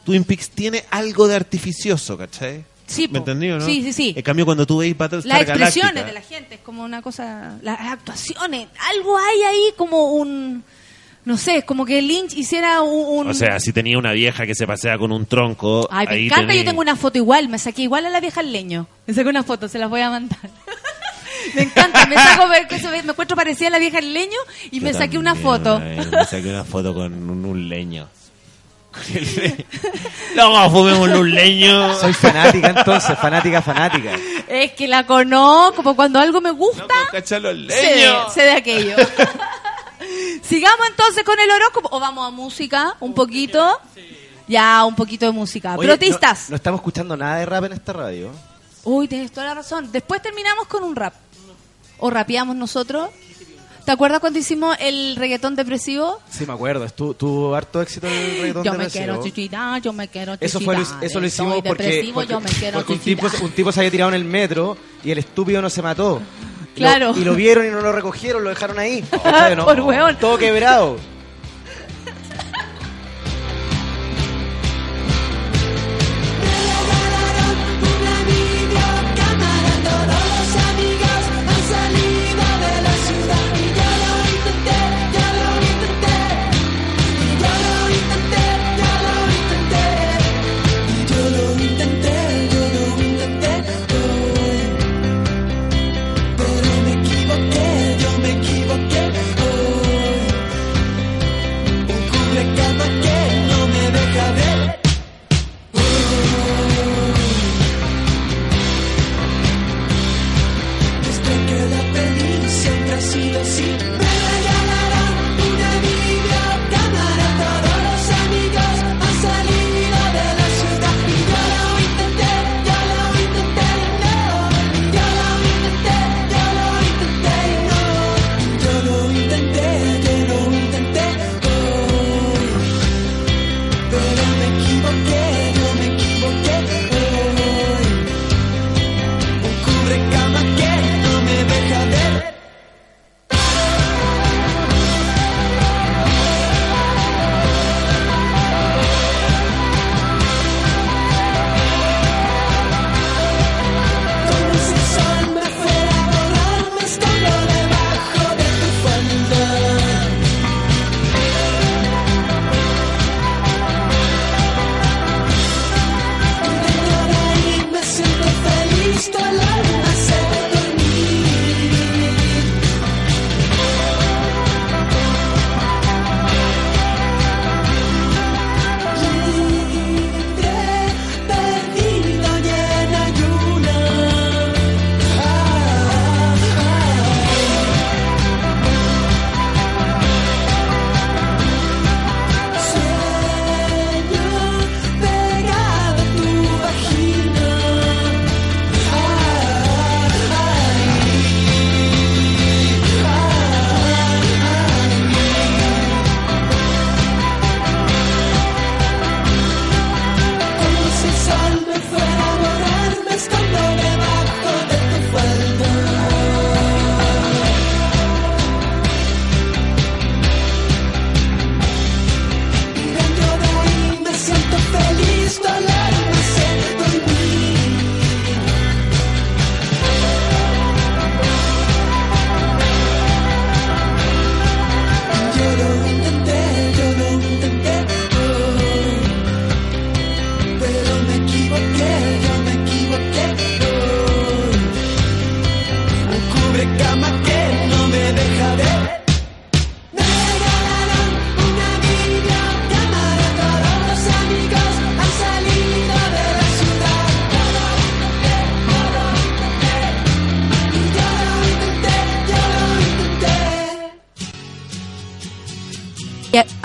Twin Peaks tiene algo de artificioso, ¿cachai? Sí, ¿Me o no? Sí, sí, sí. En cambio, cuando tú veis Battlestar Las expresiones de la gente, es como una cosa, las actuaciones, algo hay ahí como un, no sé, es como que Lynch hiciera un... un- O sea, si tenía una vieja que se pasea con un tronco. Ay, me ahí encanta, yo tengo una foto igual, me saqué igual a la vieja al leño. Me saqué una foto, se las voy a mandar. me encanta, me saco, me, me encuentro parecida a la vieja al leño y Yo me saqué una foto. ay, Me saqué una foto con un, un leño. No, fumemos un leño. Soy fanática entonces, fanática, fanática. Es que la conozco, como cuando algo me gusta, Cacha los sé de, leños. sé de aquello. Sigamos entonces con el horóscopo o vamos a música un poquito. Ya, un poquito de música. Oye, Protistas. No, no estamos escuchando nada de rap en esta radio. Uy, tienes toda la razón. Después terminamos con un rap. O rapeamos nosotros. ¿Te acuerdas cuando hicimos el reggaetón depresivo? Sí, me acuerdo. Estuvo, tuvo harto éxito el reggaetón Yo me depresivo. quiero suicidar, yo me quiero Eso, fue, eso lo hicimos porque, porque- yo me quiero porque un, tipo, un tipo se había tirado en el metro y el estúpido no se mató. Y lo- Claro. y lo vieron y no lo recogieron, lo dejaron ahí. No, Por hueón. Todo quebrado.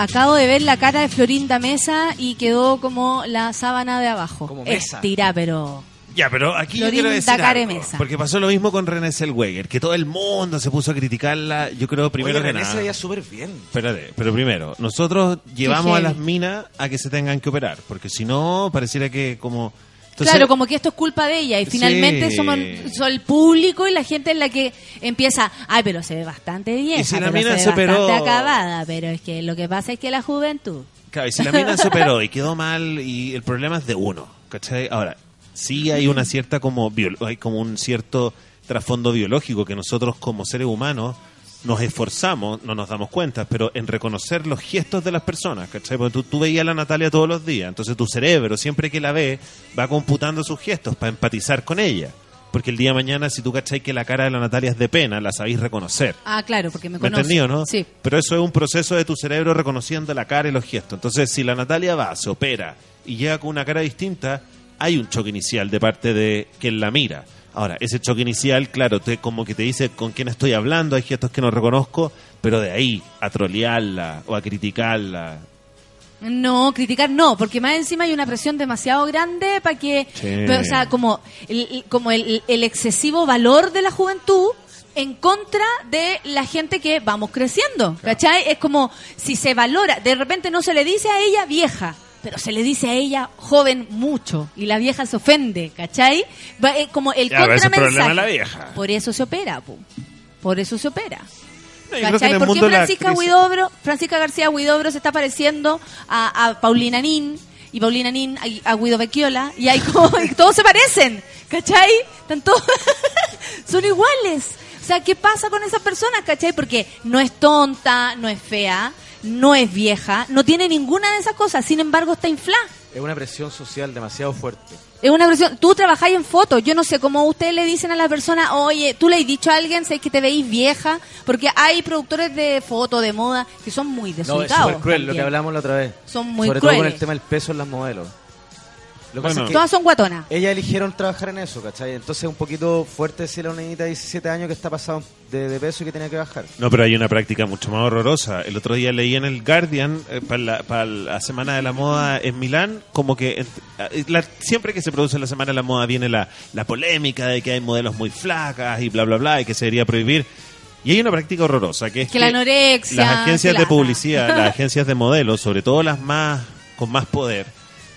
Acabo de ver la cara de Florinda Mesa y quedó como la sábana de abajo. Como mesa. Estira, pero... Ya, pero aquí yo Florinda quiero decir Care algo, Mesa. porque pasó lo mismo con René Zellweger, que todo el mundo se puso a criticarla, yo creo primero Oye, que René nada. se veía súper bien. Espérate, pero primero, nosotros llevamos a las minas a que se tengan que operar, porque si no, pareciera que como... Entonces, claro, como que esto es culpa de ella y finalmente Sí. somos, el público y la gente en la que empieza, ay, pero se ve bastante Y si la pero mina se ve bastante operó- acabada, pero es que lo que pasa es que la juventud... Claro, y si la mina se operó y quedó mal, y el problema es de uno, ¿cachai? Ahora, sí hay una cierta como, hay como un cierto trasfondo biológico que nosotros como seres humanos nos esforzamos, no nos damos cuenta, pero en reconocer los gestos de las personas, ¿cachai? Porque tú, tú veías a la Natalia todos los días, entonces tu cerebro, siempre que la ve, va computando sus gestos para empatizar con ella. Porque el día de mañana, si tú cachai que la cara de la Natalia es de pena, la sabéis reconocer. Ah, claro, porque me ¿Me conoce. entendió, no? Sí. Pero eso es un proceso de tu cerebro reconociendo la cara y los gestos. Entonces, si la Natalia va, se opera y llega con una cara distinta, hay un choque inicial de parte de quien la mira. Ahora, ese choque inicial, claro, te, como que te dice con quién estoy hablando, hay gestos que no reconozco, pero de ahí a trolearla o a criticarla. No, criticar no, porque más encima hay una presión demasiado grande para que, Sí. pero, o sea, como el, el- como el, el excesivo valor de la juventud en contra de la gente que vamos creciendo, ¿cachai? Es como si se valora, de repente no se le dice a ella vieja, pero se le dice a ella joven mucho y la vieja se ofende, ¿cachai? Va, eh, como el Ya, es contramensaje. la vieja. Por eso se opera, pu. por eso se opera. No, ¿Cachai? ¿Por qué Francisca Huidobro, Francisca García Huidobro se está pareciendo a, a Paulina Nin y Paulina Nin a, a Guido Becchiola y hay como, y todos se parecen, ¿cachai? Están todos son iguales. O sea, ¿qué pasa con esas personas, cachai? Porque no es tonta, no es fea, no es vieja, no tiene ninguna de esas cosas, sin embargo está inflada. Es una presión social demasiado fuerte. Es una presión. Tú trabajáis en fotos. Yo no sé cómo ustedes le dicen a la persona, oye, tú le has dicho a alguien, sé que te veis vieja, porque hay productores de foto, de moda, que son muy No, es desubicados. súper cruel lo que hablamos la otra vez. Son muy Sobre todo con el tema del peso en las modelos. Lo que Bueno. pasa es que Todas son guatonas. ellas eligieron trabajar en eso, ¿cachai? Entonces es un poquito fuerte decirle a una niñita de 17 años que está pasado de, de peso y que tiene que bajar. No, pero hay una práctica mucho más horrorosa. El otro día leí en el Guardian, eh, para, la, para la Semana de la Moda en Milán, como que eh, la- siempre que se produce la Semana de la Moda viene la, la polémica de que hay modelos muy flacas y bla, bla, bla, y que se debería prohibir. Y hay una práctica horrorosa, que es Que la anorexia, las agencias que de publicidad, las agencias de modelos, sobre todo las más con más poder,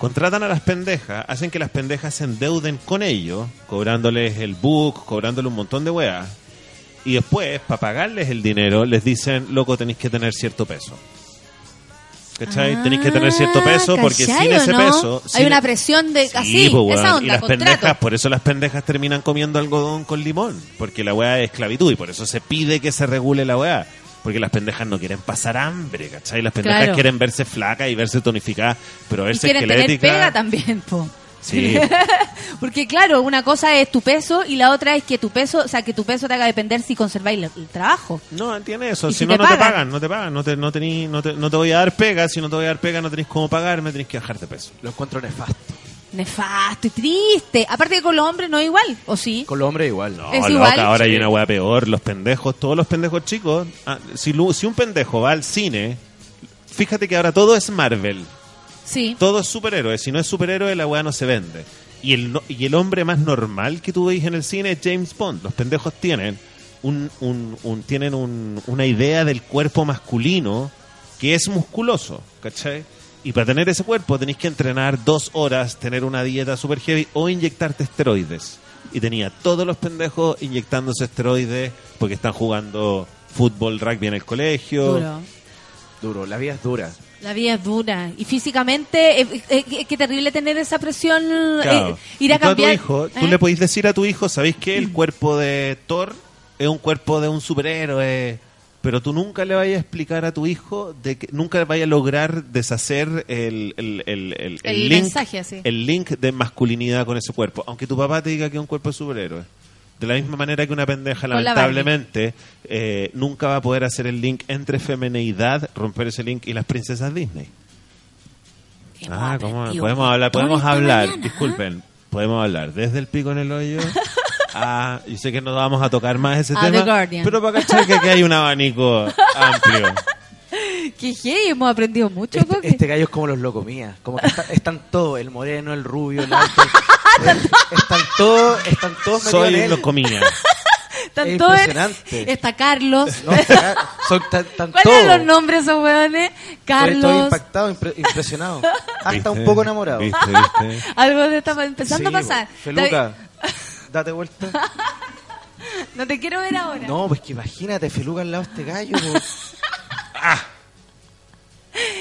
contratan a las pendejas, hacen que las pendejas se endeuden con ellos, cobrándoles el book, cobrándoles un montón de weas. Y después, para pagarles el dinero, les dicen, loco, tenéis que tener cierto peso. ¿Cachai? tenéis que tener cierto peso porque ¿cachai sin ese no? peso... Hay sin- una presión de Sí, así, po, weón. esa y las contrato. pendejas, por eso las pendejas terminan comiendo algodón con limón, porque la weá es esclavitud y por eso se pide que se regule la weá. Porque las pendejas no quieren pasar hambre, ¿cachai? Las pendejas Claro. quieren verse flacas y verse tonificadas, pero Y verse quieren tener esquelética... pega también, po. Sí. Porque claro, una cosa es tu peso y la otra es que tu peso, o sea, que tu peso te haga depender si conserváis el, el trabajo. No, entiende eso. ¿Y Si, si no, te no te pagan? no te pagan. No te, no, tení- no, te, no te voy a dar pega. Si no te voy a dar pega, no tenés cómo pagarme, tenés que bajarte peso. Lo encuentro nefasto. Nefasto y triste. Aparte que con los hombres no es igual, ¿o sí? Con los hombres igual. No, Es loca, igual. ahora hay una weá peor. Los pendejos, todos los pendejos chicos. ah, si, un pendejo va al cine, fíjate que ahora todo es Marvel. Sí. Todo es superhéroe. Si no es superhéroe, la weá no se vende. Y el, no- y el hombre más normal que tú veis en el cine es James Bond. Los pendejos tienen un, un- un- tienen un- una idea del cuerpo masculino que es musculoso, ¿cachai? Y para tener ese cuerpo tenéis que entrenar dos horas, tener una dieta super heavy o inyectarte esteroides. Y tenía todos los pendejos inyectándose esteroides porque están jugando fútbol, rugby en el colegio. Duro. Duro, la vida es dura. La vida es dura. Y físicamente, es, es- es que terrible tener esa presión, Claro. eh, ir a Y tú cambiar. tu hijo, tú ¿eh? le podéis decir a tu hijo, ¿sabéis que el cuerpo de Thor es un cuerpo de un superhéroe? Pero tú nunca le vayas a explicar a tu hijo de que nunca vaya a lograr deshacer el, el, el, el- el link, mensaje, el link de masculinidad con ese cuerpo. Aunque tu papá te diga que es un cuerpo de superhéroe. De la misma manera que una pendeja, lamentablemente, eh, nunca va a poder hacer el link entre femeneidad, romper ese link y las princesas Disney. Ah, ¿cómo? Podemos hablar, podemos hablar, mañana, disculpen, podemos hablar desde el pico en el hoyo. Ah, yo sé que no vamos a tocar más ese A tema, The Guardian. pero para cachar que aquí hay un abanico amplio. Qué heavy, hemos aprendido mucho. Este, este gallo es como los locomías. Como que está- están todos, el moreno, el rubio, el alto. están todos, están todos Soy él. lo comía. Están es todos- impresionante. Está Carlos. No, está- son tan, tan ¿Cuáles todos. son los nombres esos weones? Estoy- Estoy Carlos. impactado, impre- impresionado. Hasta ¿Viste? un poco enamorado. ¿Viste, viste? Algo de está empezando Sí, a pasar. Feluca, date vuelta. No te quiero ver ahora. No, pues que imagínate, Feluca al lado de este gallo. po.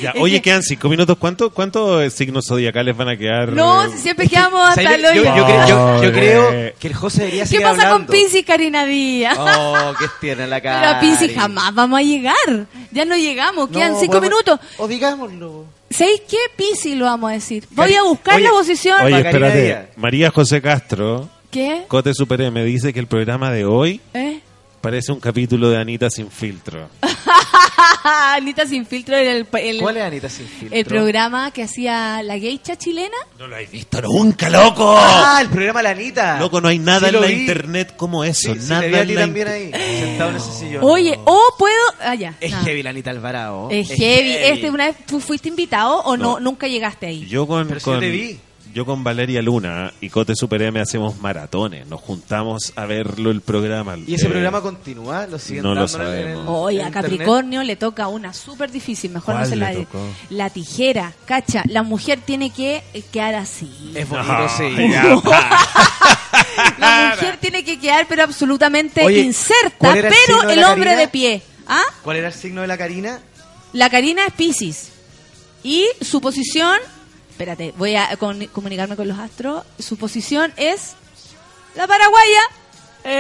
Ya, Es oye, que- quedan cinco minutos. ¿Cuántos cuántos signos zodiacales van a quedar? No, eh, si siempre quedamos hasta el yo, hoyo. yo, yo- yo Pobre. creo que el José debería ¿Qué seguir pasa hablando. con Pisi y Karina Díaz? Oh, que tiene la cara. Pero a Pisi jamás vamos a llegar. Ya no llegamos, quedan cinco minutos. O digámoslo. ¿Sabéis qué? Pisi lo vamos a decir. Voy a buscar Oye, la posición. Oye, espérate. María José Castro, ¿Qué? Cote Super M, dice que el programa de hoy ¿Eh? parece un capítulo de Anita sin filtro. Anita Sin Filtro era el, el, ¿Cuál es Anita sin filtro? el programa que hacía la geisha chilena. No lo habéis visto nunca, loco. Ah, el programa La Anita. Loco, no hay nada Sí en la vi. internet como eso. Sí, sí, nada te vi a ti también ahí, sentado en ese sillón. Oye, o puedo... Ah, ya. Es nada. heavy la Anita Alvarado. Es heavy. Este, una vez tú fuiste invitado o no, nunca llegaste ahí. Yo con, Pero si con- yo te vi. Yo con Valeria Luna y Cote Super M hacemos maratones. Nos juntamos a verlo el programa. ¿Y ese Eh, programa continúa? ¿Lo siguen no lo dando en el- sabemos. Oye, en a internet? Capricornio le toca una súper difícil, mejor no ¿Cuál se la tocó? La tijera, cacha, la mujer tiene que quedar así. Es bonito, Ay, sí. ya, La mujer tiene que quedar pero absolutamente Oye, inserta, ¿cuál era el pero el hombre Karina? de pie. ¿Ah? ¿Cuál era el signo de la Karina? La Karina es Pisces. Y su posición, espérate, voy a con- comunicarme con los astros. Su posición es la paraguaya. la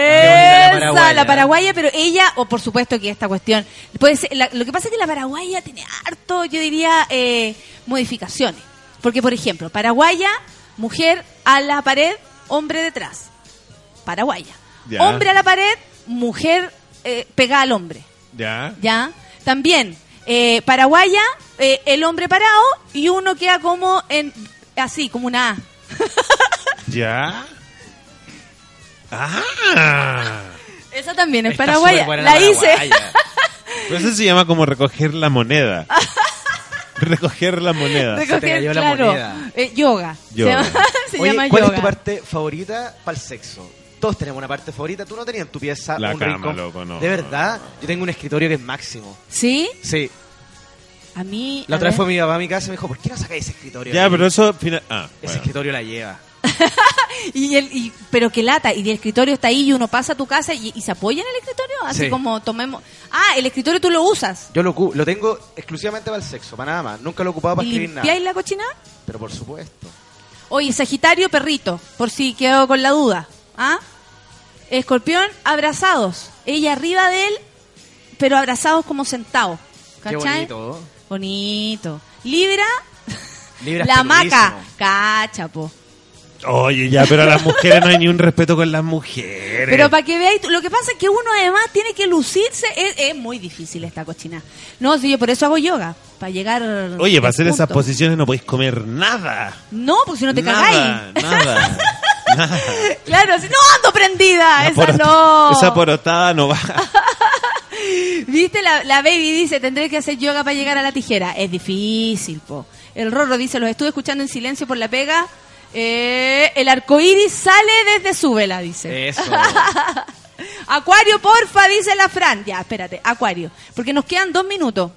Esa, paraguaya. la paraguaya, pero ella, o por supuesto que esta cuestión, puede ser, la- lo que pasa es que la paraguaya tiene harto, yo diría, eh, modificaciones. Porque, por ejemplo, paraguaya, mujer a la pared, hombre detrás. Paraguaya. Ya. Hombre a la pared, mujer eh, pegada al hombre. Ya. ¿ya? También, eh, paraguaya, eh, el hombre parado y uno queda como en así, como una A. Ya. Ah. Esa también es Está paraguaya. La hice. Pero eso se llama como recoger la moneda. recoger la moneda. Recoger, te cayó la moneda. eh, yoga. Yoga. Se llama, se Oye, llama ¿cuál yoga. es tu parte favorita para el sexo? Todos tenemos una parte favorita. Tú no tenías en tu pieza La un cama, rincón. loco, no. De verdad, yo tengo un escritorio que es máximo. ¿Sí? Sí. A mí. La a otra vez fue mi papá a mi casa y me dijo, ¿por qué no sacáis ese escritorio? Ya, ahí? pero eso... fina- Ah, Ese bueno. escritorio la lleva. Y el, y- pero que lata, y el escritorio está ahí y uno pasa a tu casa y, y se apoya en el escritorio, así Sí. como tomemos... Ah, el escritorio tú lo usas. Yo lo, lo tengo exclusivamente para el sexo, para nada más. Nunca lo he ocupado para ¿Y escribir nada. limpiáis la cochina? Pero por supuesto. Oye, Sagitario, perrito, por si quedó con la duda. ¿Ah? Escorpión, abrazados. Ella arriba de él, pero abrazados como sentados. Qué ¿Cachai? bonito. Bonito. Libra, Libra la maca. Cachapo. Oye, ya, pero a las mujeres no hay ni un respeto con las mujeres. Pero para que veáis, lo que pasa es que uno además tiene que lucirse. Es, es muy difícil esta cochina. No, sí, yo por eso hago yoga. Para llegar. Oye, para hacer esas posiciones no podéis comer nada. No, porque si no te cagáis. Nada, nada. nada. Claro, si no ando prendida. La esa porota- no. Esa porotada no va. ¿Viste? La, la baby dice, tendré que hacer yoga para llegar a la tijera. Es difícil, po. El Rorro dice, los estuve escuchando en silencio por la pega. Eh, el arco iris sale desde su vela, dice. Eso. Acuario, porfa, dice la Fran. Ya, espérate, Acuario. Porque nos quedan dos minutos.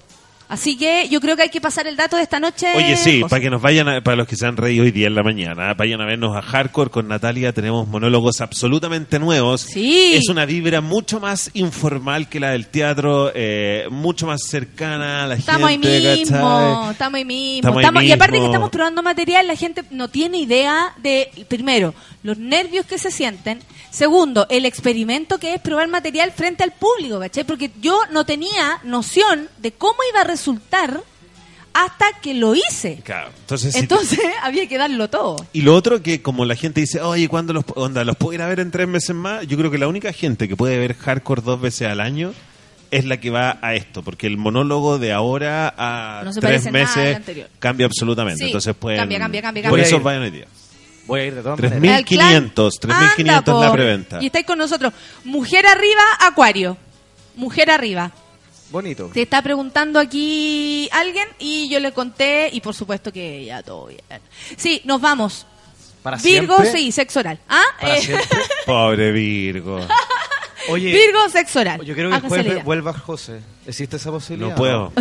Así que yo creo que hay que pasar el dato de esta noche. Oye, sí, para que nos vayan, a- para los que se han reído hoy día en la mañana, vayan a vernos a Hardcore con Natalia. Tenemos monólogos absolutamente nuevos. Sí. Es una vibra mucho más informal que la del teatro, eh, mucho más cercana a la Estamos ahí gente. mismo, ¿cachai? estamos ahí mismo. Estamos ahí Estamos- y aparte que mismo. estamos probando material, la gente no tiene idea de, primero, los nervios que se sienten. Segundo, el experimento que es probar material frente al público, ¿cachai? Porque yo no tenía noción de cómo iba a resultar hasta que lo hice. Claro, entonces, Entonces había que darlo todo. Y lo otro que como la gente dice, oye, ¿cuándo los, onda, los puedo ir a ver en tres meses más? Yo creo que la única gente que puede ver hardcore dos veces al año es la que va a esto, porque el monólogo de ahora a No tres meses cambia absolutamente. Sí, Entonces pueden, cambia, cambia, cambia, Por eso vayan hoy día. Voy a ir de todas Tres maneras. mil quinientos, Al clan, 3.500 anda, la po. preventa. Y estáis con nosotros. Mujer arriba, Acuario. Mujer arriba. Bonito. Te está preguntando aquí alguien y yo le conté y por supuesto que ya todo bien. Sí, nos vamos. Para Virgo, siempre. sí, sexo oral. ¿Ah? Para Eh, siempre. Pobre Virgo. Oye, Virgo, sexo oral. yo quiero que el Háganse la jueves vuelva José. ¿Existe esa posibilidad? No puedo.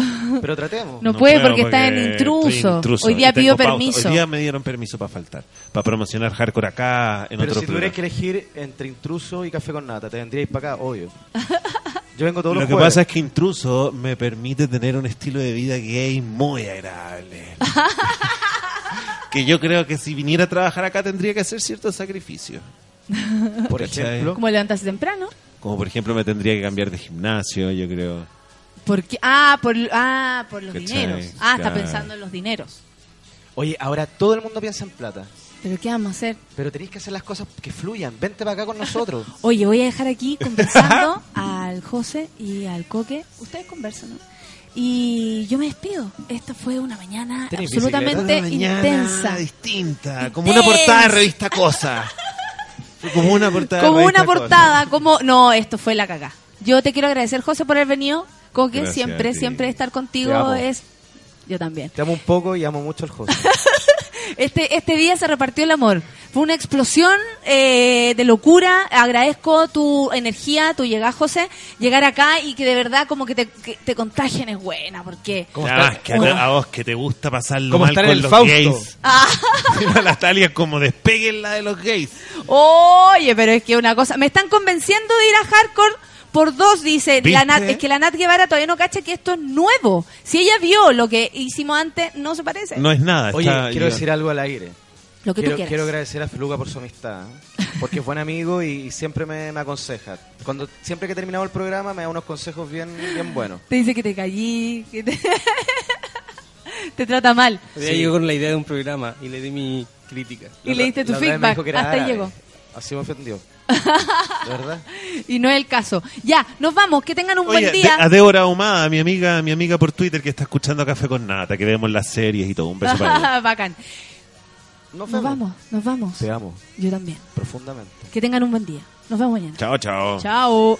Pero tratemos. No puede puedo porque está en intruso. Hoy día pidió permiso. Hoy día me dieron permiso para faltar, para promocionar hardcore acá en Pero otro si tuvieras que elegir entre intruso y café con nata, te vendríais para acá, obvio. Yo vengo todos Lo los que jueves. pasa es que Intruso me permite tener un estilo de vida gay muy agradable. que yo creo que si viniera a trabajar acá tendría que hacer ciertos sacrificios. Por ejemplo, ¿Cómo levantarse temprano? Como por ejemplo me tendría que cambiar de gimnasio, yo creo. Porque, ah, por, ah, por los ¿Cachai? dineros. Ah, está Claro. pensando en los dineros. Oye, ahora todo el mundo piensa en plata. ¿Pero qué vamos a hacer? Pero tenéis que hacer las cosas que fluyan. Vente para acá con nosotros. Oye, voy a dejar aquí conversando al José y al Coque. Ustedes conversan, ¿no? Y yo me despido. Esta fue una mañana ¿Tenés absolutamente Una mañana intensa. distinta, como una portada de revista Cosa. Como una portada Como una Cosa. portada, como... No, esto fue la cagá. Yo te quiero agradecer, José, por haber venido. Coque, Gracias siempre, siempre estar contigo es... Yo también. Te amo un poco y amo mucho al José. Este, este día se repartió el amor. Fue una explosión eh, de locura. Agradezco tu energía, tu llegada, José. Llegar acá y que de verdad como que te, que te contagien es buena, porque... Ah, que a, vos que te gusta pasarlo Como mal estar con en el los Fausto. gays. Ah. Natalia es como despeguen la de los gays. Oye, pero es que una cosa... Me están convenciendo de ir a hardcore por dos, dice ¿Viste? la Nat. Es que la Nat Guevara todavía no cacha que esto es nuevo. Si ella vio lo que hicimos antes, no se parece. No es nada. Oye, está- quiero decir algo al aire. Lo que tú quiero, quieras. quiero agradecer a Feluca por su amistad, ¿eh? porque es buen amigo y, y siempre me, me aconseja. Cuando siempre que he terminado el programa me da unos consejos bien, bien buenos. Te dice que te callí, que te... te trata mal. Hoy día llegó con la idea de un programa y le di mi crítica. Y le diste tu feedback. Hasta ahí llegó. Así me ofendió. ¿De verdad? Y no es el caso. Ya, nos vamos. Que tengan un Oye, buen de- día. a Débora Ahumada, mi amiga, mi amiga por Twitter que está escuchando Café con Nata, que vemos las series y todo. Un beso para ella. Bacán. Nos, Nos vamos, nos vamos. Te amo Yo también. profundamente. Que tengan un buen día. Nos vemos mañana. Chao, chao. Chao.